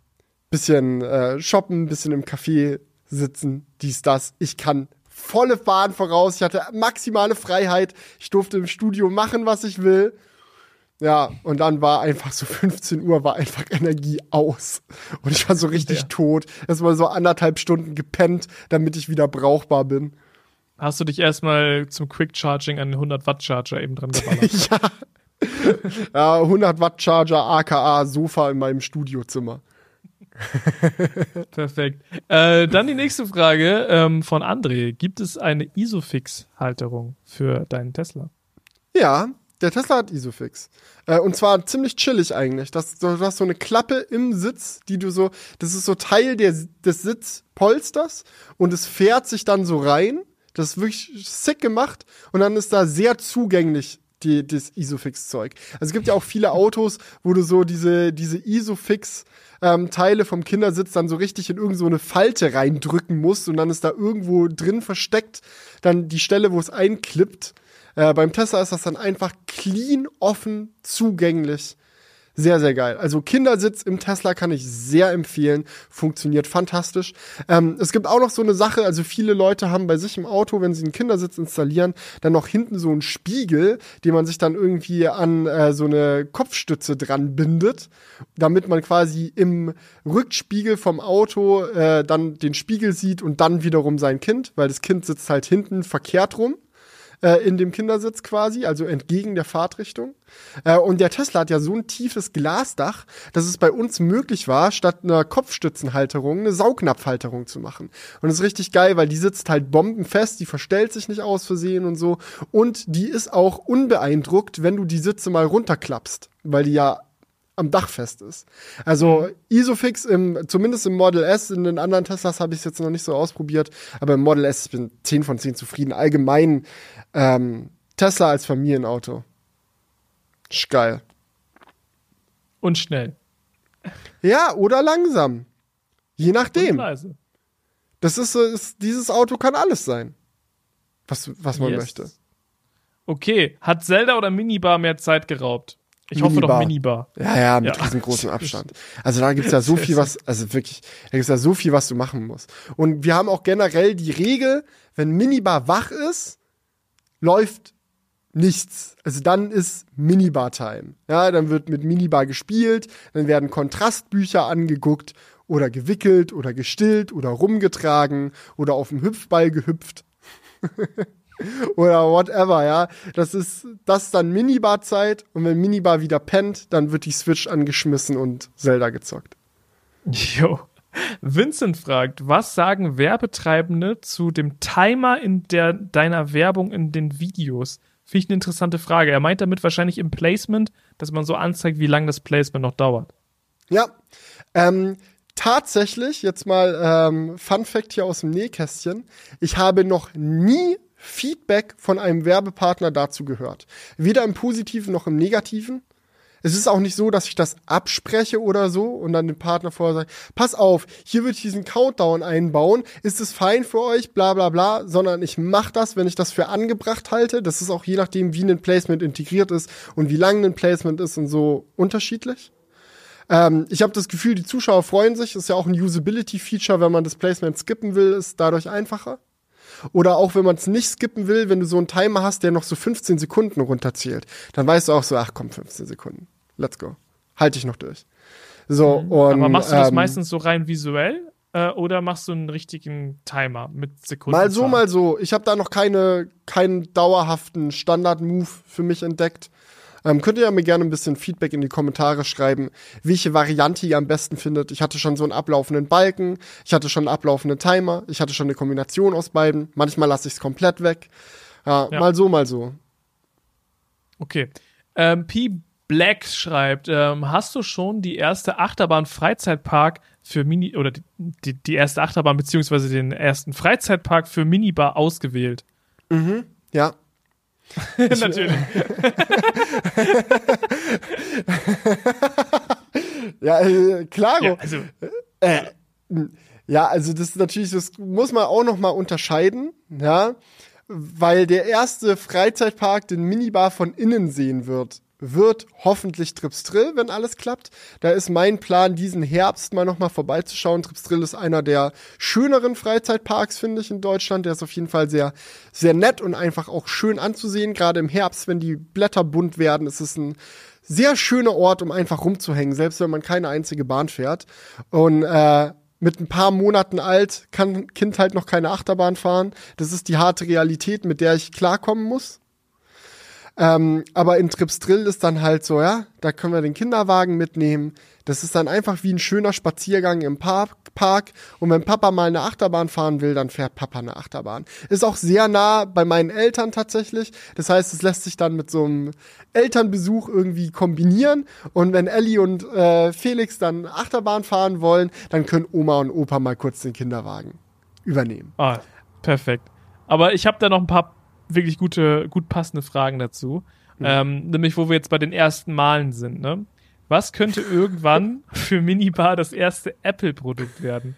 bisschen äh, shoppen, bisschen im Café sitzen, dies, das. Ich kann volle Bahn voraus. Ich hatte maximale Freiheit. Ich durfte im Studio machen, was ich will. Ja, und dann war einfach so 15 Uhr, war einfach Energie aus. Und ich war so richtig ja. tot. Es war so anderthalb Stunden gepennt, damit ich wieder brauchbar bin. Hast du dich erstmal zum Quick Charging an den 100 Watt Charger eben dran geballert? ja. ja, 100 Watt Charger, aka Sofa in meinem Studiozimmer. Perfekt. Äh, dann die nächste Frage ähm, von André. Gibt es eine Isofix-Halterung für deinen Tesla? Ja, der Tesla hat Isofix. Äh, und zwar ziemlich chillig eigentlich. Das, du hast so eine Klappe im Sitz, die du so, das ist so Teil der, des Sitzpolsters und es fährt sich dann so rein. Das ist wirklich sick gemacht und dann ist da sehr zugänglich die, das Isofix-Zeug. Also es gibt ja auch viele Autos, wo du so diese, diese Isofix- ähm, Teile vom Kindersitz dann so richtig in irgendeine so Falte reindrücken musst und dann ist da irgendwo drin versteckt dann die Stelle, wo es einklippt. Äh, beim Tesla ist das dann einfach clean, offen, zugänglich sehr, sehr geil. Also Kindersitz im Tesla kann ich sehr empfehlen. Funktioniert fantastisch. Ähm, es gibt auch noch so eine Sache, also viele Leute haben bei sich im Auto, wenn sie einen Kindersitz installieren, dann noch hinten so einen Spiegel, den man sich dann irgendwie an äh, so eine Kopfstütze dran bindet, damit man quasi im Rückspiegel vom Auto äh, dann den Spiegel sieht und dann wiederum sein Kind, weil das Kind sitzt halt hinten verkehrt rum äh, in dem Kindersitz quasi, also entgegen der Fahrtrichtung. Äh, und der Tesla hat ja so ein tiefes Glasdach, dass es bei uns möglich war, statt einer Kopfstützenhalterung eine Saugnapfhalterung zu machen. Und das ist richtig geil, weil die sitzt halt bombenfest, die verstellt sich nicht aus Versehen und so. Und die ist auch unbeeindruckt, wenn du die Sitze mal runterklappst, weil die ja am Dach fest ist. Also mhm. Isofix im, zumindest im Model S, in den anderen Teslas habe ich es jetzt noch nicht so ausprobiert, aber im Model S ich bin 10 von 10 zufrieden. Allgemein ähm, Tesla als Familienauto. Ist geil. Und schnell. Ja, oder langsam. Je nachdem. Das ist, ist, dieses Auto kann alles sein. Was, was man yes. möchte. Okay. Hat Zelda oder Minibar mehr Zeit geraubt? Ich Minibar. hoffe doch Minibar. Ja, ja, mit ja. riesengroßem Abstand. Also da gibt's ja so viel, was, also wirklich, da gibt's ja so viel, was du machen musst. Und wir haben auch generell die Regel, wenn Minibar wach ist, läuft nichts. Also dann ist Minibar-Time. Ja, dann wird mit Minibar gespielt, dann werden Kontrastbücher angeguckt oder gewickelt oder gestillt oder rumgetragen oder auf dem Hüpfball gehüpft. oder whatever, ja. Das ist, das ist dann Minibar-Zeit und wenn Minibar wieder pennt, dann wird die Switch angeschmissen und Zelda gezockt. Jo. Vincent fragt, was sagen Werbetreibende zu dem Timer in der, deiner Werbung in den Videos? Finde ich eine interessante Frage. Er meint damit wahrscheinlich im Placement, dass man so anzeigt, wie lange das Placement noch dauert. Ja, ähm, tatsächlich, jetzt mal ähm, Fun Fact hier aus dem Nähkästchen. Ich habe noch nie Feedback von einem Werbepartner dazu gehört. Weder im Positiven noch im Negativen. Es ist auch nicht so, dass ich das abspreche oder so und dann dem Partner vorher sage, pass auf, hier würde ich diesen Countdown einbauen, ist es fein für euch, bla bla bla, sondern ich mache das, wenn ich das für angebracht halte. Das ist auch je nachdem, wie ein Placement integriert ist und wie lang ein Placement ist und so unterschiedlich. Ähm, ich habe das Gefühl, die Zuschauer freuen sich. Ist ja auch ein Usability-Feature, wenn man das Placement skippen will, ist dadurch einfacher. Oder auch wenn man es nicht skippen will, wenn du so einen Timer hast, der noch so 15 Sekunden runterzählt, dann weißt du auch so, ach komm, 15 Sekunden. Let's go. Halte ich noch durch. So, mhm. und, Aber machst du das ähm, meistens so rein visuell? Äh, oder machst du einen richtigen Timer mit Sekunden? Mal so, mal so. Ich habe da noch keine, keinen dauerhaften Standard-Move für mich entdeckt. Ähm, könnt ihr ja mir gerne ein bisschen Feedback in die Kommentare schreiben, welche Variante ihr am besten findet. Ich hatte schon so einen ablaufenden Balken, ich hatte schon einen ablaufenden Timer, ich hatte schon eine Kombination aus beiden. Manchmal lasse ich es komplett weg. Ja, ja, mal so, mal so. Okay. Ähm, P. Black schreibt, ähm, hast du schon die erste Achterbahn Freizeitpark für Mini oder die, die erste Achterbahn beziehungsweise den ersten Freizeitpark für Minibar ausgewählt? Mhm, ja. Natürlich. ja, äh, klaro. Ja, also, äh, ja, also das ist natürlich, das muss man auch noch mal unterscheiden, ja, weil der erste Freizeitpark den Minibar von innen sehen wird wird hoffentlich Tripstrill, wenn alles klappt. Da ist mein Plan, diesen Herbst mal nochmal vorbeizuschauen. Tripstrill ist einer der schöneren Freizeitparks, finde ich, in Deutschland. Der ist auf jeden Fall sehr, sehr nett und einfach auch schön anzusehen. Gerade im Herbst, wenn die Blätter bunt werden, ist es ein sehr schöner Ort, um einfach rumzuhängen, selbst wenn man keine einzige Bahn fährt. Und äh, mit ein paar Monaten alt kann Kind halt noch keine Achterbahn fahren. Das ist die harte Realität, mit der ich klarkommen muss. Ähm, aber in Trips Drill ist dann halt so, ja, da können wir den Kinderwagen mitnehmen. Das ist dann einfach wie ein schöner Spaziergang im Park. Park. Und wenn Papa mal eine Achterbahn fahren will, dann fährt Papa eine Achterbahn. Ist auch sehr nah bei meinen Eltern tatsächlich. Das heißt, es lässt sich dann mit so einem Elternbesuch irgendwie kombinieren. Und wenn Ellie und äh, Felix dann Achterbahn fahren wollen, dann können Oma und Opa mal kurz den Kinderwagen übernehmen. Ah, perfekt. Aber ich habe da noch ein paar wirklich gute, gut passende Fragen dazu. Mhm. Ähm, nämlich, wo wir jetzt bei den ersten Malen sind, ne? Was könnte irgendwann für Minibar das erste Apple-Produkt werden?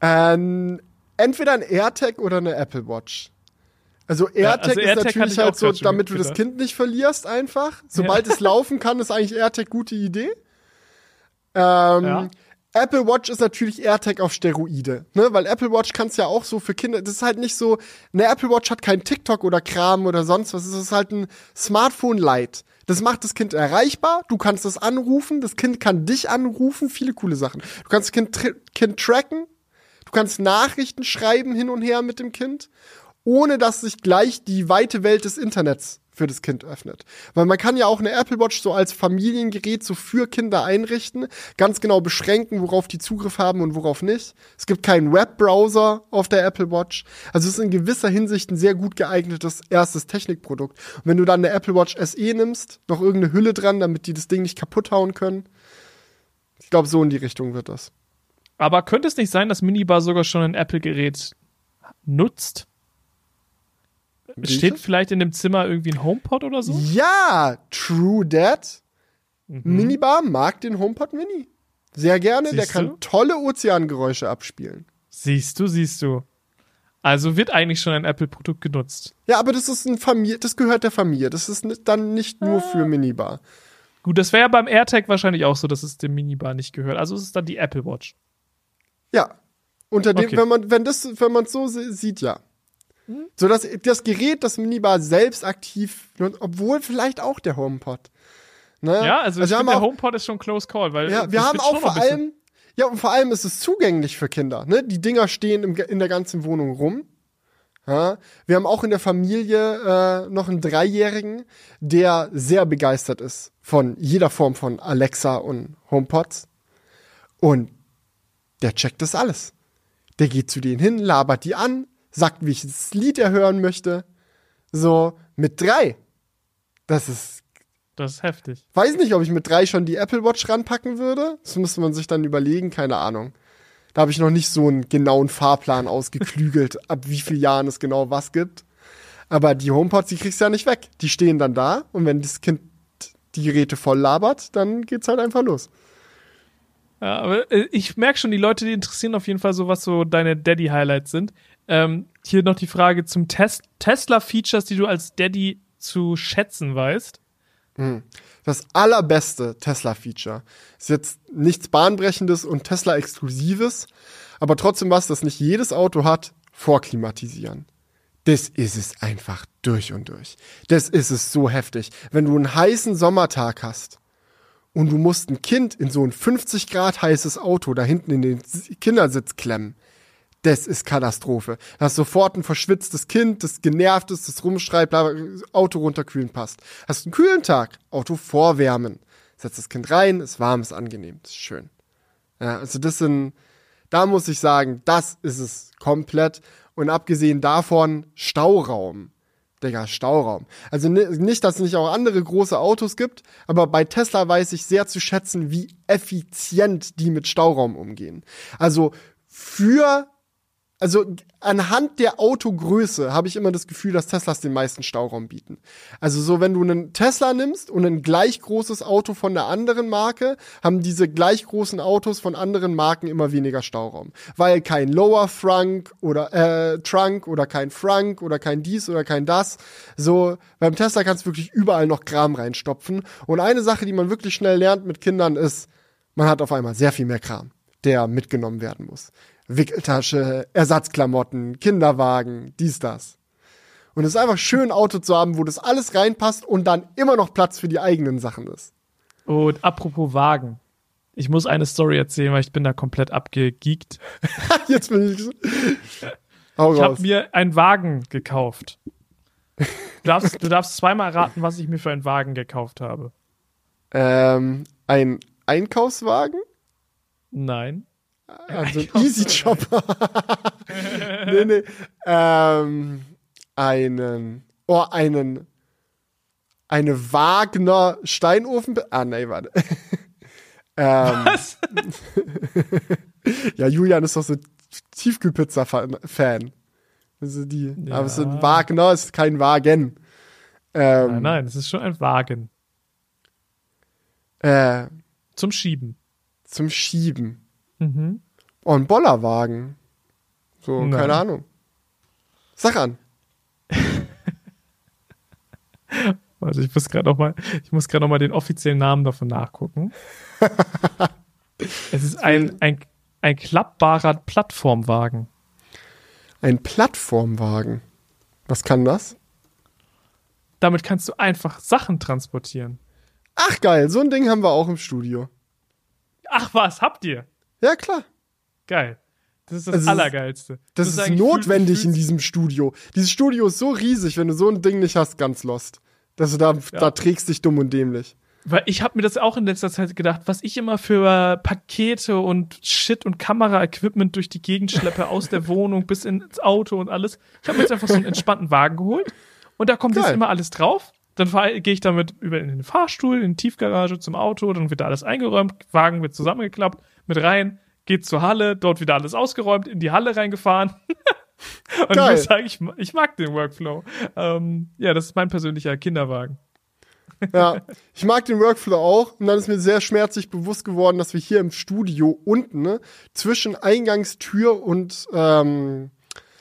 Ähm, entweder ein AirTag oder eine Apple Watch. Also AirTag, ja, also ist natürlich halt so, damit du das Kind nicht verlierst einfach. Sobald ja. es laufen kann, ist eigentlich AirTag gute Idee. Ähm, ja. Apple Watch ist natürlich AirTag auf Steroide, ne? Weil Apple Watch kannst ja auch so für Kinder, das ist halt nicht so, eine Apple Watch hat kein TikTok oder Kram oder sonst was, es ist halt ein Smartphone Lite. Das macht das Kind erreichbar, du kannst es anrufen, das Kind kann dich anrufen, viele coole Sachen. Du kannst das Kind, tra kind tracken, du kannst Nachrichten schreiben hin und her mit dem Kind, ohne dass sich gleich die weite Welt des Internets für das Kind öffnet. Weil man kann ja auch eine Apple Watch so als Familiengerät so für Kinder einrichten, ganz genau beschränken, worauf die Zugriff haben und worauf nicht. Es gibt keinen Webbrowser auf der Apple Watch. Also es ist in gewisser Hinsicht ein sehr gut geeignetes erstes Technikprodukt. Und wenn du dann eine Apple Watch SE nimmst, noch irgendeine Hülle dran, damit die das Ding nicht kaputt hauen können. Ich glaube, so in die Richtung wird das. Aber könnte es nicht sein, dass Minibar sogar schon ein Apple-Gerät nutzt? Steht vielleicht in dem Zimmer irgendwie ein HomePod oder so? Ja, True That. Mhm. Minibar mag den HomePod Mini. Sehr gerne. Siehst der kann du? tolle Ozeangeräusche abspielen. Siehst du, siehst du. Also wird eigentlich schon ein Apple-Produkt genutzt. Ja, aber das ist ein Familie, das gehört der Familie. Das ist dann nicht nur ah. für Minibar. Gut, das wäre ja beim AirTag wahrscheinlich auch so, dass es dem Minibar nicht gehört. Also ist es dann die Apple Watch. Ja. Unter dem, okay. wenn man, wenn das, wenn man es so sieht, ja. So dass das Gerät, das Minibar selbst aktiv, obwohl vielleicht auch der HomePod. Ne? Ja, also, also finde, der HomePod ist schon close call, weil ja, wir haben auch vor allem, ja und vor allem ist es zugänglich für Kinder. Ne? Die Dinger stehen im, in der ganzen Wohnung rum. Ja? Wir haben auch in der Familie äh, noch einen Dreijährigen, der sehr begeistert ist von jeder Form von Alexa und HomePods. Und der checkt das alles. Der geht zu denen hin, labert die an, sagt, welches Lied er hören möchte. So, mit drei. Das ist. Das ist heftig. Weiß nicht, ob ich mit drei schon die Apple Watch ranpacken würde. Das müsste man sich dann überlegen, keine Ahnung. Da habe ich noch nicht so einen genauen Fahrplan ausgeklügelt, ab wie vielen Jahren es genau was gibt. Aber die HomePods, die kriegst du ja nicht weg. Die stehen dann da und wenn das Kind die Geräte voll labert, dann geht's halt einfach los. Ja, aber äh, ich merke schon, die Leute, die interessieren auf jeden Fall so, was so deine Daddy-Highlights sind. Ähm, hier noch die Frage zum Test Tesla-Features, die du als Daddy zu schätzen weißt. Das allerbeste Tesla-Feature ist jetzt nichts Bahnbrechendes und Tesla-Exklusives, aber trotzdem was, das nicht jedes Auto hat, vorklimatisieren. Das ist es einfach durch und durch. Das ist es so heftig. Wenn du einen heißen Sommertag hast und du musst ein Kind in so ein 50 Grad heißes Auto da hinten in den Kindersitz klemmen, das ist Katastrophe. Da hast sofort ein verschwitztes Kind, das genervt ist, das rumschreit, bla, Auto runterkühlen passt. Hast einen kühlen Tag, Auto vorwärmen. Setzt das Kind rein, ist warm, ist angenehm, ist schön. Ja, also das sind, da muss ich sagen, das ist es komplett. Und abgesehen davon, Stauraum. Digga, Stauraum. Also nicht, dass es nicht auch andere große Autos gibt, aber bei Tesla weiß ich sehr zu schätzen, wie effizient die mit Stauraum umgehen. Also für also anhand der Autogröße habe ich immer das Gefühl, dass Teslas den meisten Stauraum bieten. Also so, wenn du einen Tesla nimmst und ein gleich großes Auto von der anderen Marke, haben diese gleich großen Autos von anderen Marken immer weniger Stauraum. Weil kein Lower Frunk oder äh, Trunk oder kein Frunk oder kein dies oder kein das. So, beim Tesla kannst du wirklich überall noch Kram reinstopfen. Und eine Sache, die man wirklich schnell lernt mit Kindern, ist, man hat auf einmal sehr viel mehr Kram, der mitgenommen werden muss. Wickeltasche, Ersatzklamotten, Kinderwagen, dies, das. Und es ist einfach schön, ein Auto zu haben, wo das alles reinpasst und dann immer noch Platz für die eigenen Sachen ist. Und apropos Wagen. Ich muss eine Story erzählen, weil ich bin da komplett abgegeekt. Jetzt bin ich. Hau ich habe mir einen Wagen gekauft. Du darfst, du darfst zweimal raten, was ich mir für einen Wagen gekauft habe. Ähm, ein Einkaufswagen? Nein. Also ein Easy Chopper. nee, nee. Ähm, einen, oh, einen, eine Wagner Steinofen. Ah, nee, warte. ähm, Was? ja, Julian ist doch so Tiefkühlpizza-Fan. Also die, ja. aber es ist ein Wagner, es ist kein Wagen. Ähm, nein, nein, es ist schon ein Wagen. Äh, zum Schieben. Zum Schieben. Mhm. Oh, ein Bollerwagen. So, Nein. keine Ahnung. Sag an. Warte, ich muss gerade noch mal, ich muss gerade noch mal den offiziellen Namen davon nachgucken. es ist ein, ein, ein klappbarer Plattformwagen. Ein Plattformwagen? Was kann das? Damit kannst du einfach Sachen transportieren. Ach geil, so ein Ding haben wir auch im Studio. Ach was, habt ihr? Ja, klar. Geil. Das ist das also Allergeilste. Das, das ist, ist notwendig in diesem Studio. Dieses Studio ist so riesig, wenn du so ein Ding nicht hast, ganz lost. Dass du da, ja. da trägst dich dumm und dämlich. Weil ich habe mir das auch in letzter Zeit gedacht, was ich immer für Pakete und Shit und Kameraequipment durch die Gegend schleppe, aus der Wohnung bis ins Auto und alles. Ich habe mir jetzt einfach so einen entspannten Wagen geholt und da kommt Geil. jetzt immer alles drauf. Dann gehe ich damit über in den Fahrstuhl, in die Tiefgarage zum Auto, dann wird da alles eingeräumt, Wagen wird zusammengeklappt, mit rein, geht zur Halle, dort wieder alles ausgeräumt, in die Halle reingefahren. Und Geil. ich muss sagen, ich, ich mag den Workflow. Ähm, ja, das ist mein persönlicher Kinderwagen. ja, ich mag den Workflow auch. Und dann ist mir sehr schmerzlich bewusst geworden, dass wir hier im Studio unten ne, zwischen Eingangstür und, ähm,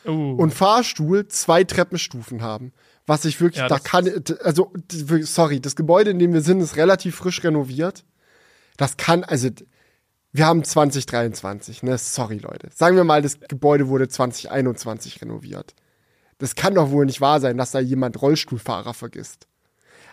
uh. und Fahrstuhl zwei Treppenstufen haben. Was ich wirklich, ja, da kann, also, sorry, das Gebäude, in dem wir sind, ist relativ frisch renoviert. Das kann, also, wir haben 2023, ne? Sorry, Leute. Sagen wir mal, das Gebäude wurde 2021 renoviert. Das kann doch wohl nicht wahr sein, dass da jemand Rollstuhlfahrer vergisst.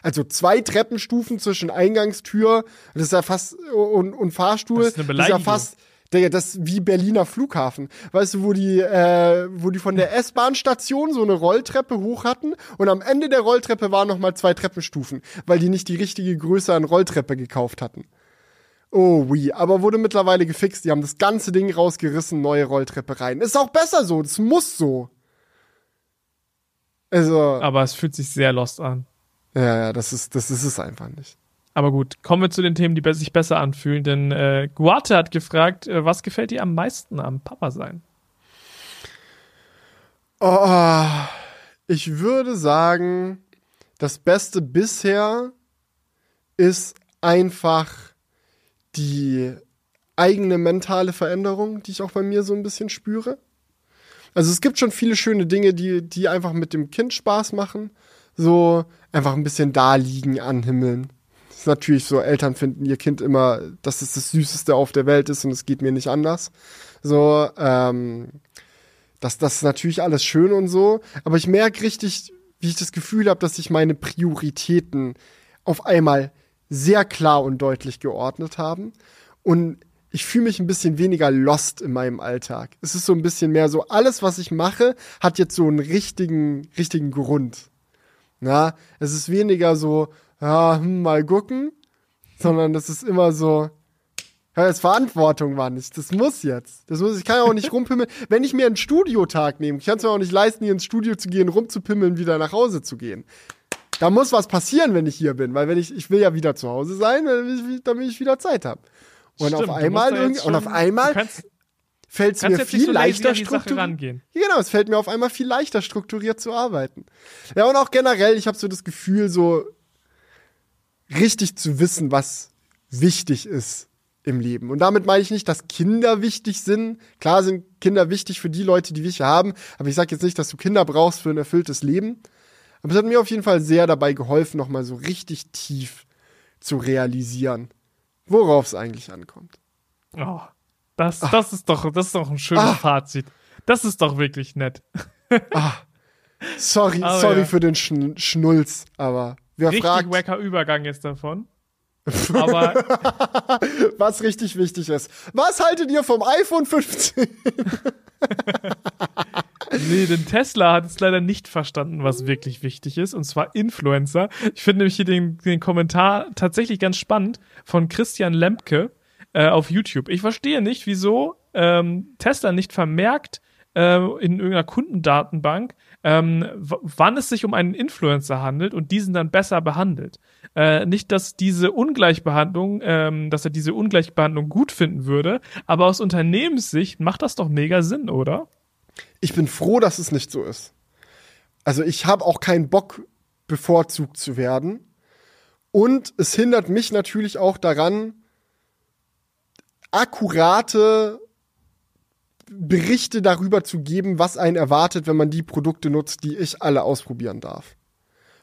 Also zwei Treppenstufen zwischen Eingangstür, das ist ja fast, und, und Fahrstuhl, das ist, eine Beleidigung. ist ja fast, Digga, das ist wie Berliner Flughafen. Weißt du, wo die, äh, wo die von der S-Bahn-Station so eine Rolltreppe hoch hatten und am Ende der Rolltreppe waren nochmal zwei Treppenstufen, weil die nicht die richtige Größe an Rolltreppe gekauft hatten. Oh, wie. Aber wurde mittlerweile gefixt. Die haben das ganze Ding rausgerissen, neue Rolltreppe rein. Ist auch besser so. Das muss so. Also. Aber es fühlt sich sehr lost an. Ja, ja, das ist, das ist es einfach nicht. Aber gut, kommen wir zu den Themen, die sich besser anfühlen. Denn äh, Guate hat gefragt, äh, was gefällt dir am meisten am Papa sein? Oh, ich würde sagen, das Beste bisher ist einfach die eigene mentale Veränderung, die ich auch bei mir so ein bisschen spüre. Also es gibt schon viele schöne Dinge, die, die einfach mit dem Kind Spaß machen. So einfach ein bisschen da liegen, anhimmeln. Das ist natürlich so, Eltern finden ihr Kind immer, dass es das Süßeste auf der Welt ist und es geht mir nicht anders. So, ähm, das, das ist natürlich alles schön und so, aber ich merke richtig, wie ich das Gefühl habe, dass sich meine Prioritäten auf einmal sehr klar und deutlich geordnet haben. Und ich fühle mich ein bisschen weniger lost in meinem Alltag. Es ist so ein bisschen mehr so, alles, was ich mache, hat jetzt so einen richtigen, richtigen Grund. Na, es ist weniger so, ja, hm, mal gucken, sondern das ist immer so, ja, das Verantwortung war nicht. Das muss jetzt. Das muss, ich kann ja auch nicht rumpimmeln. Wenn ich mir einen Studiotag nehme, ich kann es mir auch nicht leisten, hier ins Studio zu gehen, rumzupimmeln, wieder nach Hause zu gehen. Da muss was passieren, wenn ich hier bin, weil wenn ich, ich will ja wieder zu Hause sein, damit ich wieder Zeit habe. Und Stimmt, auf einmal irgendwie, und auf einmal fällt es mir viel so leichter strukturiert. Genau, es fällt mir auf einmal viel leichter strukturiert zu arbeiten. Ja, und auch generell, ich habe so das Gefühl, so richtig zu wissen, was wichtig ist im Leben. Und damit meine ich nicht, dass Kinder wichtig sind. Klar sind Kinder wichtig für die Leute, die wir haben, aber ich sage jetzt nicht, dass du Kinder brauchst für ein erfülltes Leben. Aber es hat mir auf jeden Fall sehr dabei geholfen, nochmal so richtig tief zu realisieren, worauf es eigentlich ankommt. Oh, das, das ist doch, das ist doch ein schönes Ach. Fazit. Das ist doch wirklich nett. Ach. Sorry, aber sorry ja. für den Schn Schnulz, aber wer Richtig fragt. wacker Übergang jetzt davon. Aber was richtig wichtig ist. Was haltet ihr vom iPhone 15? nee, denn Tesla hat es leider nicht verstanden, was wirklich wichtig ist, und zwar Influencer. Ich finde nämlich hier den, den Kommentar tatsächlich ganz spannend von Christian Lemke äh, auf YouTube. Ich verstehe nicht, wieso ähm, Tesla nicht vermerkt äh, in irgendeiner Kundendatenbank, ähm, wann es sich um einen Influencer handelt und diesen dann besser behandelt. Äh, nicht, dass diese Ungleichbehandlung, ähm, dass er diese Ungleichbehandlung gut finden würde, aber aus Unternehmenssicht macht das doch mega Sinn, oder? Ich bin froh, dass es nicht so ist. Also ich habe auch keinen Bock, bevorzugt zu werden. Und es hindert mich natürlich auch daran, akkurate Berichte darüber zu geben, was einen erwartet, wenn man die Produkte nutzt, die ich alle ausprobieren darf.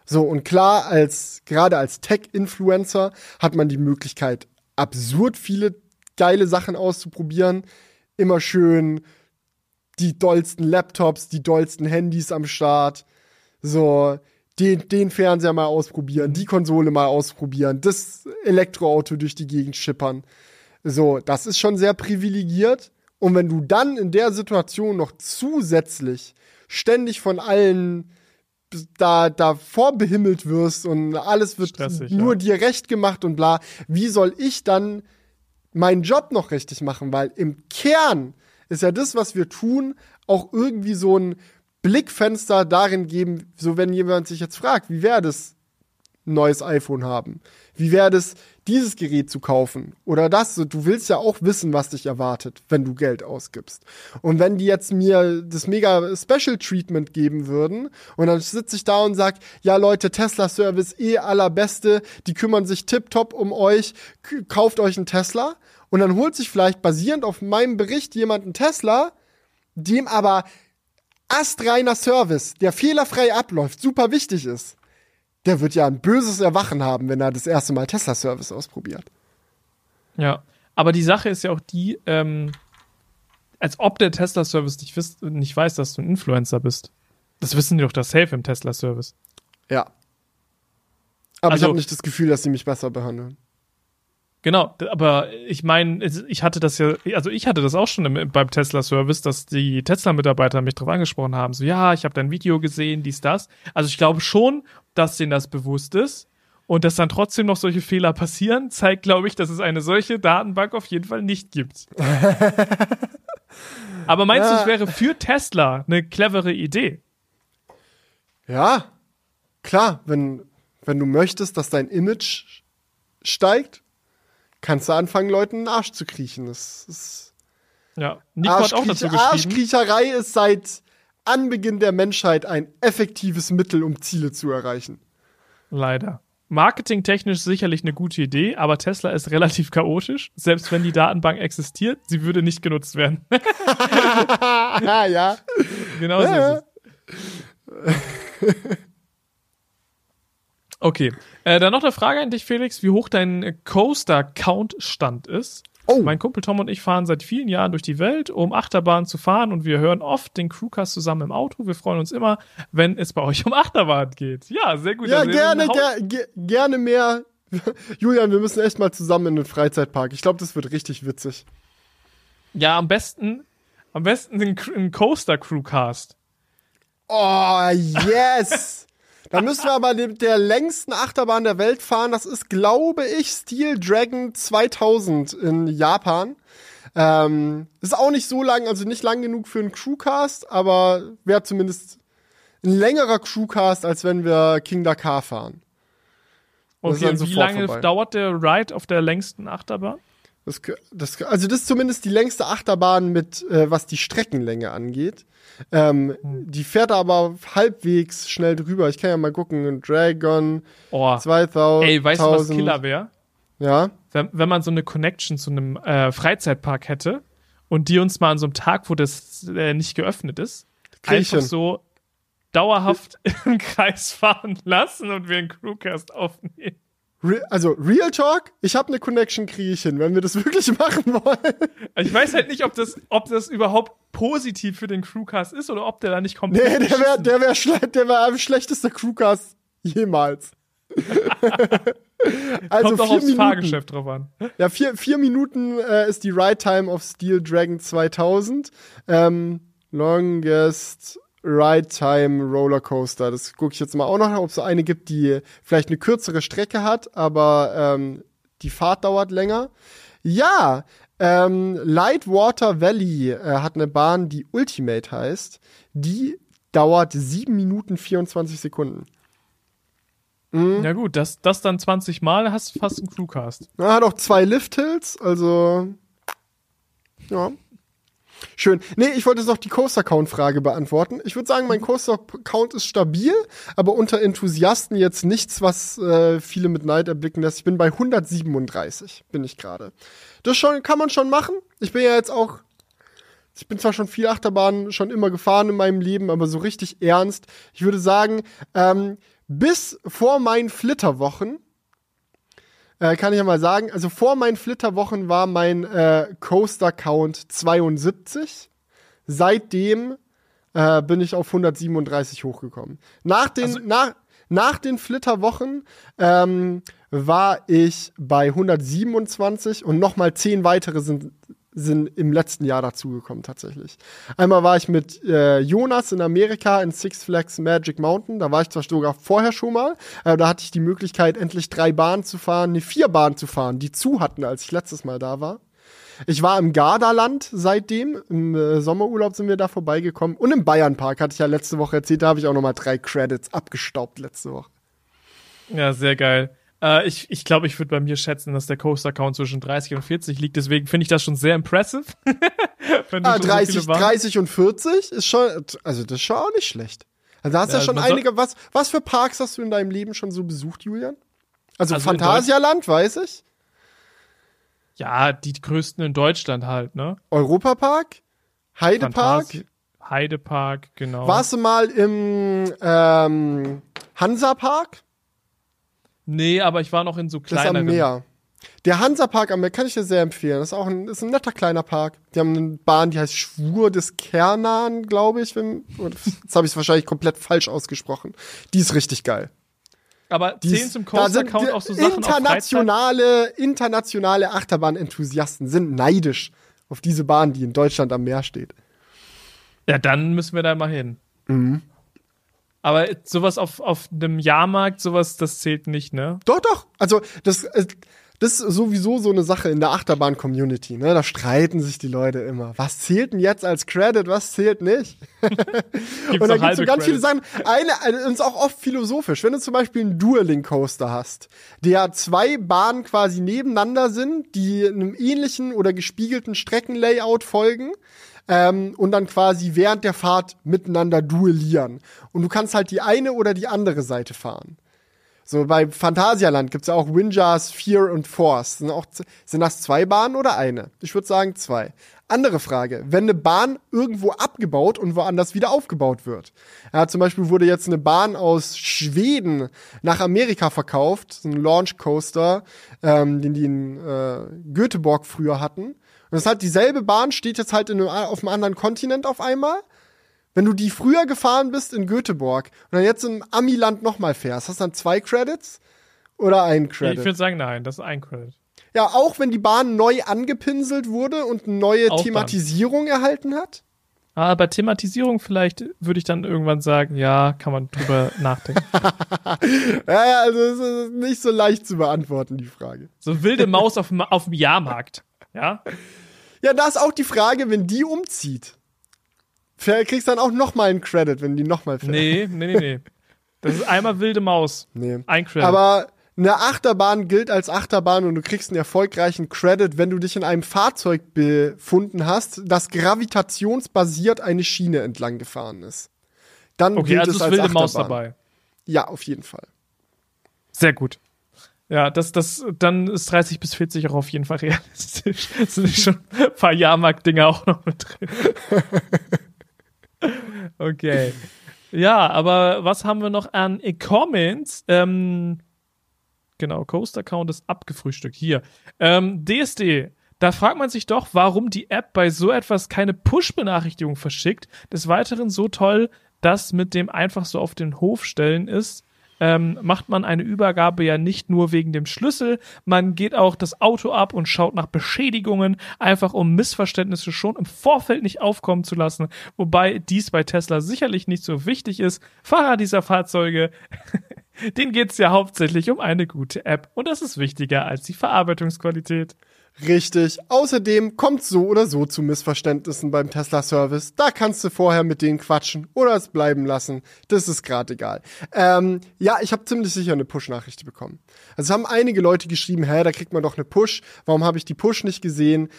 So, und klar, als, gerade als Tech-Influencer hat man die Möglichkeit, absurd viele geile Sachen auszuprobieren. Immer schön die dollsten Laptops, die dollsten Handys am Start. So, den, den Fernseher mal ausprobieren, die Konsole mal ausprobieren, das Elektroauto durch die Gegend schippern. So, das ist schon sehr privilegiert. Und wenn du dann in der Situation noch zusätzlich ständig von allen da, da vorbehimmelt wirst und alles wird Stressig, nur ja. dir recht gemacht und bla, wie soll ich dann meinen Job noch richtig machen? Weil im Kern ist ja das, was wir tun, auch irgendwie so ein Blickfenster darin geben, so wenn jemand sich jetzt fragt, wie wäre das, ein neues iPhone haben? Wie wäre das, dieses Gerät zu kaufen oder das. Du willst ja auch wissen, was dich erwartet, wenn du Geld ausgibst. Und wenn die jetzt mir das mega Special Treatment geben würden und dann sitze ich da und sag, ja Leute, Tesla Service eh allerbeste, die kümmern sich tipptopp um euch, kauft euch einen Tesla und dann holt sich vielleicht basierend auf meinem Bericht jemand einen Tesla, dem aber astreiner Service, der fehlerfrei abläuft, super wichtig ist der wird ja ein böses Erwachen haben, wenn er das erste Mal Tesla-Service ausprobiert. Ja, aber die Sache ist ja auch die, ähm, als ob der Tesla-Service nicht, nicht weiß, dass du ein Influencer bist. Das wissen die doch das Safe im Tesla-Service. Ja. Aber also, ich habe nicht das Gefühl, dass sie mich besser behandeln. Genau, aber ich meine, ich hatte das ja, also ich hatte das auch schon im, beim Tesla-Service, dass die Tesla-Mitarbeiter mich darauf angesprochen haben, so ja, ich habe dein Video gesehen, dies, das. Also ich glaube schon, dass denen das bewusst ist und dass dann trotzdem noch solche Fehler passieren, zeigt, glaube ich, dass es eine solche Datenbank auf jeden Fall nicht gibt. aber meinst ja. du, es wäre für Tesla eine clevere Idee? Ja, klar, wenn, wenn du möchtest, dass dein Image steigt, kannst du anfangen, Leuten in den Arsch zu kriechen. Das ist ja, Nico hat auch dazu geschrieben. Arschkriecherei ist seit Anbeginn der Menschheit ein effektives Mittel, um Ziele zu erreichen. Leider. Marketingtechnisch sicherlich eine gute Idee, aber Tesla ist relativ chaotisch. Selbst wenn die Datenbank existiert, sie würde nicht genutzt werden. ja. Genau so ja. ist es. Okay. Äh, dann noch eine Frage an dich, Felix, wie hoch dein Coaster-Count-Stand ist. Oh. Mein Kumpel Tom und ich fahren seit vielen Jahren durch die Welt, um Achterbahnen zu fahren und wir hören oft den Crewcast zusammen im Auto. Wir freuen uns immer, wenn es bei euch um Achterbahn geht. Ja, sehr gut. Ja, gerne, ger ge gerne mehr. Julian, wir müssen echt mal zusammen in den Freizeitpark. Ich glaube, das wird richtig witzig. Ja, am besten, am besten ein, Cr- ein Coaster-Crewcast. Oh, yes! Dann müssen wir aber mit der längsten Achterbahn der Welt fahren. Das ist, glaube ich, Steel Dragon 2000 in Japan. Ähm, ist auch nicht so lang, also nicht lang genug für einen Crewcast, aber wäre zumindest ein längerer Crewcast, als wenn wir King Dakar fahren. Okay, wie lange vorbei. dauert der Ride auf der längsten Achterbahn? Das, das, also das ist zumindest die längste Achterbahn mit, äh, was die Streckenlänge angeht. Ähm, Die fährt aber halbwegs schnell drüber. Ich kann ja mal gucken. Dragon Oh, 2000. ey, weißt du, was Killer wäre? Ja. wenn, wenn man so eine Connection zu einem äh, Freizeitpark hätte und die uns mal an so einem Tag, wo das äh, nicht geöffnet ist, Krieg ich einfach so dauerhaft im Kreis fahren lassen und wir einen Crewcast aufnehmen. Re also Real Talk, ich habe eine Connection, kriege ich hin, wenn wir das wirklich machen wollen. Ich weiß halt nicht, ob das, ob das überhaupt positiv für den Crewcast ist oder ob der da nicht komplett. Nee, der wäre der wär schle der wär am schlechtester Crewcast jemals. also Kommt auch vier aufs Minuten. Fahrgeschäft drauf an. Ja, vier, vier Minuten äh, ist die Ride Time of Steel Dragon 2000. Ähm, longest Ride Time Roller Coaster. Das gucke ich jetzt mal auch noch, ob es so eine gibt, die vielleicht eine kürzere Strecke hat, aber ähm, die Fahrt dauert länger. Ja, ähm, Lightwater Valley äh, hat eine Bahn, die Ultimate heißt. Die dauert 7 Minuten 24 Sekunden. Mhm. Ja gut, das, das dann 20 Mal, hast du fast einen Crewcast. Er hat auch zwei Lift-Hills, also ja. Schön. Nee, ich wollte jetzt noch die Coaster-Count-Frage beantworten. Ich würde sagen, mein Coaster-Count ist stabil, aber unter Enthusiasten jetzt nichts, was äh, viele mit Neid erblicken lässt. Ich bin bei 137, bin ich gerade. Das schon, kann man schon machen. Ich bin ja jetzt auch ich bin zwar schon viel Achterbahn schon immer gefahren in meinem Leben, aber so richtig ernst. Ich würde sagen, ähm, bis vor meinen Flitterwochen, äh, kann ich ja mal sagen, also vor meinen Flitterwochen war mein äh, Coaster-Count 72. Seitdem äh, bin ich auf 137 hochgekommen. Nach den, Also- nach, nach den Flitterwochen ähm, war ich bei 127 und nochmal 10 weitere sind, sind im letzten Jahr dazugekommen tatsächlich. Einmal war ich mit äh, Jonas in Amerika in Six Flags Magic Mountain. Da war ich zwar sogar vorher schon mal, aber da hatte ich die Möglichkeit, endlich drei Bahnen zu fahren, nee, vier Bahnen zu fahren, die zu hatten, als ich letztes Mal da war. Ich war im Gardaland seitdem. Im äh, Sommerurlaub sind wir da vorbeigekommen. Und im Bayernpark hatte ich ja letzte Woche erzählt. Da habe ich auch noch mal drei Credits abgestaubt letzte Woche. Ja, sehr geil. Äh, ich ich, glaube, ich würde bei mir schätzen, dass der Coaster-Count zwischen 30 und 40 liegt. Deswegen finde ich das schon sehr impressive. Ah, schon so 30, viele Bahnen- 30 und 40 ist schon, also das ist schon auch nicht schlecht. Also da hast du Ja, ja, schon einige. Was, was für Parks hast du in deinem Leben schon so besucht, Julian? Also, Also Phantasialand, weiß ich. Ja, die größten in Deutschland halt, ne? Europapark, Heidepark. Phantasi- Heidepark, genau. Warst du mal im ähm, Hansapark? Nee, aber ich war noch in so Das ist am kleineren. Meer. Der Hansapark am Meer kann ich dir sehr empfehlen. Das ist auch ein, ist ein netter kleiner Park. Die haben eine Bahn, die heißt Schwur des Kernan, glaube ich. Wenn, jetzt habe ich es wahrscheinlich komplett falsch ausgesprochen. Die ist richtig geil. Aber Die zählen zum Coaster-Count auch so Sachen internationale, internationale Achterbahn-Enthusiasten sind neidisch auf diese Bahn, die in Deutschland am Meer steht. Ja, dann müssen wir da mal hin. Mhm. Aber sowas auf, auf einem Jahrmarkt, sowas, das zählt nicht, ne? Doch, doch. Also, das, äh, das ist sowieso so eine Sache in der Achterbahn-Community. Ne? Da streiten sich die Leute immer. Was zählt denn jetzt als Credit, was zählt nicht? Gibt's Und da gibt es so ganz viele Credits. Sachen. Eine, eine ist auch oft philosophisch. Wenn du zum Beispiel einen Dueling-Coaster hast, der zwei Bahnen quasi nebeneinander sind, die einem ähnlichen oder gespiegelten Streckenlayout folgen, ähm, und dann quasi während der Fahrt miteinander duellieren. Und du kannst halt die eine oder die andere Seite fahren. So bei Phantasialand gibt's ja auch Windjars, Fear und Force. Sind, auch, sind das zwei Bahnen oder eine? Ich würde sagen zwei. Andere Frage, wenn eine Bahn irgendwo abgebaut und woanders wieder aufgebaut wird. Ja, zum Beispiel wurde jetzt eine Bahn aus Schweden nach Amerika verkauft, ein Launch Coaster, ähm, den die in äh, Göteborg früher hatten. Und das ist halt dieselbe Bahn, steht jetzt halt in einem, auf einem anderen Kontinent auf einmal. Wenn du die früher gefahren bist in Göteborg und dann jetzt im Amiland nochmal fährst, hast du dann zwei Credits oder ein Credit? Ich würde sagen, nein, das ist ein Credit. Ja, auch wenn die Bahn neu angepinselt wurde und eine neue auch Thematisierung dann. erhalten hat? Ah, bei Thematisierung vielleicht würde ich dann irgendwann sagen, ja, kann man drüber nachdenken. ja, ja, also es ist nicht so leicht zu beantworten, die Frage. So wilde Maus auf, auf dem Jahrmarkt, ja? Ja, da ist auch die Frage, wenn die umzieht. Kriegst dann auch nochmal einen Credit, wenn die nochmal fährt. Nee, nee, nee, nee. Das ist einmal wilde Maus. Nee. Ein Credit. Aber eine Achterbahn gilt als Achterbahn und du kriegst einen erfolgreichen Credit, wenn du dich in einem Fahrzeug befunden hast, das gravitationsbasiert eine Schiene entlang gefahren ist. Dann okay, gilt also es als wilde Achterbahn. Maus dabei. Ja, auf jeden Fall. Sehr gut. Ja, das, das, dann ist 30 bis 40 auch auf jeden Fall realistisch. Das sind schon ein paar Jahrmarkt-Dinger auch noch mit drin. okay. Ja, aber was haben wir noch an Comments? Ähm, genau, Coaster-Account ist abgefrühstückt. Hier. Ähm, DSD. Da fragt man sich doch, warum die App bei so etwas keine Push-Benachrichtigung verschickt. Des Weiteren so toll, dass mit dem einfach so auf den Hof stellen ist ähm, macht man eine Übergabe ja nicht nur wegen dem Schlüssel, man geht auch das Auto ab und schaut nach Beschädigungen, einfach um Missverständnisse schon im Vorfeld nicht aufkommen zu lassen, wobei dies bei Tesla sicherlich nicht so wichtig ist. Fahrer dieser Fahrzeuge denen geht es ja hauptsächlich um eine gute App und das ist wichtiger als die Verarbeitungsqualität. Richtig. Außerdem kommt so oder so zu Missverständnissen beim Tesla-Service. Da kannst du vorher mit denen quatschen oder es bleiben lassen. Das ist gerade egal. Ähm, ja, ich habe ziemlich sicher eine Push-Nachricht bekommen. Also es haben einige Leute geschrieben, hä, da kriegt man doch eine Push. Warum habe ich die Push nicht gesehen?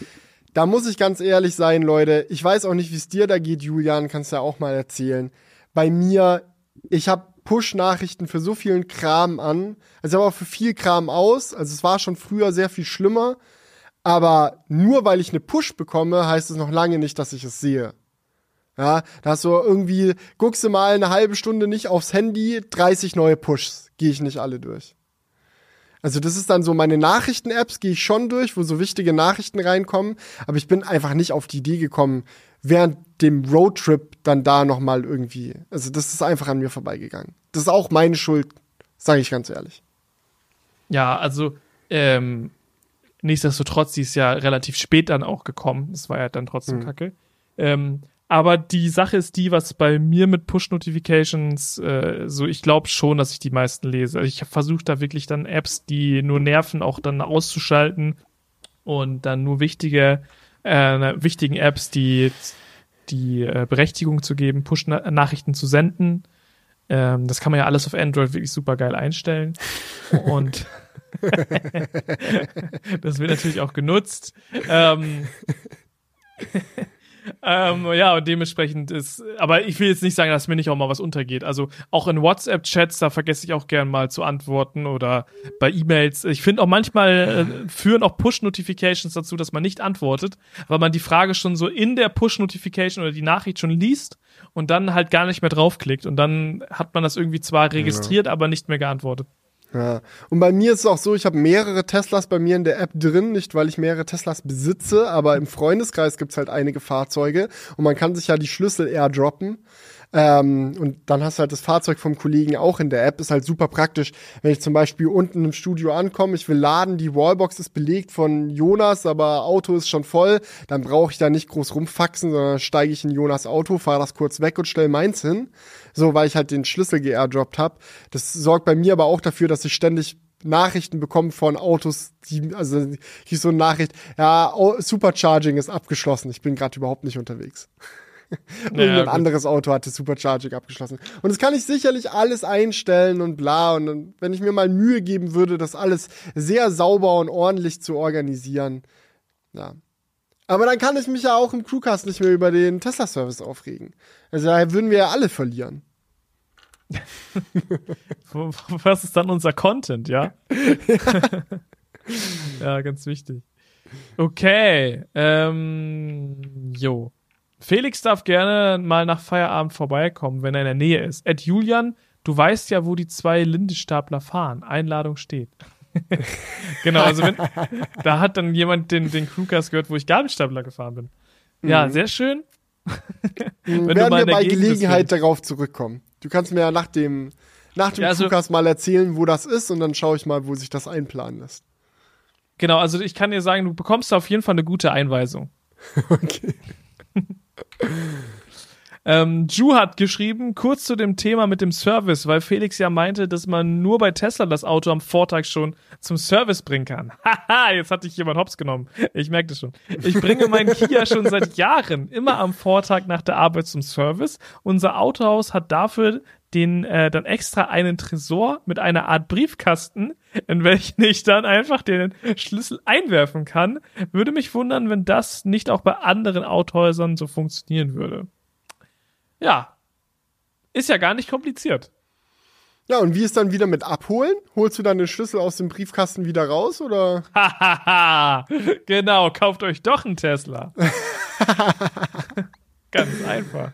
Da muss ich ganz ehrlich sein, Leute. Ich weiß auch nicht, wie es dir da geht, Julian. Kannst du ja auch mal erzählen. Bei mir, ich habe Push-Nachrichten für so vielen Kram an. Also aber auch für viel Kram aus. Also es war schon früher sehr viel schlimmer. Aber nur weil ich eine Push bekomme, heißt es noch lange nicht, dass ich es sehe. Ja, da hast du irgendwie, guckst du mal eine halbe Stunde nicht aufs Handy, 30 neue Pushs, gehe ich nicht alle durch. Also das ist dann so meine Nachrichten-Apps gehe ich schon durch, wo so wichtige Nachrichten reinkommen, aber ich bin einfach nicht auf die Idee gekommen, während dem Roadtrip dann da noch mal irgendwie. Also das ist einfach an mir vorbeigegangen. Das ist auch meine Schuld, sage ich ganz ehrlich. Ja, also ähm, Nichtsdestotrotz, die ist ja relativ spät dann auch gekommen. Das war ja dann trotzdem mhm. kacke. Ähm, aber die Sache ist die, was bei mir mit Push-Notifications, äh, so ich glaube schon, dass ich die meisten lese. Also ich versuche da wirklich dann Apps, die nur nerven, auch dann auszuschalten und dann nur wichtige, äh, wichtigen Apps, die die äh, Berechtigung zu geben, Push-Nachrichten zu senden. Ähm, das kann man ja alles auf Android wirklich super geil einstellen. und das wird natürlich auch genutzt. Ähm, ähm, ja, und dementsprechend ist, aber ich will jetzt nicht sagen, dass mir nicht auch mal was untergeht. Also auch in WhatsApp-Chats, da vergesse ich auch gern mal zu antworten oder bei E-Mails. Ich finde auch manchmal äh, führen auch Push-Notifications dazu, dass man nicht antwortet, weil man die Frage schon so in der Push-Notification oder die Nachricht schon liest und dann halt gar nicht mehr draufklickt und dann hat man das irgendwie zwar registriert, ja. aber nicht mehr geantwortet. Ja. Und bei mir ist es auch so, ich habe mehrere Teslas bei mir in der App drin, nicht weil ich mehrere Teslas besitze, aber im Freundeskreis gibt's halt einige Fahrzeuge und man kann sich ja die Schlüssel airdroppen. Ähm, und dann hast du halt das Fahrzeug vom Kollegen auch in der App. Ist halt super praktisch, wenn ich zum Beispiel unten im Studio ankomme, ich will laden, die Wallbox ist belegt von Jonas, aber Auto ist schon voll, dann brauche ich da nicht groß rumfaxen, sondern steige ich in Jonas Auto, fahre das kurz weg und stell meins hin. So, weil ich halt den Schlüssel geairdroppt habe. Das sorgt bei mir aber auch dafür, dass ich ständig Nachrichten bekommen von Autos, die, also hier so eine Nachricht, ja, Supercharging ist abgeschlossen, ich bin gerade überhaupt nicht unterwegs. Irgendein ja, anderes Auto hatte Supercharging abgeschlossen. Und das kann ich sicherlich alles einstellen und bla. Und wenn ich mir mal Mühe geben würde, das alles sehr sauber und ordentlich zu organisieren. Ja. Aber dann kann ich mich ja auch im Crewcast nicht mehr über den Tesla-Service aufregen. Also da würden wir ja alle verlieren. Was ist dann unser Content, ja? ja, ganz wichtig. Okay, ähm, jo. Felix darf gerne mal nach Feierabend vorbeikommen, wenn er in der Nähe ist. Ed Julian, du weißt ja, wo die zwei Lindestapler fahren. Einladung steht. Genau, also wenn, da hat dann jemand den, den Crewcast gehört, wo ich Gabelstapler gefahren bin. Ja, mhm. sehr schön. wenn Werden wir bei Gelegenheit darauf zurückkommen. Du kannst mir ja nach dem, nach dem ja, also, Crewcast mal erzählen, wo das ist und dann schaue ich mal, wo sich das einplanen lässt. Genau, also ich kann dir sagen, du bekommst auf jeden Fall eine gute Einweisung. okay. Ähm, Ju hat geschrieben, kurz zu dem Thema mit dem Service, weil Felix ja meinte, dass man nur bei Tesla das Auto am Vortag schon zum Service bringen kann. Haha, jetzt hatte ich jemand hops genommen. Ich merke das schon. Ich bringe meinen Kia schon seit Jahren immer am Vortag nach der Arbeit zum Service. Unser Autohaus hat dafür den äh, dann extra einen Tresor mit einer Art Briefkasten, in welchen ich dann einfach den Schlüssel einwerfen kann. Würde mich wundern, wenn das nicht auch bei anderen Autohäusern so funktionieren würde. Ja, ist ja gar nicht kompliziert. Ja, und wie ist dann wieder mit abholen? Holst du dann den Schlüssel aus dem Briefkasten wieder raus oder? Hahaha, genau, kauft euch doch einen Tesla. Ganz einfach.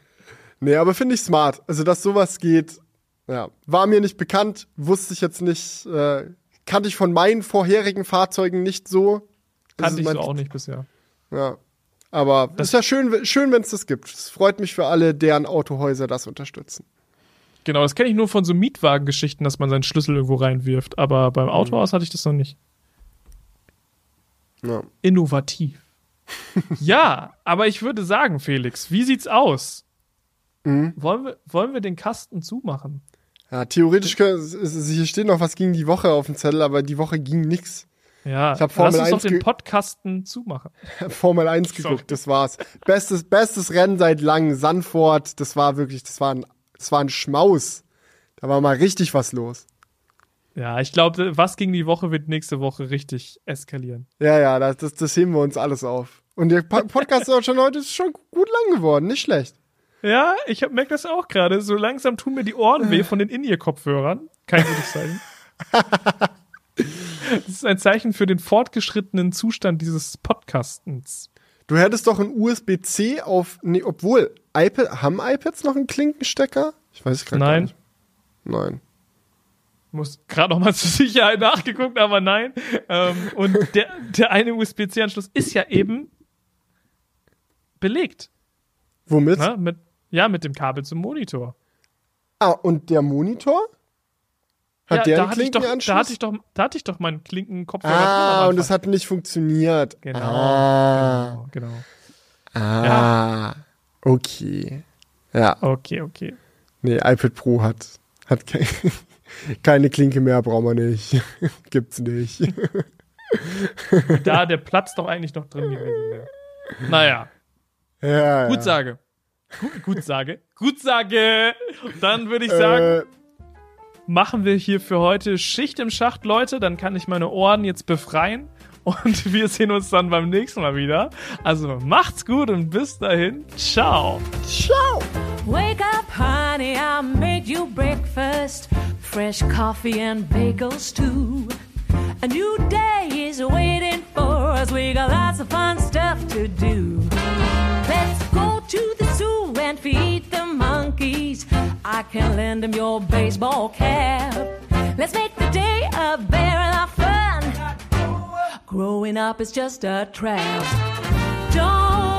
Nee, aber finde ich smart. Also, dass sowas geht, ja, war mir nicht bekannt, wusste ich jetzt nicht, äh, kannte ich von meinen vorherigen Fahrzeugen nicht so. Kannte ich so auch nicht bisher. Ja. Aber es ist ja schön, schön wenn es das gibt. Es freut mich für alle, deren Autohäuser das unterstützen. Genau, das kenne ich nur von so Mietwagengeschichten, dass man seinen Schlüssel irgendwo reinwirft. Aber beim Autohaus mhm. hatte ich das noch nicht. Ja. Innovativ. ja, aber ich würde sagen, Felix, wie sieht's aus? Mhm. Wollen, wir, wollen wir den Kasten zumachen? Ja, theoretisch, hier steht noch was gegen die Woche auf dem Zettel, aber die Woche ging nix. Ja, ich habe Formel lass uns 1 doch den Podcasten zumachen. Formel 1 geguckt, das war's. Bestes, bestes Rennen seit langem, Sanford, das war wirklich, das war ein, das war ein Schmaus. Da war mal richtig was los. Ja, ich glaube, was gegen die Woche wird nächste Woche richtig eskalieren. Ja, ja, das, das, das heben wir uns alles auf. Und der Podcast ist auch schon heute ist schon gut lang geworden, nicht schlecht. Ja, ich merke das auch gerade. So langsam tun mir die Ohren weh von den In-Ear-Kopfhörern. Kein gutes Zeichen. das ist ein Zeichen für den fortgeschrittenen Zustand dieses Podcastens. Du hättest doch ein USB-C auf, nee, obwohl, iPad, haben iPads noch einen Klinkenstecker? Ich weiß gerade Nein. nicht. Nein. Muss gerade noch mal zur Sicherheit nachgeguckt, aber nein. Ähm, und der, der eine USB-C-Anschluss ist ja eben belegt. Womit? Na, mit, ja, mit dem Kabel zum Monitor. Ah, und der Monitor? Hat ja, der einen Klinkenanschluss? Da hatte ich doch, da hatte ich doch meinen Klinkenkopfhörer Ah, und es hat nicht funktioniert. Genau. Ah. Genau. genau. Ah. Ja. Okay. Ja. Okay, okay. Nee, iPad Pro hat, hat ke keine Klinke mehr, brauchen wir nicht. Gibt's nicht. da der Platz doch eigentlich noch drin gewesen wäre. Naja. Ja, Gut ja. sage. Gut, gut sage. Gut sage. Dann würde ich sagen, äh, machen wir hier für heute Schicht im Schacht, Leute. Dann kann ich meine Ohren jetzt befreien. Und wir sehen uns dann beim nächsten Mal wieder. Also macht's gut und bis dahin. Ciao. Ciao. Wake up, honey, I made you breakfast. Fresh coffee and bagels too. A new day is waiting for us. We got lots of fun stuff to do. Let's go to the zoo and feed the monkeys. I can lend them your baseball cap. Let's make the day a very lot of fun. Growing up is just a trap. Don't